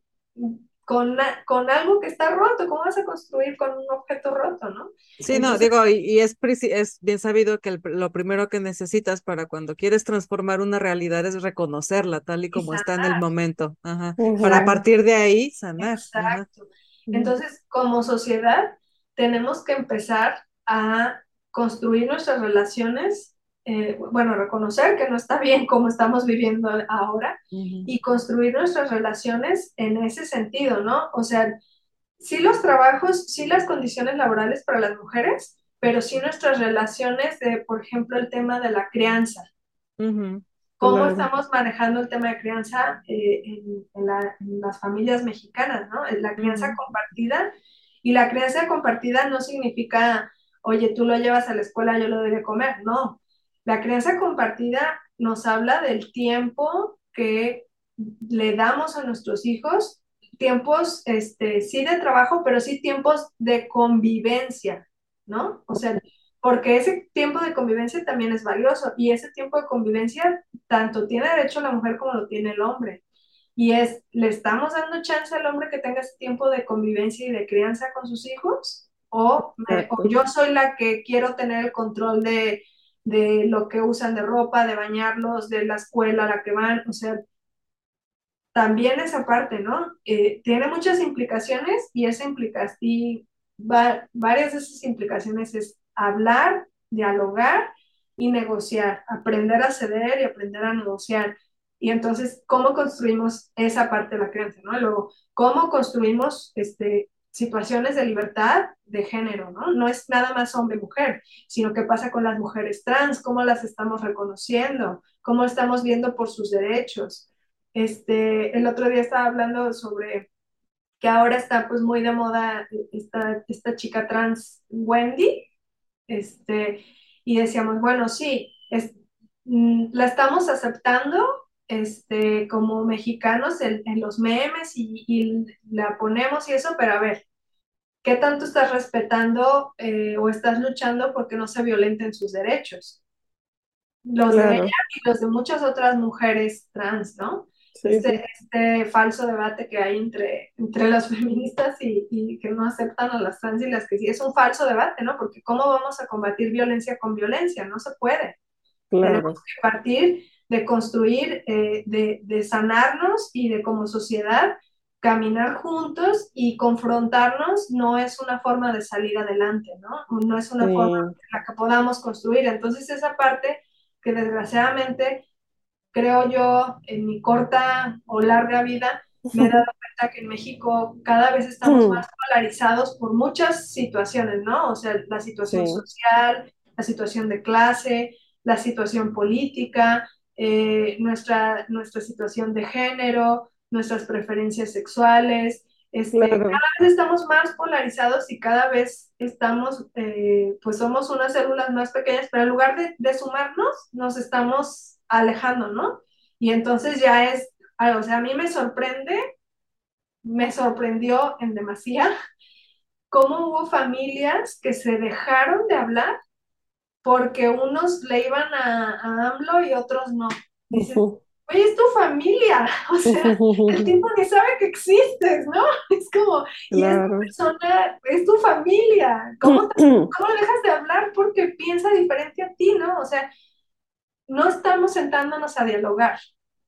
Speaker 1: con, con algo que está roto. ¿Cómo vas a construir con un objeto roto, no?
Speaker 2: Sí, no, digo, y, es, es bien sabido que lo primero que necesitas para cuando quieres transformar una realidad es reconocerla tal y como está en el momento. Ajá. Para partir de ahí sanar.
Speaker 1: Exacto. Entonces, como sociedad, tenemos que empezar a construir nuestras relaciones eh, bueno, reconocer que no está bien como estamos viviendo ahora y construir nuestras relaciones en ese sentido, ¿no? O sea, sí los trabajos, sí las condiciones laborales para las mujeres, pero sí nuestras relaciones de, por ejemplo, el tema de la crianza. ¿Cómo estamos manejando el tema de crianza eh, en, las familias mexicanas, ¿no? La crianza compartida. Y la crianza compartida no significa, oye, tú lo llevas a la escuela, yo lo doy de comer, no la crianza compartida nos habla del tiempo que le damos a nuestros hijos, tiempos, este, sí de trabajo, pero sí tiempos de convivencia, ¿no? O sea, porque ese tiempo de convivencia también es valioso y ese tiempo de convivencia tanto tiene derecho la mujer como lo tiene el hombre. Y es, ¿le estamos dando chance al hombre que tenga ese tiempo de convivencia y de crianza con sus hijos? O, o yo soy la que quiero tener el control de, de lo que usan de ropa, de bañarlos, de la escuela a la que van, o sea, también esa parte, ¿no? Eh, tiene muchas implicaciones y esa implica, y varias de esas implicaciones es hablar, dialogar y negociar, aprender a ceder y aprender a negociar. Y entonces, ¿cómo construimos esa parte de la creencia, ¿no? Luego, ¿cómo construimos este, situaciones de libertad de género, ¿no? No es nada más hombre-mujer, sino qué pasa con las mujeres trans, cómo las estamos reconociendo, cómo estamos viendo por sus derechos. Este, el otro día estaba hablando sobre que ahora está pues muy de moda esta, esta chica trans Wendy, este, y decíamos, bueno, sí, es, mm, la estamos aceptando este, como mexicanos en, los memes y, y, la ponemos y eso, pero a ver, ¿qué tanto estás respetando eh, o estás luchando porque no se violenten sus derechos? Los de ella y los de muchas otras mujeres trans, ¿no? este, este, falso debate que hay entre, entre las feministas y, y, que no aceptan a las trans y las que sí es un falso debate, ¿no? Porque ¿cómo vamos a combatir violencia con violencia? No se puede. Tenemos que partir de construir, eh, de, de sanarnos y de como sociedad caminar juntos y confrontarnos no es una forma de salir adelante, ¿no? No es una forma en la que podamos construir. Entonces esa parte que desgraciadamente creo yo en mi corta o larga vida me he dado cuenta que en México cada vez estamos mm. más polarizados por muchas situaciones, ¿no? O sea, la situación social, la situación de clase, la situación política, eh, nuestra, nuestra situación de género, nuestras preferencias sexuales. Este, Cada vez estamos más polarizados y cada vez estamos, eh, pues somos unas células más pequeñas, pero en lugar de, de, sumarnos, nos estamos alejando, ¿no? Y entonces ya es, o sea, a mí me sorprende, me sorprendió en demasía cómo hubo familias que se dejaron de hablar porque unos le iban a, a AMLO y otros no. Oye, es tu familia, o sea, el tipo ni sabe que existes, ¿no? Es como, y esta persona es tu familia, ¿Cómo, ¿cómo dejas de hablar porque piensa diferente a ti, ¿no? O sea, no estamos sentándonos a dialogar,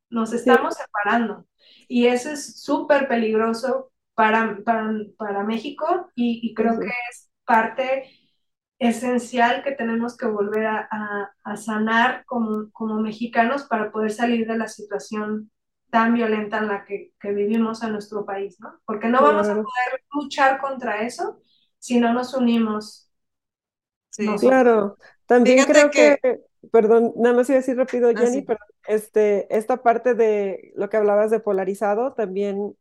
Speaker 1: nos estamos separando. Y eso es súper peligroso para, para, para, México y, y creo que es parte esencial que tenemos que volver a, sanar como, como, mexicanos para poder salir de la situación tan violenta en la que, vivimos en nuestro país, ¿no? Porque no vamos a poder luchar contra eso si no nos unimos.
Speaker 3: Sí, claro. También creo que... perdón, nada más iba a decir rápido, ah, Jenny, pero este, esta parte de lo que hablabas de polarizado también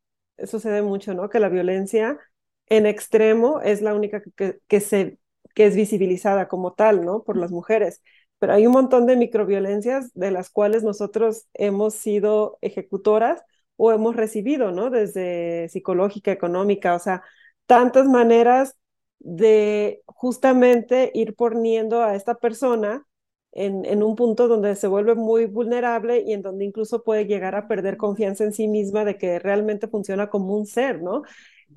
Speaker 3: sucede mucho, ¿no? Que la violencia en extremo es la única que, que se que es visibilizada como tal, ¿no? Por las mujeres. Pero hay un montón de microviolencias de las cuales nosotros hemos sido ejecutoras o hemos recibido, ¿no? Desde psicológica, económica, o sea, tantas maneras de justamente ir poniendo a esta persona en, en, un punto donde se vuelve muy vulnerable y en donde incluso puede llegar a perder confianza en sí misma de que realmente funciona como un ser, ¿no?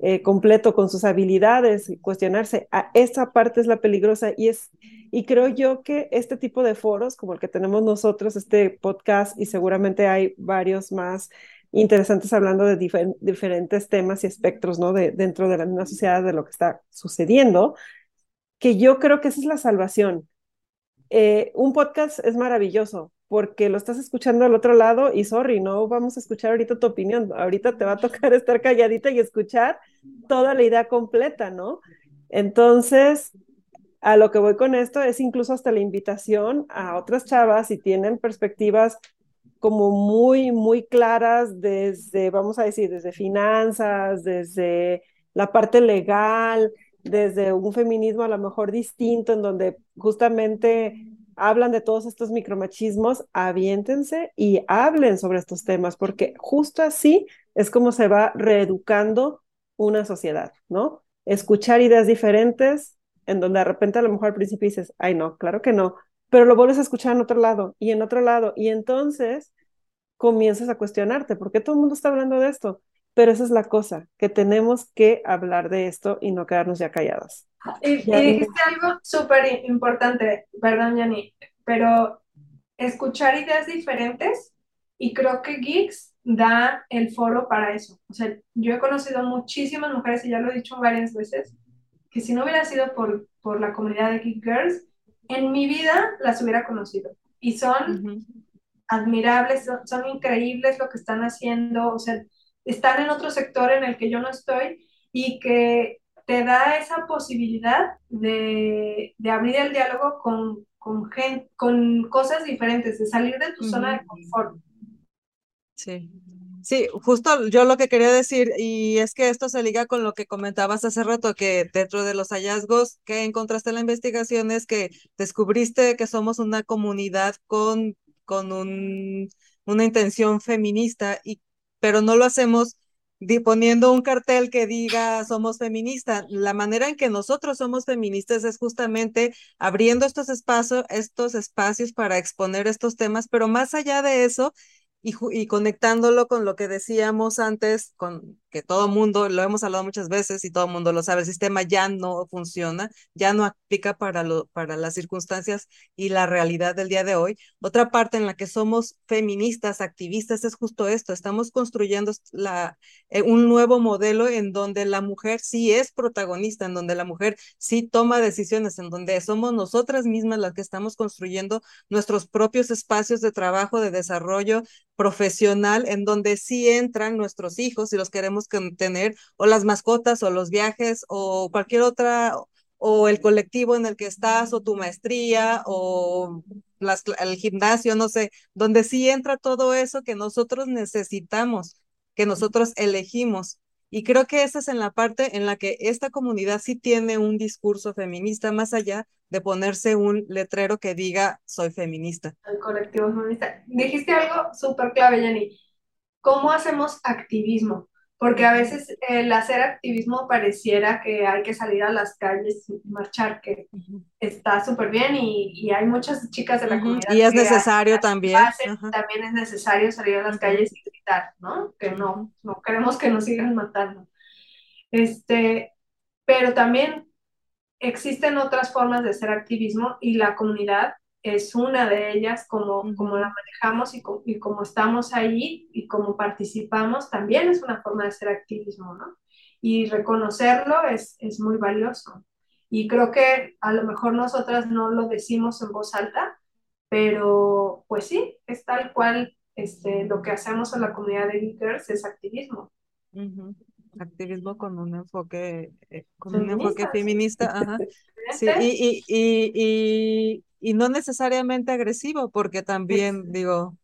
Speaker 3: Eh, completo con sus habilidades y cuestionarse. A esa parte es la peligrosa y es y creo yo que este tipo de foros como el que tenemos nosotros, este podcast y seguramente hay varios más interesantes hablando de diferentes temas y espectros, ¿no? De, dentro de la misma sociedad de lo que está sucediendo, que yo creo que esa es la salvación. Eh, un podcast es maravilloso, porque lo estás escuchando al otro lado y sorry, no vamos a escuchar ahorita tu opinión, ahorita te va a tocar estar calladita y escuchar toda la idea completa, ¿no? Entonces, a lo que voy con esto es incluso hasta la invitación a otras chavas si tienen perspectivas como muy, muy claras desde, vamos a decir, desde finanzas, desde la parte legal, desde un feminismo a lo mejor distinto, en donde justamente hablan de todos estos micromachismos, aviéntense y hablen sobre estos temas, porque justo así es como se va reeducando una sociedad, ¿no? Escuchar ideas diferentes, en donde de repente a lo mejor al principio dices, ay, no, claro que no, pero lo vuelves a escuchar en otro lado y en otro lado, y entonces comienzas a cuestionarte, ¿por qué todo el mundo está hablando de esto? Pero esa es la cosa, que tenemos que hablar de esto y no quedarnos ya calladas.
Speaker 1: Y, dijiste algo súper importante, perdón, Yanni, pero escuchar ideas diferentes y creo que Geeks da el foro para eso. O sea, yo he conocido muchísimas mujeres y ya lo he dicho varias veces, que si no hubiera sido por, por la comunidad de Geek Girls, en mi vida las hubiera conocido. Y son admirables, son, son increíbles lo que están haciendo, o sea, están en otro sector en el que yo no estoy y que te da esa posibilidad de, de abrir el diálogo con, con, gente, con cosas diferentes, de salir de tu zona de confort.
Speaker 2: Sí. Sí, justo yo lo que quería decir, y es que esto se liga con lo que comentabas hace rato, que dentro de los hallazgos que encontraste en la investigación es que descubriste que somos una comunidad con, con un, una intención feminista, y, pero no lo hacemos poniendo un cartel que diga somos feministas. La manera en que nosotros somos feministas es justamente abriendo estos espacios, estos espacios para exponer estos temas, pero más allá de eso, y, y, conectándolo con lo que decíamos antes, con que todo mundo, lo hemos hablado muchas veces y todo mundo lo sabe, el sistema ya no funciona, ya no aplica para, lo, para las circunstancias y la realidad del día de hoy. Otra parte en la que somos feministas, activistas, es justo esto, estamos construyendo la, eh, un nuevo modelo en donde la mujer sí es protagonista, en donde la mujer sí toma decisiones, en donde somos nosotras mismas las que estamos construyendo nuestros propios espacios de trabajo, de desarrollo profesional, en donde sí entran nuestros hijos y los queremos tener, o las mascotas, o los viajes, o cualquier otra, o el colectivo en el que estás, o tu maestría, o las, el gimnasio, no sé, donde sí entra todo eso que nosotros necesitamos, que nosotros elegimos. Y creo que esa es en la parte en la que esta comunidad sí tiene un discurso feminista más allá de ponerse un letrero que diga soy feminista.
Speaker 1: El colectivo feminista. Dijiste algo súper clave, Jenny. ¿Cómo hacemos activismo? Porque a veces el hacer activismo pareciera que hay que salir a las calles y marchar, que está súper bien y, hay muchas chicas de la comunidad.
Speaker 2: Y es necesario también.
Speaker 1: también es necesario salir a las calles y gritar, ¿no? Que no, no queremos que nos sigan matando. Este, pero también existen otras formas de hacer activismo y la comunidad es una de ellas, como, como la manejamos y, y, como estamos ahí y como participamos, también es una forma de hacer activismo, ¿no? Y reconocerlo es, es muy valioso. Y creo que a lo mejor nosotras no lo decimos en voz alta, pero pues sí, es tal cual este, lo que hacemos en la comunidad de geekers es activismo.
Speaker 2: Activismo con un enfoque, eh, con un enfoque feminista, ajá. Sí, y, y, y, y no necesariamente agresivo, porque también digo...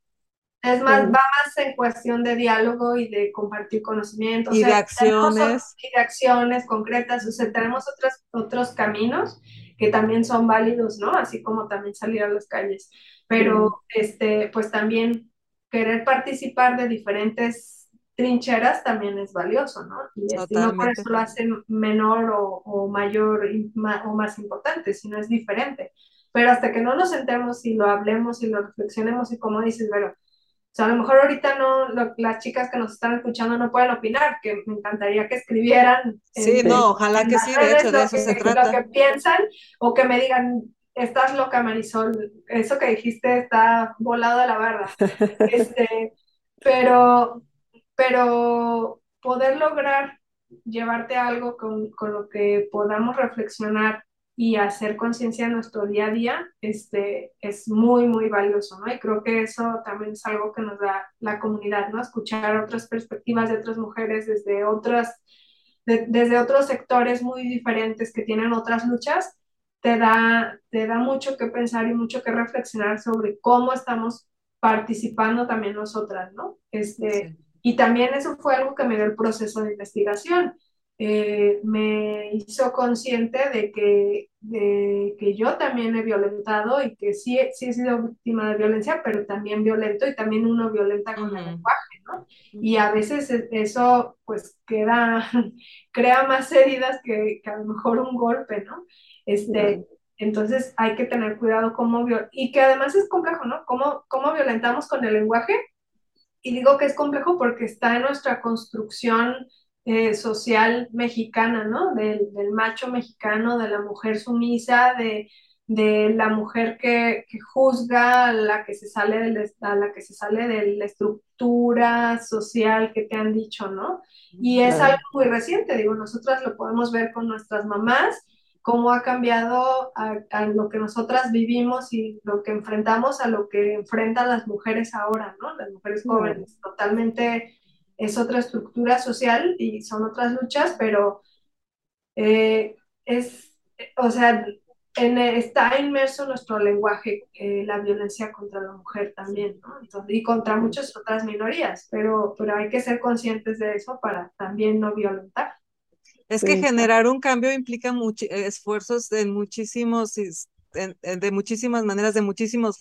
Speaker 1: Es más, va más en cuestión de diálogo y de compartir conocimientos.
Speaker 2: Y de acciones.
Speaker 1: Y de acciones concretas. O sea, tenemos otros, otros caminos que también son válidos, ¿no? Así como también salir a las calles. Pero, este, pues también querer participar de diferentes trincheras también es valioso, ¿no? Y este, no por eso lo hace menor o, o mayor o más importante, sino es diferente pero hasta que no nos sentemos y lo hablemos y lo reflexionemos y como dices, pero, o sea, a lo mejor ahorita no, las chicas que nos están escuchando no pueden opinar, que me encantaría que escribieran.
Speaker 2: Sí, no, ojalá que sí, de hecho, de eso se trata.
Speaker 1: Lo que piensan o que me digan, estás loca, Marisol, eso que dijiste está volado a la barra. este, pero, pero poder lograr llevarte algo con, con lo que podamos reflexionar y hacer conciencia en nuestro día a día este, es muy, muy valioso, ¿no? Y creo que eso también es algo que nos da la comunidad, ¿no? Escuchar otras perspectivas de otras mujeres desde, otras, desde otros sectores muy diferentes que tienen otras luchas, te da, te da mucho que pensar y mucho que reflexionar sobre cómo estamos participando también nosotras, ¿no? Este, Y también eso fue algo que me dio el proceso de investigación eh, me hizo consciente de que, de que yo también he violentado y que sí, sí he sido víctima de violencia, pero también violento y también uno violenta con el lenguaje, ¿no? Y a veces e, eso pues queda, crea más heridas que, que, a lo mejor un golpe, ¿no? Este, Entonces hay que tener cuidado cómo, y que además es complejo, ¿no? ¿Cómo, cómo violentamos con el lenguaje? Y digo que es complejo porque está en nuestra construcción eh, social mexicana, ¿no? Del, del, macho mexicano, de la mujer sumisa, de, de la mujer que, que, juzga a la que se sale de la, la que se sale de la estructura social que te han dicho, ¿no? Y es algo muy reciente, digo, nosotras lo podemos ver con nuestras mamás, cómo ha cambiado a, a, lo que nosotras vivimos y lo que enfrentamos a lo que enfrentan las mujeres ahora, ¿no? Las mujeres jóvenes, totalmente es otra estructura social y son otras luchas, pero eh, es, o sea, en, está inmerso nuestro lenguaje eh, la violencia contra la mujer también, ¿no? y contra muchas otras minorías, pero, pero hay que ser conscientes de eso para también no violentar.
Speaker 2: Es que generar un cambio implica esfuerzos en muchísimos de muchísimas maneras, de muchísimos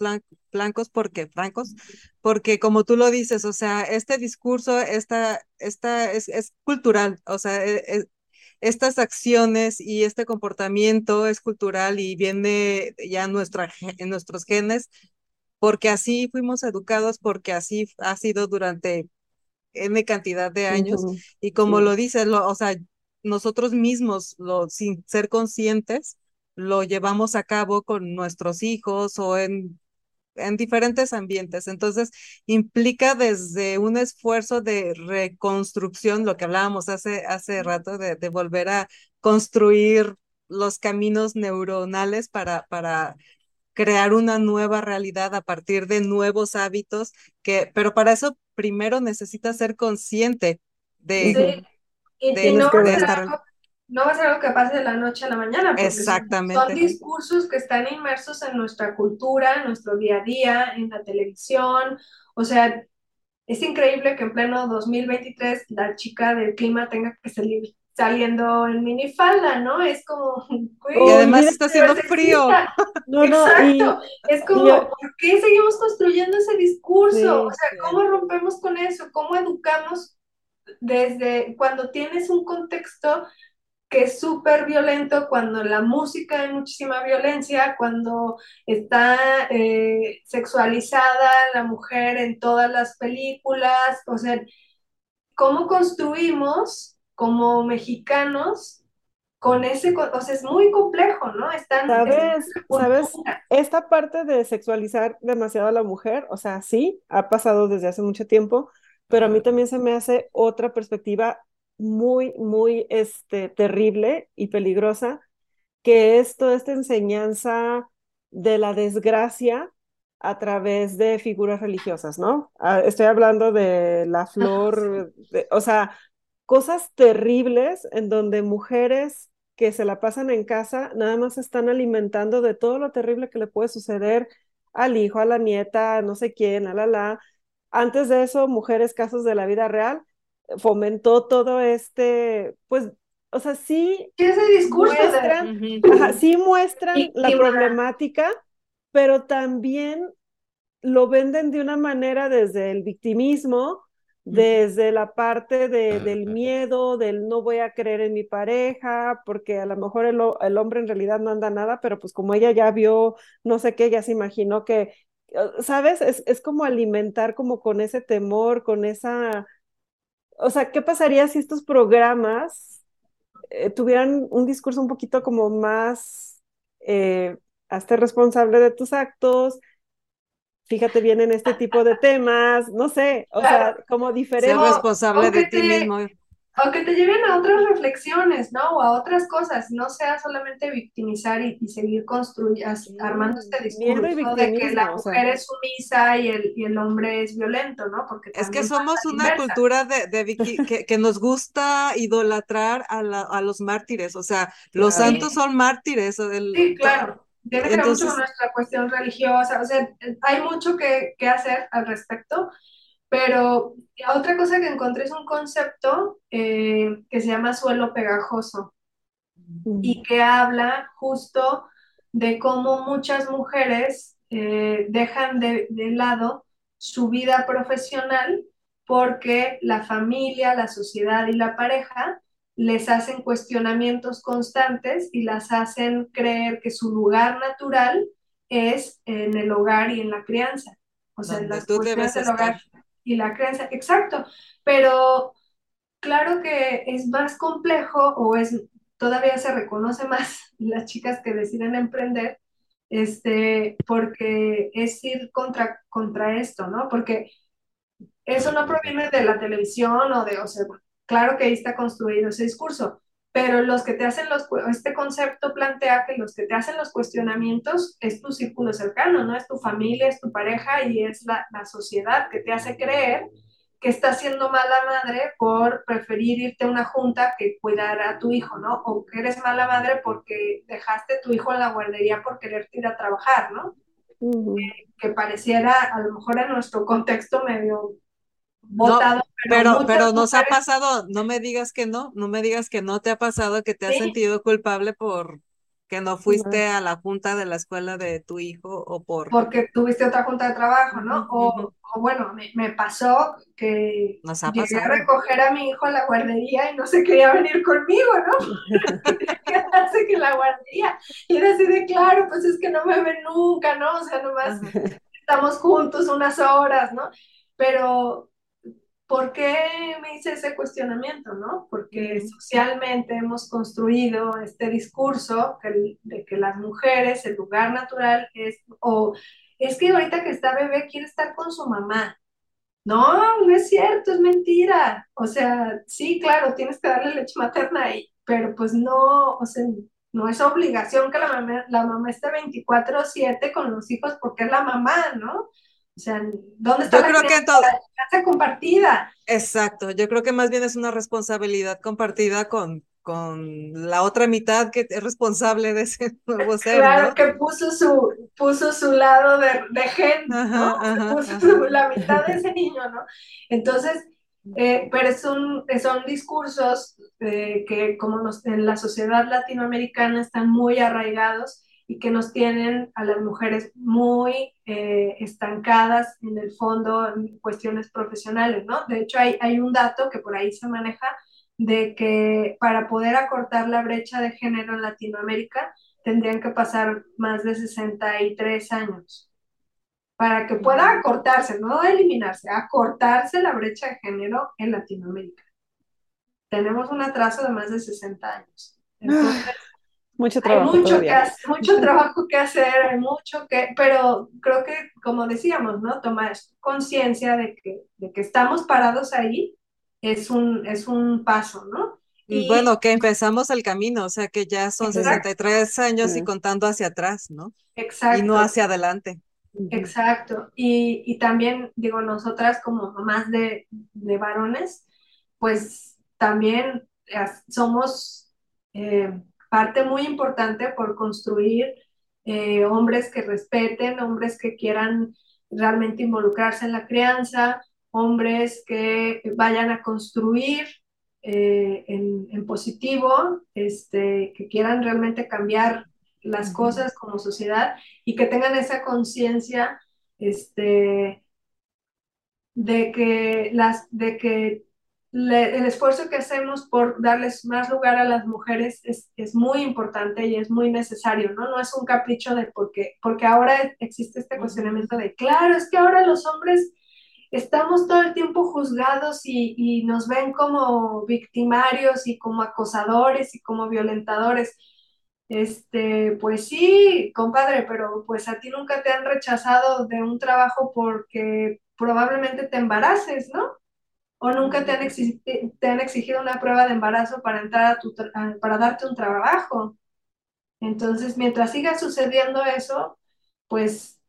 Speaker 2: flancos, porque, francos, porque como tú lo dices, o sea, este discurso, esta, esta es, es cultural, o sea, e, e, estas acciones y este comportamiento es cultural y viene ya nuestra, en nuestros genes, porque así fuimos educados, porque así ha sido durante N cantidad de años. Y como lo dices, lo, o sea, nosotros mismos, lo, sin ser conscientes, lo llevamos a cabo con nuestros hijos o en, en diferentes ambientes. Entonces, implica desde un esfuerzo de reconstrucción, lo que hablábamos hace, hace rato, de, de volver a construir los caminos neuronales para, para crear una nueva realidad a partir de nuevos hábitos, que, pero para eso primero necesitas ser consciente de,
Speaker 1: y, no, va a ser algo que pase de la noche a la mañana, porque
Speaker 2: Exactamente.
Speaker 1: Son, discursos que están inmersos en nuestra cultura, en nuestro día a día, en la televisión. O sea, es increíble que en pleno 2023 la chica del clima tenga que salir saliendo en minifalda, ¿no? Es como...
Speaker 2: y además está haciendo frío.
Speaker 1: No, no, Exacto. es como, ¿por qué seguimos construyendo ese discurso? o sea, ¿cómo rompemos con eso? ¿Cómo educamos desde cuando tienes un contexto que es súper violento, cuando la música hay muchísima violencia, cuando está eh, sexualizada la mujer en todas las películas, o sea, ¿cómo construimos como mexicanos con ese, o sea, es muy complejo, ¿no? Están,
Speaker 3: ¿Sabes? ¿Sabes? Esta parte de sexualizar demasiado a la mujer, o sea, sí, ha pasado desde hace mucho tiempo, pero a mí también se me hace otra perspectiva muy, muy este, terrible y peligrosa, que es toda esta enseñanza de la desgracia a través de figuras religiosas, ¿no? Ah, estoy hablando de la flor, o sea, cosas terribles en donde mujeres que se la pasan en casa nada más están alimentando de todo lo terrible que le puede suceder al hijo, a la nieta, no sé quién, a la la, antes de eso, Mujeres Casos de la Vida Real fomentó todo este, pues, o sea, sí.
Speaker 1: ese discurso
Speaker 3: muestran, sí muestran la problemática, pero también lo venden de una manera desde el victimismo, desde la parte de, del miedo, del no voy a creer en mi pareja, porque a lo mejor el, el, hombre en realidad no anda nada, pero pues como ella ya vio no sé qué, ya se imaginó que ¿sabes? Es, es como alimentar como con ese temor, con esa... O sea, ¿qué pasaría si estos programas eh, tuvieran un discurso un poquito como más, eh, hazte responsable de tus actos, fíjate bien en este tipo de temas, no sé, o sea, como diferente.
Speaker 2: Ser responsable de ti mismo
Speaker 1: o que te lleven a otras reflexiones, ¿no? O a otras cosas, no sea solamente victimizar y, seguir construyendo, armando este discurso de que la mujer es sumisa y el, y el hombre es violento, ¿no? Porque
Speaker 2: es que somos una cultura de, de que, que, nos gusta idolatrar a, la, a los mártires, o sea, los santos son mártires.
Speaker 1: sí, claro. Tiene que ver mucho con nuestra cuestión religiosa, o sea, hay mucho que, que hacer al respecto, pero otra cosa que encontré es un concepto eh, que se llama suelo pegajoso y que habla justo de cómo muchas mujeres eh, dejan de, de lado su vida profesional porque la familia, la sociedad y la pareja les hacen cuestionamientos constantes y las hacen creer que su lugar natural es en el hogar y en la crianza. O sea, en las cuestiones del hogar y la creencia, exacto, pero claro que es más complejo o es todavía se reconoce más las chicas que deciden emprender, este, porque es ir contra, contra esto, ¿no? Porque eso no proviene de la televisión o de, o sea, claro que ahí está construido ese discurso, pero los que te hacen los, este concepto plantea que los que te hacen los cuestionamientos es tu círculo cercano, ¿no? Es tu familia, es tu pareja y es la, la sociedad que te hace creer que estás siendo mala madre por preferir irte a una junta que cuidar a tu hijo, ¿no? O que eres mala madre porque dejaste a tu hijo en la guardería por quererte ir a trabajar, ¿no? Eh, que pareciera a lo mejor en nuestro contexto medio
Speaker 2: votado. pero, pero, nos ha pasado, no me digas que no, no me digas que no te ha pasado que te has sentido culpable por que no fuiste a la junta de la escuela de tu hijo o por...
Speaker 1: Porque tuviste otra junta de trabajo, ¿no? o, bueno, me, pasó que llegué a recoger a mi hijo a la guardería y no se quería venir conmigo, ¿no? Quedarse que la guardería. Y era así de, claro, pues es que no me ven nunca, ¿no? O sea, nomás estamos juntos unas horas, ¿no? Pero ¿Por qué me hice ese cuestionamiento, no? Porque socialmente hemos construido este discurso de que las mujeres, el lugar natural es, o es que ahorita que está bebé quiere estar con su mamá. No, no es cierto, es mentira. O sea, sí, claro, tienes que darle leche materna ahí, pero pues no, o sea, no es obligación que la mamá, la mamá esté 24/7 con los hijos porque es la mamá, ¿no? O sea, ¿dónde está
Speaker 2: la, creo
Speaker 1: casa compartida?
Speaker 2: Exacto, yo creo que más bien es una responsabilidad compartida con, con la otra mitad que es responsable de ese nuevo ser.
Speaker 1: Claro, que puso su, puso su lado de, de gen, ¿no? puso la mitad de ese niño, ¿no? Entonces, eh, pero son, son discursos eh, que como nos, en la sociedad latinoamericana están muy arraigados y que nos tienen a las mujeres muy eh, estancadas en el fondo en cuestiones profesionales, ¿no? De hecho, hay, hay un dato que por ahí se maneja de que para poder acortar la brecha de género en Latinoamérica tendrían que pasar más de 63 años para que pueda acortarse, no eliminarse, acortarse la brecha de género en Latinoamérica. Tenemos un atraso de más de 60 años. Entonces,
Speaker 3: mucho trabajo.
Speaker 1: Hay mucho, que hacer, mucho trabajo que hacer, hay mucho que, pero creo que, como decíamos, ¿no? Tomar conciencia de que, de que estamos parados ahí es un, es un paso, ¿no?
Speaker 2: Y bueno, que empezamos el camino, o sea que ya son 63 años y contando hacia atrás, ¿no?
Speaker 1: Exacto.
Speaker 2: Y no hacia adelante.
Speaker 1: Exacto. Y, y también, digo, nosotras como mamás de, de varones, pues también somos eh, parte muy importante por construir eh, hombres que respeten, hombres que quieran realmente involucrarse en la crianza, hombres que vayan a construir eh, en, positivo, este, que quieran realmente cambiar las cosas como sociedad y que tengan esa conciencia este, de que las de que el esfuerzo que hacemos por darles más lugar a las mujeres es, es, muy importante y es muy necesario, ¿no? No es un capricho de porque, porque ahora existe este cuestionamiento de, claro, es que ahora los hombres estamos todo el tiempo juzgados y, y nos ven como victimarios y como acosadores y como violentadores. Este, pues sí, compadre, pero pues a ti nunca te han rechazado de un trabajo porque probablemente te embaraces, ¿no? O nunca te han, exigido, te han exigido una prueba de embarazo para entrar a tu para darte un trabajo. Entonces, mientras siga sucediendo eso, pues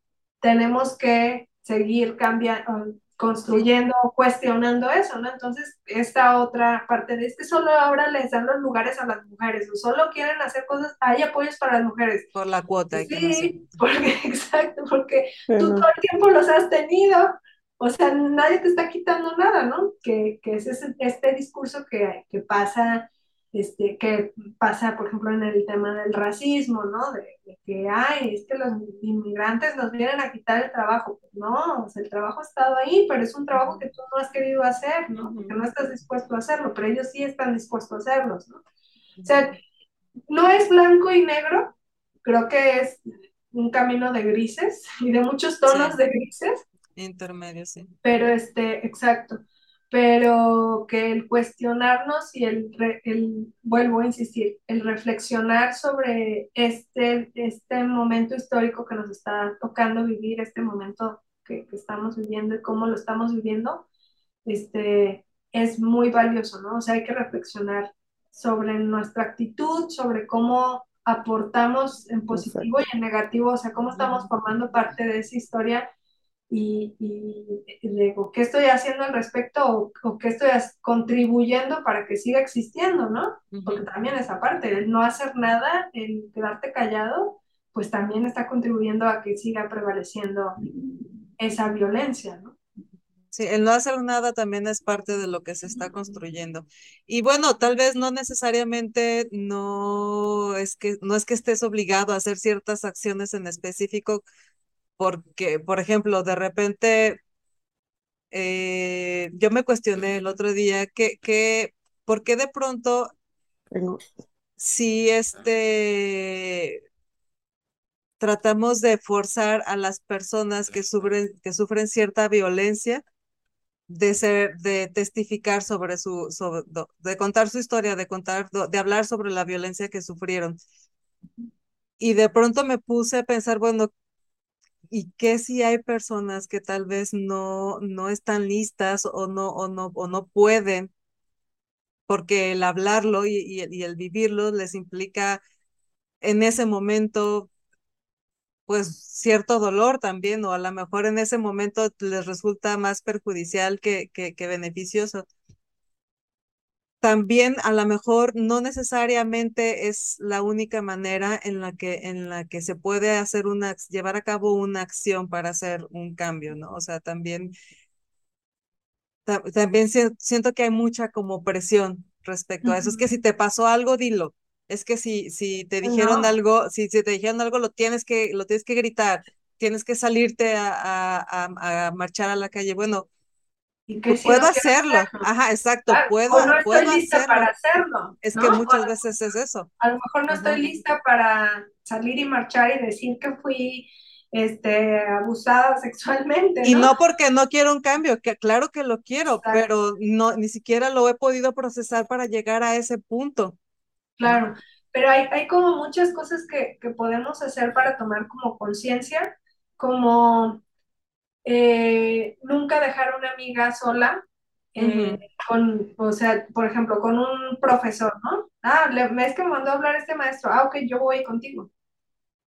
Speaker 1: tenemos que seguir cambiando, construyendo, cuestionando eso, ¿no? Entonces, esta otra parte de este solo ahora les dan los lugares a las mujeres, o solo quieren hacer cosas, hay apoyos para las mujeres.
Speaker 2: Por la cuota.
Speaker 1: Sí, porque, exacto, porque tú todo el tiempo los has tenido, o sea, nadie te está quitando nada, ¿no? Que, que es este discurso que, que, pasa, este, que pasa, por ejemplo, en el tema del racismo, ¿no? De, que, ay, es que los inmigrantes nos vienen a quitar el trabajo. Pues no, o sea, el trabajo ha estado ahí, pero es un trabajo que tú no has querido hacer, ¿no? Porque no estás dispuesto a hacerlo, pero ellos sí están dispuestos a hacerlos, ¿no? O sea, no es blanco y negro, creo que es un camino de grises y de muchos tonos de grises
Speaker 2: Intermedio, sí.
Speaker 1: Pero este, exacto. Pero que el cuestionarnos y el, el, vuelvo a insistir, el reflexionar sobre este, este momento histórico que nos está tocando vivir, este momento que, que estamos viviendo y cómo lo estamos viviendo, este, es muy valioso, ¿no? O sea, hay que reflexionar sobre nuestra actitud, sobre cómo aportamos en positivo y en negativo, o sea, cómo estamos formando parte de esa historia y, digo, ¿qué estoy haciendo al respecto o, qué estoy contribuyendo para que siga existiendo, ¿no? Porque también esa parte, el no hacer nada, el quedarte callado, pues también está contribuyendo a que siga prevaleciendo esa violencia, ¿no?
Speaker 2: Sí, el no hacer nada también es parte de lo que se está construyendo. Y bueno, tal vez no necesariamente no es que no es que estés obligado a hacer ciertas acciones en específico, porque, por ejemplo, de repente eh, yo me cuestioné el otro día que, que ¿por qué de pronto si este tratamos de forzar a las personas que sufren, que sufren cierta violencia de ser, de testificar sobre su, sobre, de contar su historia, de contar, de hablar sobre la violencia que sufrieron. Y de pronto me puse a pensar, bueno, ¿y qué si hay personas que tal vez no, no están listas o no, o no, o no pueden? Porque el hablarlo y, y, y el vivirlo les implica en ese momento pues cierto dolor también, o a lo mejor en ese momento les resulta más perjudicial que, que, que beneficioso. También a lo mejor no necesariamente es la única manera en la que, en la que se puede hacer una, llevar a cabo una acción para hacer un cambio, ¿no? O sea, también, también siento que hay mucha como presión respecto a eso. Es que si te pasó algo, dilo es que si, si te dijeron algo, si, si, te dijeron algo, lo tienes que, lo tienes que gritar, tienes que salirte a, a, a marchar a la calle. Bueno, pues puedo hacerlo. Ajá, exacto, puedo,
Speaker 1: no
Speaker 2: puedo
Speaker 1: estoy lista
Speaker 2: hacerlo.
Speaker 1: para hacerlo.
Speaker 2: Es
Speaker 1: ¿no?
Speaker 2: que muchas
Speaker 1: o,
Speaker 2: veces es eso.
Speaker 1: A lo mejor no estoy lista para salir y marchar y decir que fui este, abusada sexualmente. ¿no?
Speaker 2: Y no porque no quiero un cambio, que claro que lo quiero, Exacto. pero no, ni siquiera lo he podido procesar para llegar a ese punto.
Speaker 1: Claro, pero hay, hay como muchas cosas que, que podemos hacer para tomar como conciencia, como eh, nunca dejar a una amiga sola, eh, uh -huh. con, o sea, por ejemplo, con un profesor, ¿no? Ah, le, es que me mandó a hablar este maestro, ah, ok, yo voy contigo.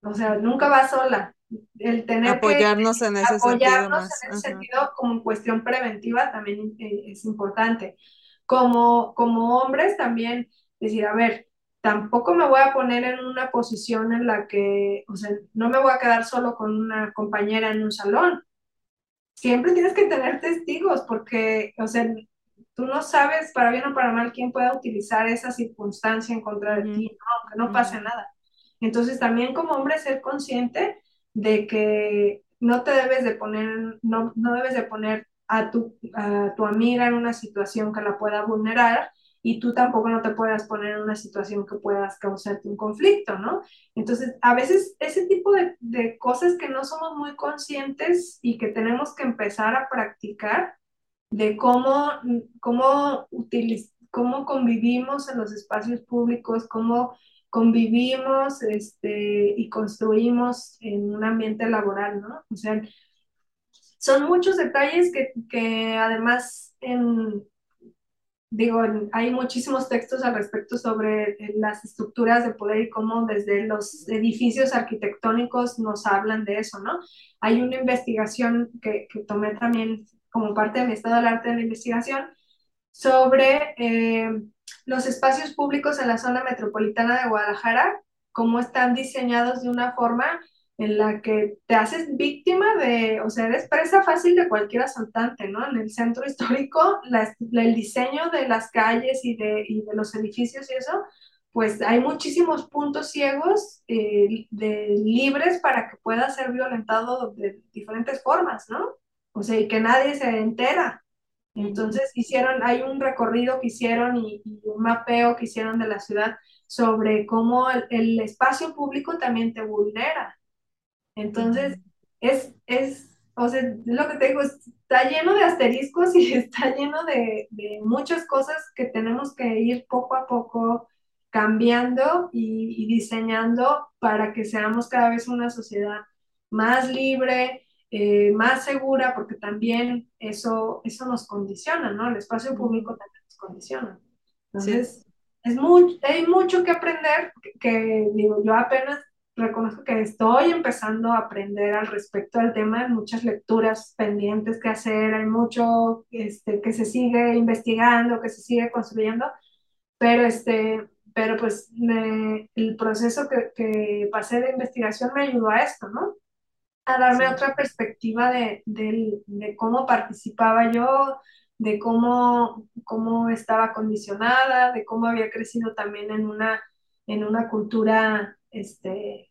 Speaker 1: O sea, nunca va sola. El tener
Speaker 2: apoyarnos
Speaker 1: que
Speaker 2: en ese
Speaker 1: apoyarnos
Speaker 2: sentido
Speaker 1: en ese sentido como cuestión preventiva también eh, es importante. Como, como hombres también decir, a ver, tampoco me voy a poner en una posición en la que, o sea, no me voy a quedar solo con una compañera en un salón. Siempre tienes que tener testigos porque, o sea, tú no sabes para bien o para mal quién pueda utilizar esa circunstancia en contra de mm. ti, ¿no? aunque no pase mm. nada. Entonces también como hombre ser consciente de que no te debes de poner, no, no debes de poner a tu, a tu amiga en una situación que la pueda vulnerar y tú tampoco no te puedas poner en una situación que puedas causarte un conflicto, ¿no? Entonces, a veces ese tipo de, de cosas que no somos muy conscientes y que tenemos que empezar a practicar de cómo, cómo, utiliz cómo convivimos en los espacios públicos, cómo convivimos este, y construimos en un ambiente laboral, ¿no? O sea, son muchos detalles que, que además en, digo, hay muchísimos textos al respecto sobre eh, las estructuras de poder y cómo desde los edificios arquitectónicos nos hablan de eso, ¿no? Hay una investigación que, que tomé también como parte de mi estado del arte de la investigación sobre eh, los espacios públicos en la zona metropolitana de Guadalajara, cómo están diseñados de una forma en la que te haces víctima de, o sea, eres presa fácil de cualquier asaltante, ¿no? En el centro histórico, la, el diseño de las calles y de, y de, los edificios y eso, pues hay muchísimos puntos ciegos eh, de, libres para que pueda ser violentado de diferentes formas, ¿no? O sea, y que nadie se entera. Entonces hicieron, hay un recorrido que hicieron y, y un mapeo que hicieron de la ciudad sobre cómo el, el espacio público también te vulnera. Entonces, es, es, o sea, lo que te digo, está lleno de asteriscos y está lleno de, de muchas cosas que tenemos que ir poco a poco cambiando y, y, diseñando para que seamos cada vez una sociedad más libre, eh, más segura, porque también eso, eso nos condiciona, ¿no? El espacio público también nos condiciona. Entonces, sí. es muy, hay mucho que aprender, que, que digo, yo apenas reconozco que estoy empezando a aprender al respecto del tema, hay muchas lecturas pendientes que hacer, hay mucho este, que se sigue investigando, que se sigue construyendo, pero, este, pero pues me, el proceso que, que pasé de investigación me ayudó a esto, ¿no? a darme otra perspectiva de, de, cómo participaba yo, de cómo, cómo estaba condicionada, de cómo había crecido también en una, en una cultura este,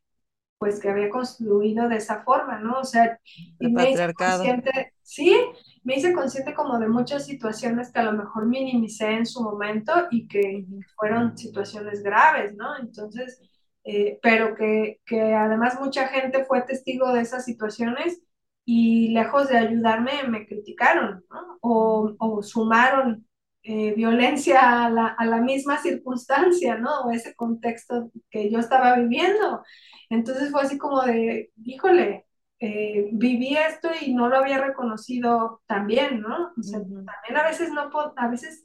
Speaker 1: pues que había construido de esa forma, ¿no? O sea, y me hice consciente, sí, me hice consciente como de muchas situaciones que a lo mejor minimicé en su momento y que fueron situaciones graves, ¿no? Entonces, eh, pero que, que además mucha gente fue testigo de esas situaciones y lejos de ayudarme me criticaron, ¿no? O, o sumaron eh, violencia a la, a la, misma circunstancia, ¿no? O ese contexto que yo estaba viviendo. Entonces fue así como de, híjole, eh, viví esto y no lo había reconocido también, ¿no? O sea, también a veces no, a veces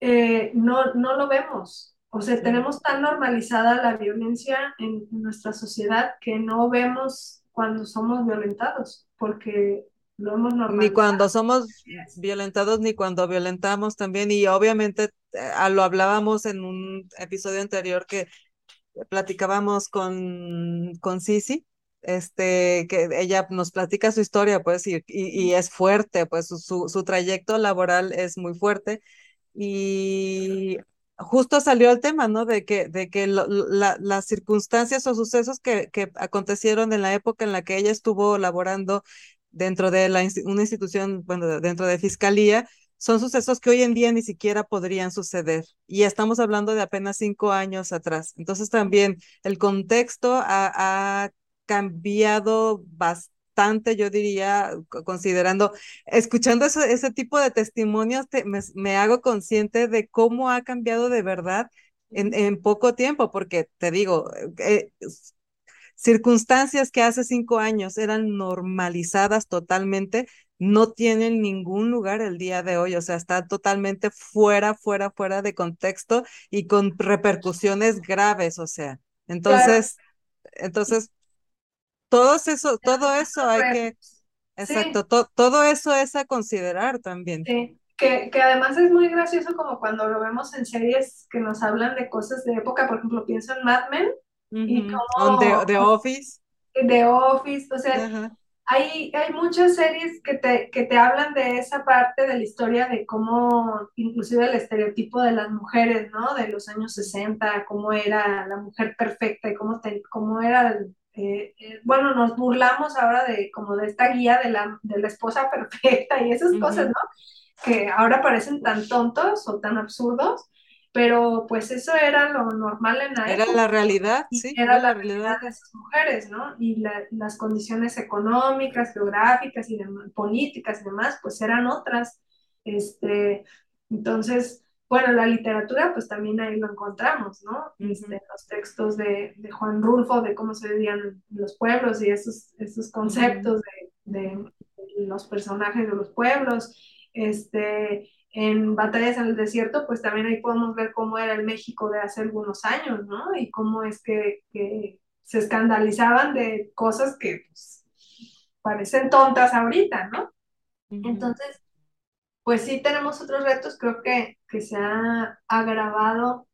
Speaker 1: eh, no, no lo vemos. O sea, tenemos tan normalizada la violencia en nuestra sociedad que no vemos cuando somos violentados, porque
Speaker 2: ni cuando somos violentados, ni cuando violentamos también. Y obviamente eh, lo hablábamos en un episodio anterior que platicábamos con, con Sisi, este, que ella nos platica su historia, pues, y, y, es fuerte, pues su, su, trayecto laboral es muy fuerte. Y justo salió el tema, ¿no? De que, de que las circunstancias o sucesos que, que acontecieron en la época en la que ella estuvo laborando dentro de la, una institución, bueno, dentro de fiscalía, son sucesos que hoy en día ni siquiera podrían suceder. Y estamos hablando de apenas cinco años atrás. Entonces también el contexto ha, cambiado bastante, yo diría, considerando, escuchando ese tipo de testimonios, me, hago consciente de cómo ha cambiado de verdad en, en poco tiempo, porque te digo, eh, circunstancias que hace cinco años eran normalizadas totalmente, no tienen ningún lugar el día de hoy, o sea, está totalmente fuera, fuera, fuera de contexto y con repercusiones graves, o sea. Entonces, entonces, todo eso, todo eso hay que, exacto, todo eso es a considerar también.
Speaker 1: Sí. Que, que, además es muy gracioso como cuando lo vemos en series que nos hablan de cosas de época, por ejemplo, pienso en Mad Men,
Speaker 2: y como, de, Office.
Speaker 1: De Office, o sea, hay, hay muchas series que te, que te hablan de esa parte de la historia de cómo, inclusive el estereotipo de las mujeres, ¿no? De los años 60, cómo era la mujer perfecta y cómo, te, cómo era, eh, eh, bueno, nos burlamos ahora de como de esta guía de la, de la esposa perfecta y esas cosas, ¿no? Que ahora parecen tan tontos o tan absurdos, pero pues eso era lo normal en la
Speaker 2: Era la realidad, sí.
Speaker 1: Era, la, realidad de esas mujeres, ¿no? Y las condiciones económicas, geográficas y políticas y demás, pues eran otras. Este, entonces, bueno, la literatura, pues también ahí lo encontramos, ¿no? Este, los textos de, Juan Rulfo, de cómo se vivían los pueblos y esos, esos conceptos de, de los personajes de los pueblos. Este, en Batallas en el Desierto, pues también ahí podemos ver cómo era el México de hace algunos años, ¿no? Y cómo es que, se escandalizaban de cosas que pues, parecen tontas ahorita, ¿no? Entonces, pues sí tenemos otros retos, creo que, que se ha agravado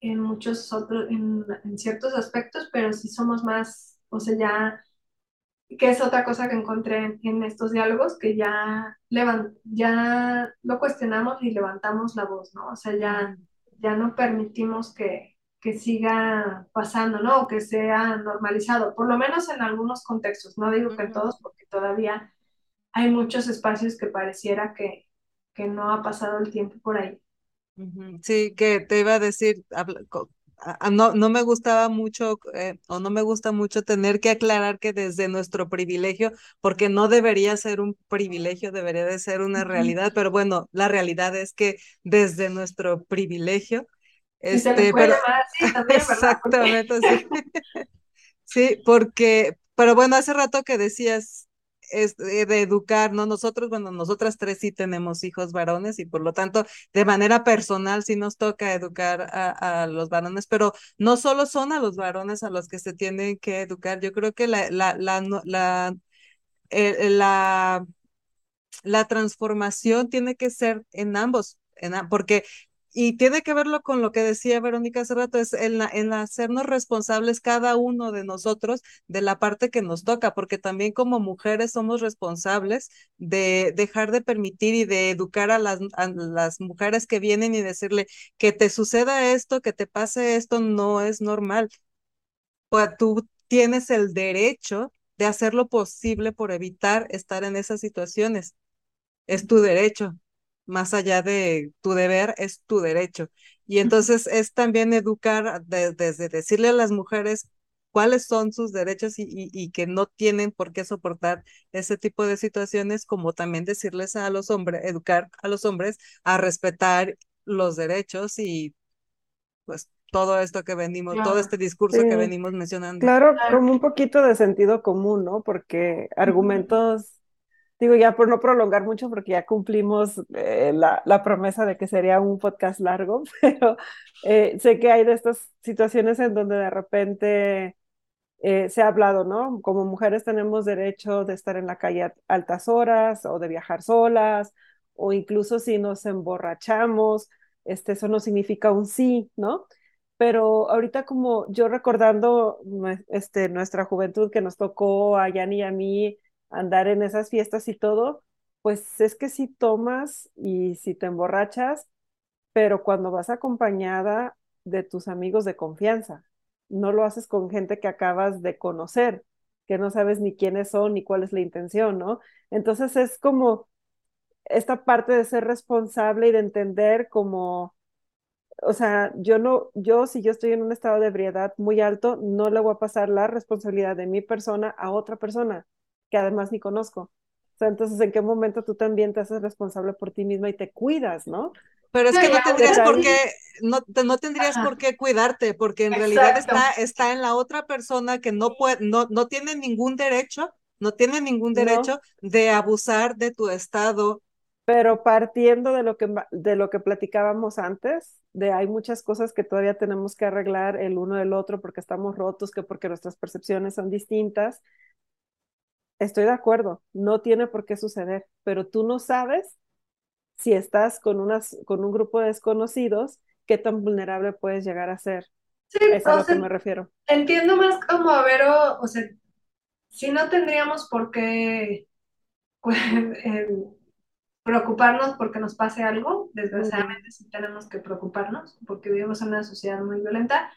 Speaker 1: en muchos otros, en, en ciertos aspectos, pero sí somos más, o sea, ya que es otra cosa que encontré en, estos diálogos, que ya, ya lo cuestionamos y levantamos la voz, ¿no? O sea, ya, ya no permitimos que, que siga pasando, ¿no? O que sea normalizado, por lo menos en algunos contextos, no digo que en todos, porque todavía hay muchos espacios que pareciera que, que no ha pasado el tiempo por ahí.
Speaker 2: Sí, que te iba a decir, no, no me gustaba mucho eh, o no me gusta mucho tener que aclarar que desde nuestro privilegio, porque no debería ser un privilegio, debería de ser una realidad, pero bueno, la realidad es que desde nuestro privilegio, este, pero, exactamente, sí. sí, porque, pero bueno, hace rato que decías, es de educar, ¿no? Nosotros, bueno, nosotras tres sí tenemos hijos varones y por lo tanto, de manera personal sí nos toca educar a, los varones, pero no solo son a los varones a los que se tienen que educar, yo creo que la, la, la, la, la, transformación tiene que ser en ambos, porque y tiene que verlo con lo que decía Verónica hace rato, es en, en hacernos responsables cada uno de nosotros de la parte que nos toca, porque también como mujeres somos responsables de dejar de permitir y de educar a las, a las mujeres que vienen y decirle que te suceda esto, que te pase esto, no es normal. Pues tú tienes el derecho de hacer lo posible por evitar estar en esas situaciones. Es tu derecho más allá de tu deber, es tu derecho. Y entonces es también educar desde decirle a las mujeres cuáles son sus derechos y, y, que no tienen por qué soportar ese tipo de situaciones, como también decirles a los hombres, educar a los hombres a respetar los derechos y pues todo esto que venimos, todo este discurso que venimos mencionando.
Speaker 3: Claro, como un poquito de sentido común, ¿no? Porque argumentos digo ya por no prolongar mucho, porque ya cumplimos eh, la, la, promesa de que sería un podcast largo, pero eh, sé que hay de estas situaciones en donde de repente eh, se ha hablado, ¿no? Como mujeres tenemos derecho de estar en la calle a altas horas o de viajar solas, o incluso si nos emborrachamos, este, eso no significa un sí, ¿no? Pero ahorita como yo recordando este, nuestra juventud que nos tocó a Yanni y a mí, andar en esas fiestas y todo, pues es que si tomas y si te emborrachas, pero cuando vas acompañada de tus amigos de confianza, no lo haces con gente que acabas de conocer, que no sabes ni quiénes son ni cuál es la intención, ¿no? Entonces es como esta parte de ser responsable y de entender como, o sea, yo no, yo si yo estoy en un estado de ebriedad muy alto, no le voy a pasar la responsabilidad de mi persona a otra persona que además ni conozco. O sea, entonces, ¿en qué momento tú también te haces responsable por ti misma y te cuidas, no?
Speaker 2: Pero es que no tendrías por qué, no, no tendrías por qué cuidarte, porque en realidad está, está en la otra persona que no puede, no, no tiene ningún derecho, no tiene ningún derecho de abusar de tu estado.
Speaker 3: Pero partiendo de lo que de lo que platicábamos antes, de hay muchas cosas que todavía tenemos que arreglar el uno del otro porque estamos rotos, que porque nuestras percepciones son distintas Estoy de acuerdo, no tiene por qué suceder, pero tú no sabes si estás con, unas, con un grupo de desconocidos, qué tan vulnerable puedes llegar a ser. Sí, es a lo que me refiero.
Speaker 1: Entiendo más como, a ver, o, sea, si no tendríamos por qué pues, em, preocuparnos porque nos pase algo, desgraciadamente sí tenemos que preocuparnos porque vivimos en una sociedad muy violenta,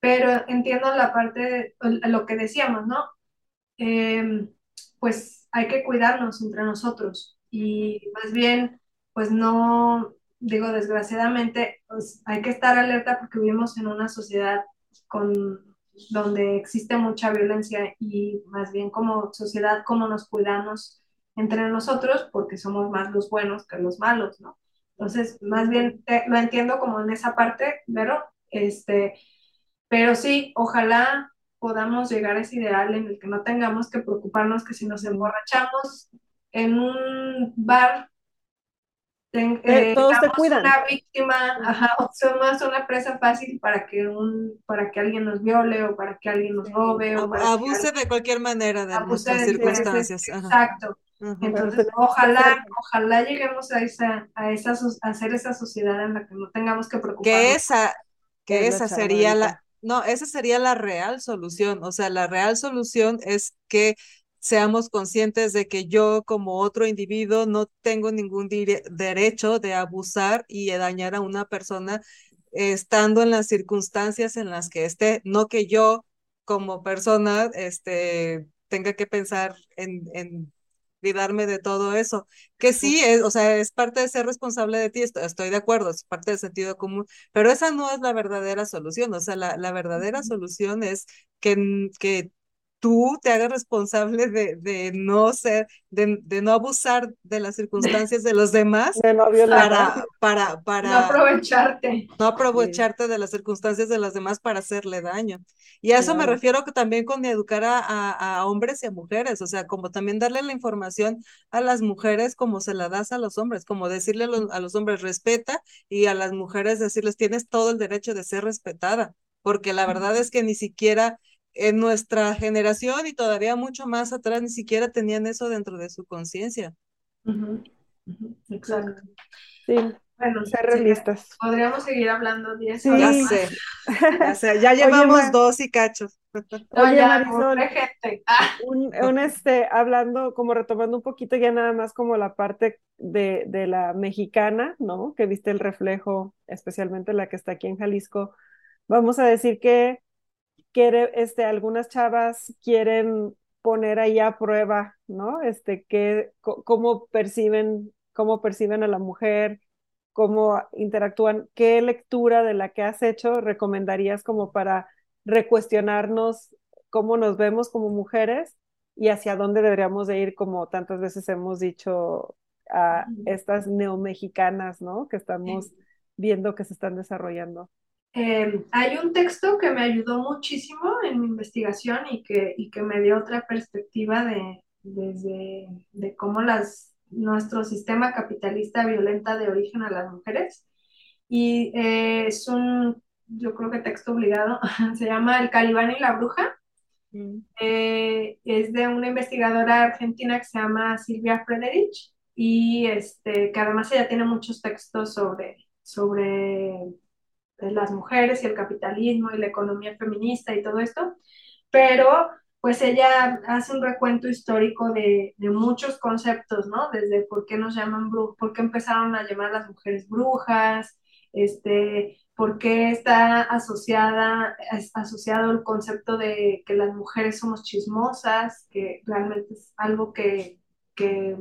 Speaker 1: pero entiendo la parte, lo que decíamos, ¿no? Eh, pues hay que cuidarnos entre nosotros y más bien, pues no, digo, desgraciadamente, pues hay que estar alerta porque vivimos en una sociedad con donde existe mucha violencia y más bien como sociedad, cómo nos cuidamos entre nosotros, porque somos más los buenos que los malos, ¿no? Entonces, más bien lo entiendo como en esa parte, pero, este, pero sí, ojalá podamos llegar a ese ideal en el que no tengamos que preocuparnos que si nos emborrachamos en un bar,
Speaker 3: eh, eh, todos te cuidan.
Speaker 1: una víctima, ajá, o somos una presa fácil para que un, para que alguien nos viole o para que alguien nos robe o,
Speaker 2: abuse de cualquier manera de nuestras circunstancias.
Speaker 1: Exacto. Entonces, ojalá, ojalá lleguemos a esa, a esa, a hacer esa sociedad en la que no tengamos que preocuparnos.
Speaker 2: Que esa, que esa sería la, no, esa sería la real solución. O sea, la real solución es que seamos conscientes de que yo como otro individuo no tengo ningún derecho de abusar y de dañar a una persona estando en las circunstancias en las que esté, no que yo como persona este, tenga que pensar en, en olvidarme de todo eso. Que sí, es, o sea, es parte de ser responsable de ti, estoy, de acuerdo, es parte del sentido común, pero esa no es la verdadera solución, o sea, la, la verdadera solución es que, que tú te hagas responsable de, de no ser, de, de, no abusar de las circunstancias de los demás para, para, para
Speaker 1: no aprovecharte.
Speaker 2: No aprovecharte de las circunstancias de los demás para hacerle daño. Y a eso me refiero que también con educar a, a, hombres y a mujeres, o sea, como también darle la información a las mujeres como se la das a los hombres, como decirle a los, a los hombres respeta y a las mujeres decirles tienes todo el derecho de ser respetada, porque la verdad es que ni siquiera en nuestra generación y todavía mucho más atrás ni siquiera tenían eso dentro de su conciencia.
Speaker 1: Exacto.
Speaker 3: Sí,
Speaker 1: Bueno,
Speaker 3: ser realistas.
Speaker 1: podríamos seguir hablando 10
Speaker 3: Sí.
Speaker 2: Ya
Speaker 1: horas.
Speaker 2: sé, ya sé, ya
Speaker 3: Oye,
Speaker 2: llevamos
Speaker 3: Mar-
Speaker 2: dos y cachos.
Speaker 1: No,
Speaker 3: Oye,
Speaker 1: ya,
Speaker 3: Marisol.
Speaker 1: gente. Ah,
Speaker 3: Un, un, este, hablando, como retomando un poquito ya nada más como la parte de, de la mexicana, ¿no? Que viste el reflejo, especialmente la que está aquí en Jalisco. Vamos a decir que quiere, este, algunas chavas quieren poner ahí a prueba, ¿no? Este, que, cómo perciben, cómo perciben a la mujer, cómo interactúan, ¿qué lectura de la que has hecho recomendarías como para recuestionarnos cómo nos vemos como mujeres y hacia dónde deberíamos de ir, como tantas veces hemos dicho a estas neomexicanas, ¿no? Que estamos viendo que se están desarrollando.
Speaker 1: Eh, hay un texto que me ayudó muchísimo en mi investigación y que, y que me dio otra perspectiva de, desde, de cómo las, nuestro sistema capitalista violenta de origen a las mujeres. Y eh, es un, yo creo que texto obligado, se llama El Calibán y la Bruja. Eh, es de una investigadora argentina que se llama Silvia Frederich y este, que además ella tiene muchos textos sobre, sobre las mujeres y el capitalismo y la economía feminista y todo esto, pero pues ella hace un recuento histórico de, de muchos conceptos, ¿no? Desde por qué nos llaman brujas, por qué empezaron a llamar a las mujeres brujas, este, por qué está asociada, es asociado el concepto de que las mujeres somos chismosas, que realmente es algo que, que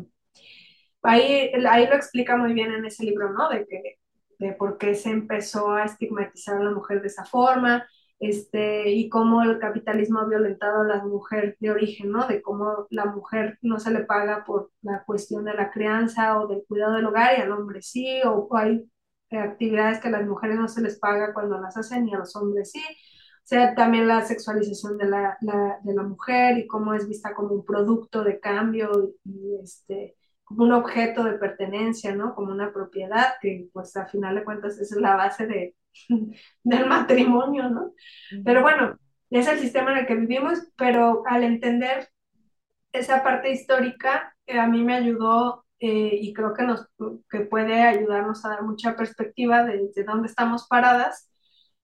Speaker 1: ahí, ahí lo explica muy bien en ese libro, ¿no? De que de por qué se empezó a estigmatizar a la mujer de esa forma, este, y cómo el capitalismo ha violentado a la mujer de origen, ¿no? De cómo la mujer no se le paga por la cuestión de la crianza o del cuidado del hogar y al hombre sí, o, hay actividades que a las mujeres no se les paga cuando las hacen y a los hombres sí. O sea, también la sexualización de la, la, de la mujer y cómo es vista como un producto de cambio y, y este, como un objeto de pertenencia, ¿no? Como una propiedad que pues a final de cuentas es la base de, del matrimonio, ¿no? Pero bueno, es el sistema en el que vivimos, pero al entender esa parte histórica, eh, a mí me ayudó eh, y creo que, nos, que puede ayudarnos a dar mucha perspectiva de, de dónde estamos paradas,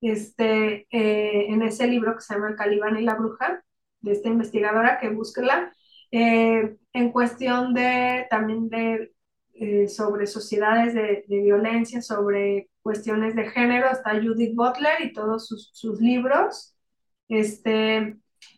Speaker 1: este, eh, en ese libro que se llama El Calibán y la Bruja, de esta investigadora que búsquela, eh, en cuestión de también de eh, sobre sociedades de, de, violencia, sobre cuestiones de género, está Judith Butler y todos sus, sus libros. Este,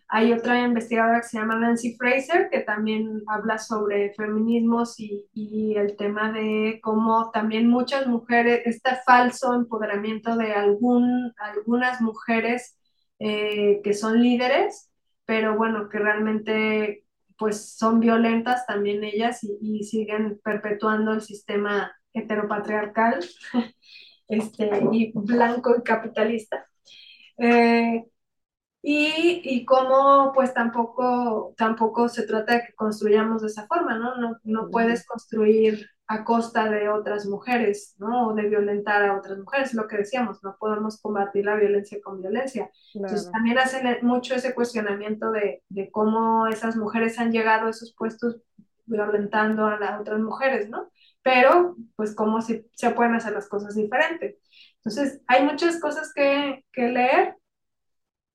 Speaker 1: hay otra investigadora que se llama Nancy Fraser, que también habla sobre feminismos y, y, el tema de cómo también muchas mujeres, este falso empoderamiento de algún, algunas mujeres eh, que son líderes, pero bueno, que realmente pues son violentas también ellas y, y siguen perpetuando el sistema heteropatriarcal este, y blanco y capitalista. Eh, y, y cómo pues tampoco, tampoco se trata de que construyamos de esa forma, ¿no? No, no puedes construir a costa de otras mujeres, ¿no? O de violentar a otras mujeres, lo que decíamos, no podemos combatir la violencia con violencia. Claro. Entonces también hacen mucho ese cuestionamiento de, de, cómo esas mujeres han llegado a esos puestos violentando a las otras mujeres, ¿no? Pero pues cómo si, se pueden hacer las cosas diferentes. Entonces hay muchas cosas que, que leer,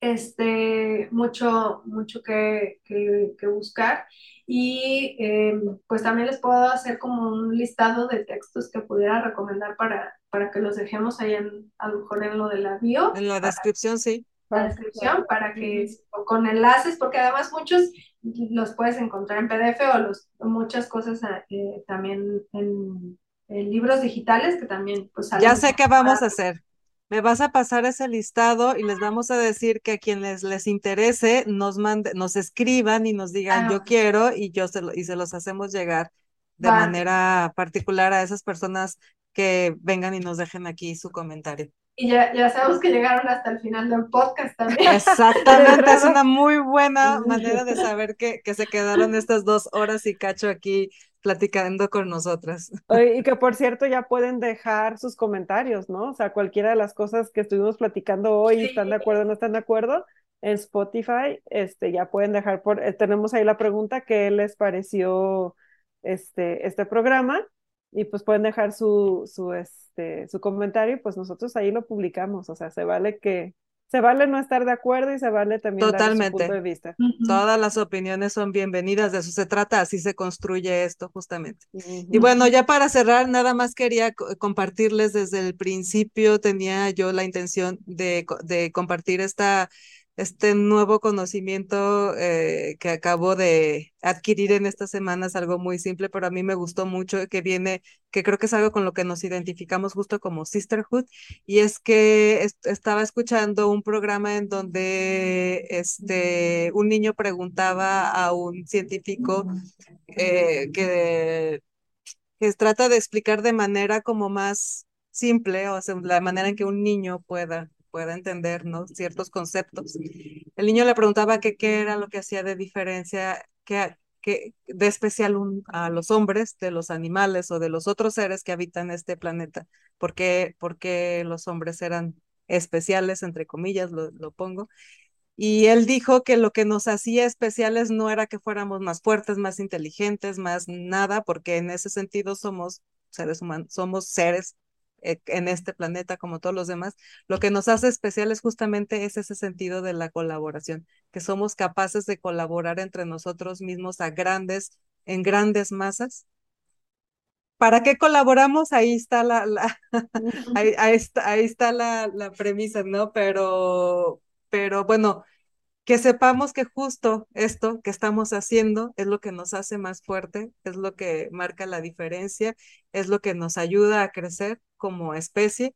Speaker 1: este, mucho, mucho que, que, que buscar. Y eh, pues también les puedo hacer como un listado de textos que pudiera recomendar para, para que los dejemos ahí en, a lo mejor en lo de la bio.
Speaker 2: En la descripción, sí.
Speaker 1: La descripción para que, o con enlaces, porque además muchos los puedes encontrar en PDF o los, muchas cosas eh, también en, en, libros digitales que también pues
Speaker 2: Ya sé qué vamos a hacer. Me vas a pasar ese listado y les vamos a decir que a quienes les interese nos mande, nos escriban y nos digan ah. yo quiero y yo se lo, y se los hacemos llegar de
Speaker 1: Va.
Speaker 2: manera particular a esas personas que vengan y nos dejen aquí su comentario.
Speaker 1: Y ya, ya sabemos que llegaron hasta el final del podcast también.
Speaker 2: Exactamente, es una muy buena manera de saber que, que se quedaron estas dos horas y cacho aquí platicando con nosotras.
Speaker 3: Y que por cierto ya pueden dejar sus comentarios, ¿no? O sea, cualquiera de las cosas que estuvimos platicando hoy, sí. ¿están de acuerdo o no están de acuerdo? En Spotify, este, ya pueden dejar por, eh, tenemos ahí la pregunta, ¿qué les pareció este, este programa? Y pues pueden dejar su, su, este, su comentario y pues nosotros ahí lo publicamos. O sea, se vale que, se vale no estar de acuerdo y se vale también
Speaker 2: Totalmente.
Speaker 3: dar su punto de vista.
Speaker 2: Todas las opiniones son bienvenidas, de eso se trata, así se construye esto justamente. Y bueno, ya para cerrar, nada más quería compartirles desde el principio, tenía yo la intención de, de compartir esta este nuevo conocimiento eh, que acabo de adquirir en estas semanas, algo muy simple, pero a mí me gustó mucho, que viene, que creo que es algo con lo que nos identificamos justo como Sisterhood, y es que estaba escuchando un programa en donde este, un niño preguntaba a un científico eh, que, trata de explicar de manera como más simple, o la manera en que un niño pueda pueda entender ciertos conceptos. El niño le preguntaba qué era lo que hacía de diferencia, qué, qué de especial a los hombres de los animales o de los otros seres que habitan este planeta. ¿Por qué, porque los hombres eran especiales, entre comillas, lo, lo pongo? Y él dijo que lo que nos hacía especiales no era que fuéramos más fuertes, más inteligentes, más nada, porque en ese sentido somos seres humanos, somos seres en este planeta como todos los demás, lo que nos hace especiales justamente es ese sentido de la colaboración, que somos capaces de colaborar entre nosotros mismos a grandes, en grandes masas. ¿Para qué colaboramos? Ahí está la, la ahí, está, ahí está la, la premisa, ¿no? Pero, pero bueno, que sepamos que justo esto que estamos haciendo es lo que nos hace más fuerte, es lo que marca la diferencia, es lo que nos ayuda a crecer como especie.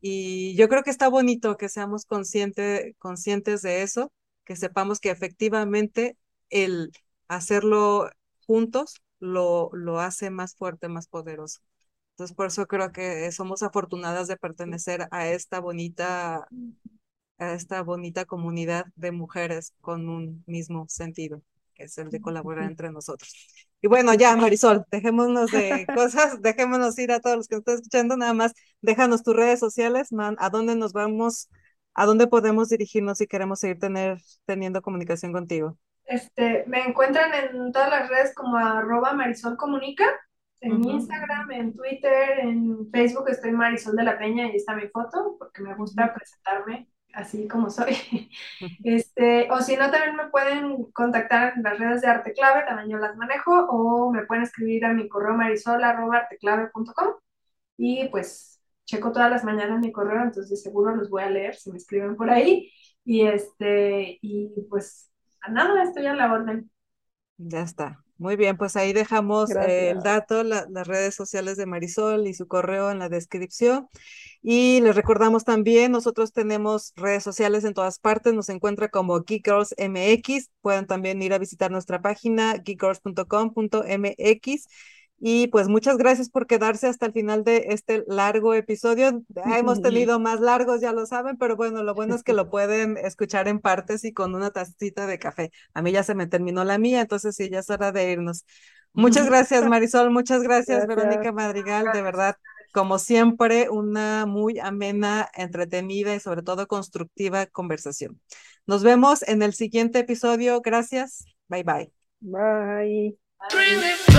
Speaker 2: Y yo creo que está bonito que seamos consciente, conscientes de eso, que sepamos que efectivamente el hacerlo juntos lo, lo hace más fuerte, más poderoso. Entonces, por eso creo que somos afortunadas de pertenecer a esta bonita a esta bonita comunidad de mujeres con un mismo sentido, que es el de colaborar entre nosotros. Y bueno, ya, Marisol, dejémonos de cosas, dejémonos ir a todos los que nos están escuchando, nada más déjanos tus redes sociales, man, a dónde nos vamos, a dónde podemos dirigirnos si queremos seguir tener, teniendo comunicación contigo.
Speaker 1: Este, me encuentran en todas las redes como arroba Marisol Comunica, en Instagram, en Twitter, en Facebook estoy Marisol de la Peña y está mi foto, porque me gusta presentarme así como soy. Este, o si no, también me pueden contactar en las redes de Arte Clave, también yo las manejo, o me pueden escribir a mi correo marisol.arteclave.com y pues checo todas las mañanas mi correo, entonces seguro los voy a leer si me escriben por ahí. Y este, y pues nada, estoy a la orden.
Speaker 2: Ya está. Muy bien, pues ahí dejamos eh, el dato, las redes sociales de Marisol y su correo en la descripción. Y les recordamos también, nosotros tenemos redes sociales en todas partes, nos encuentra como Geek Girls MX. Pueden también ir a visitar nuestra página geekgirls.com.mx y pues muchas gracias por quedarse hasta el final de este largo episodio. Hemos tenido más largos, ya lo saben, pero bueno, lo bueno es que lo pueden escuchar en partes y con una tacita de café. A mí ya se me terminó la mía, entonces sí, ya es hora de irnos. Muchas gracias, Marisol. Muchas gracias, Verónica Madrigal. De verdad, como siempre, una muy amena, entretenida y sobre todo constructiva conversación. Nos vemos en el siguiente episodio. Gracias. Bye bye.
Speaker 3: Bye. bye.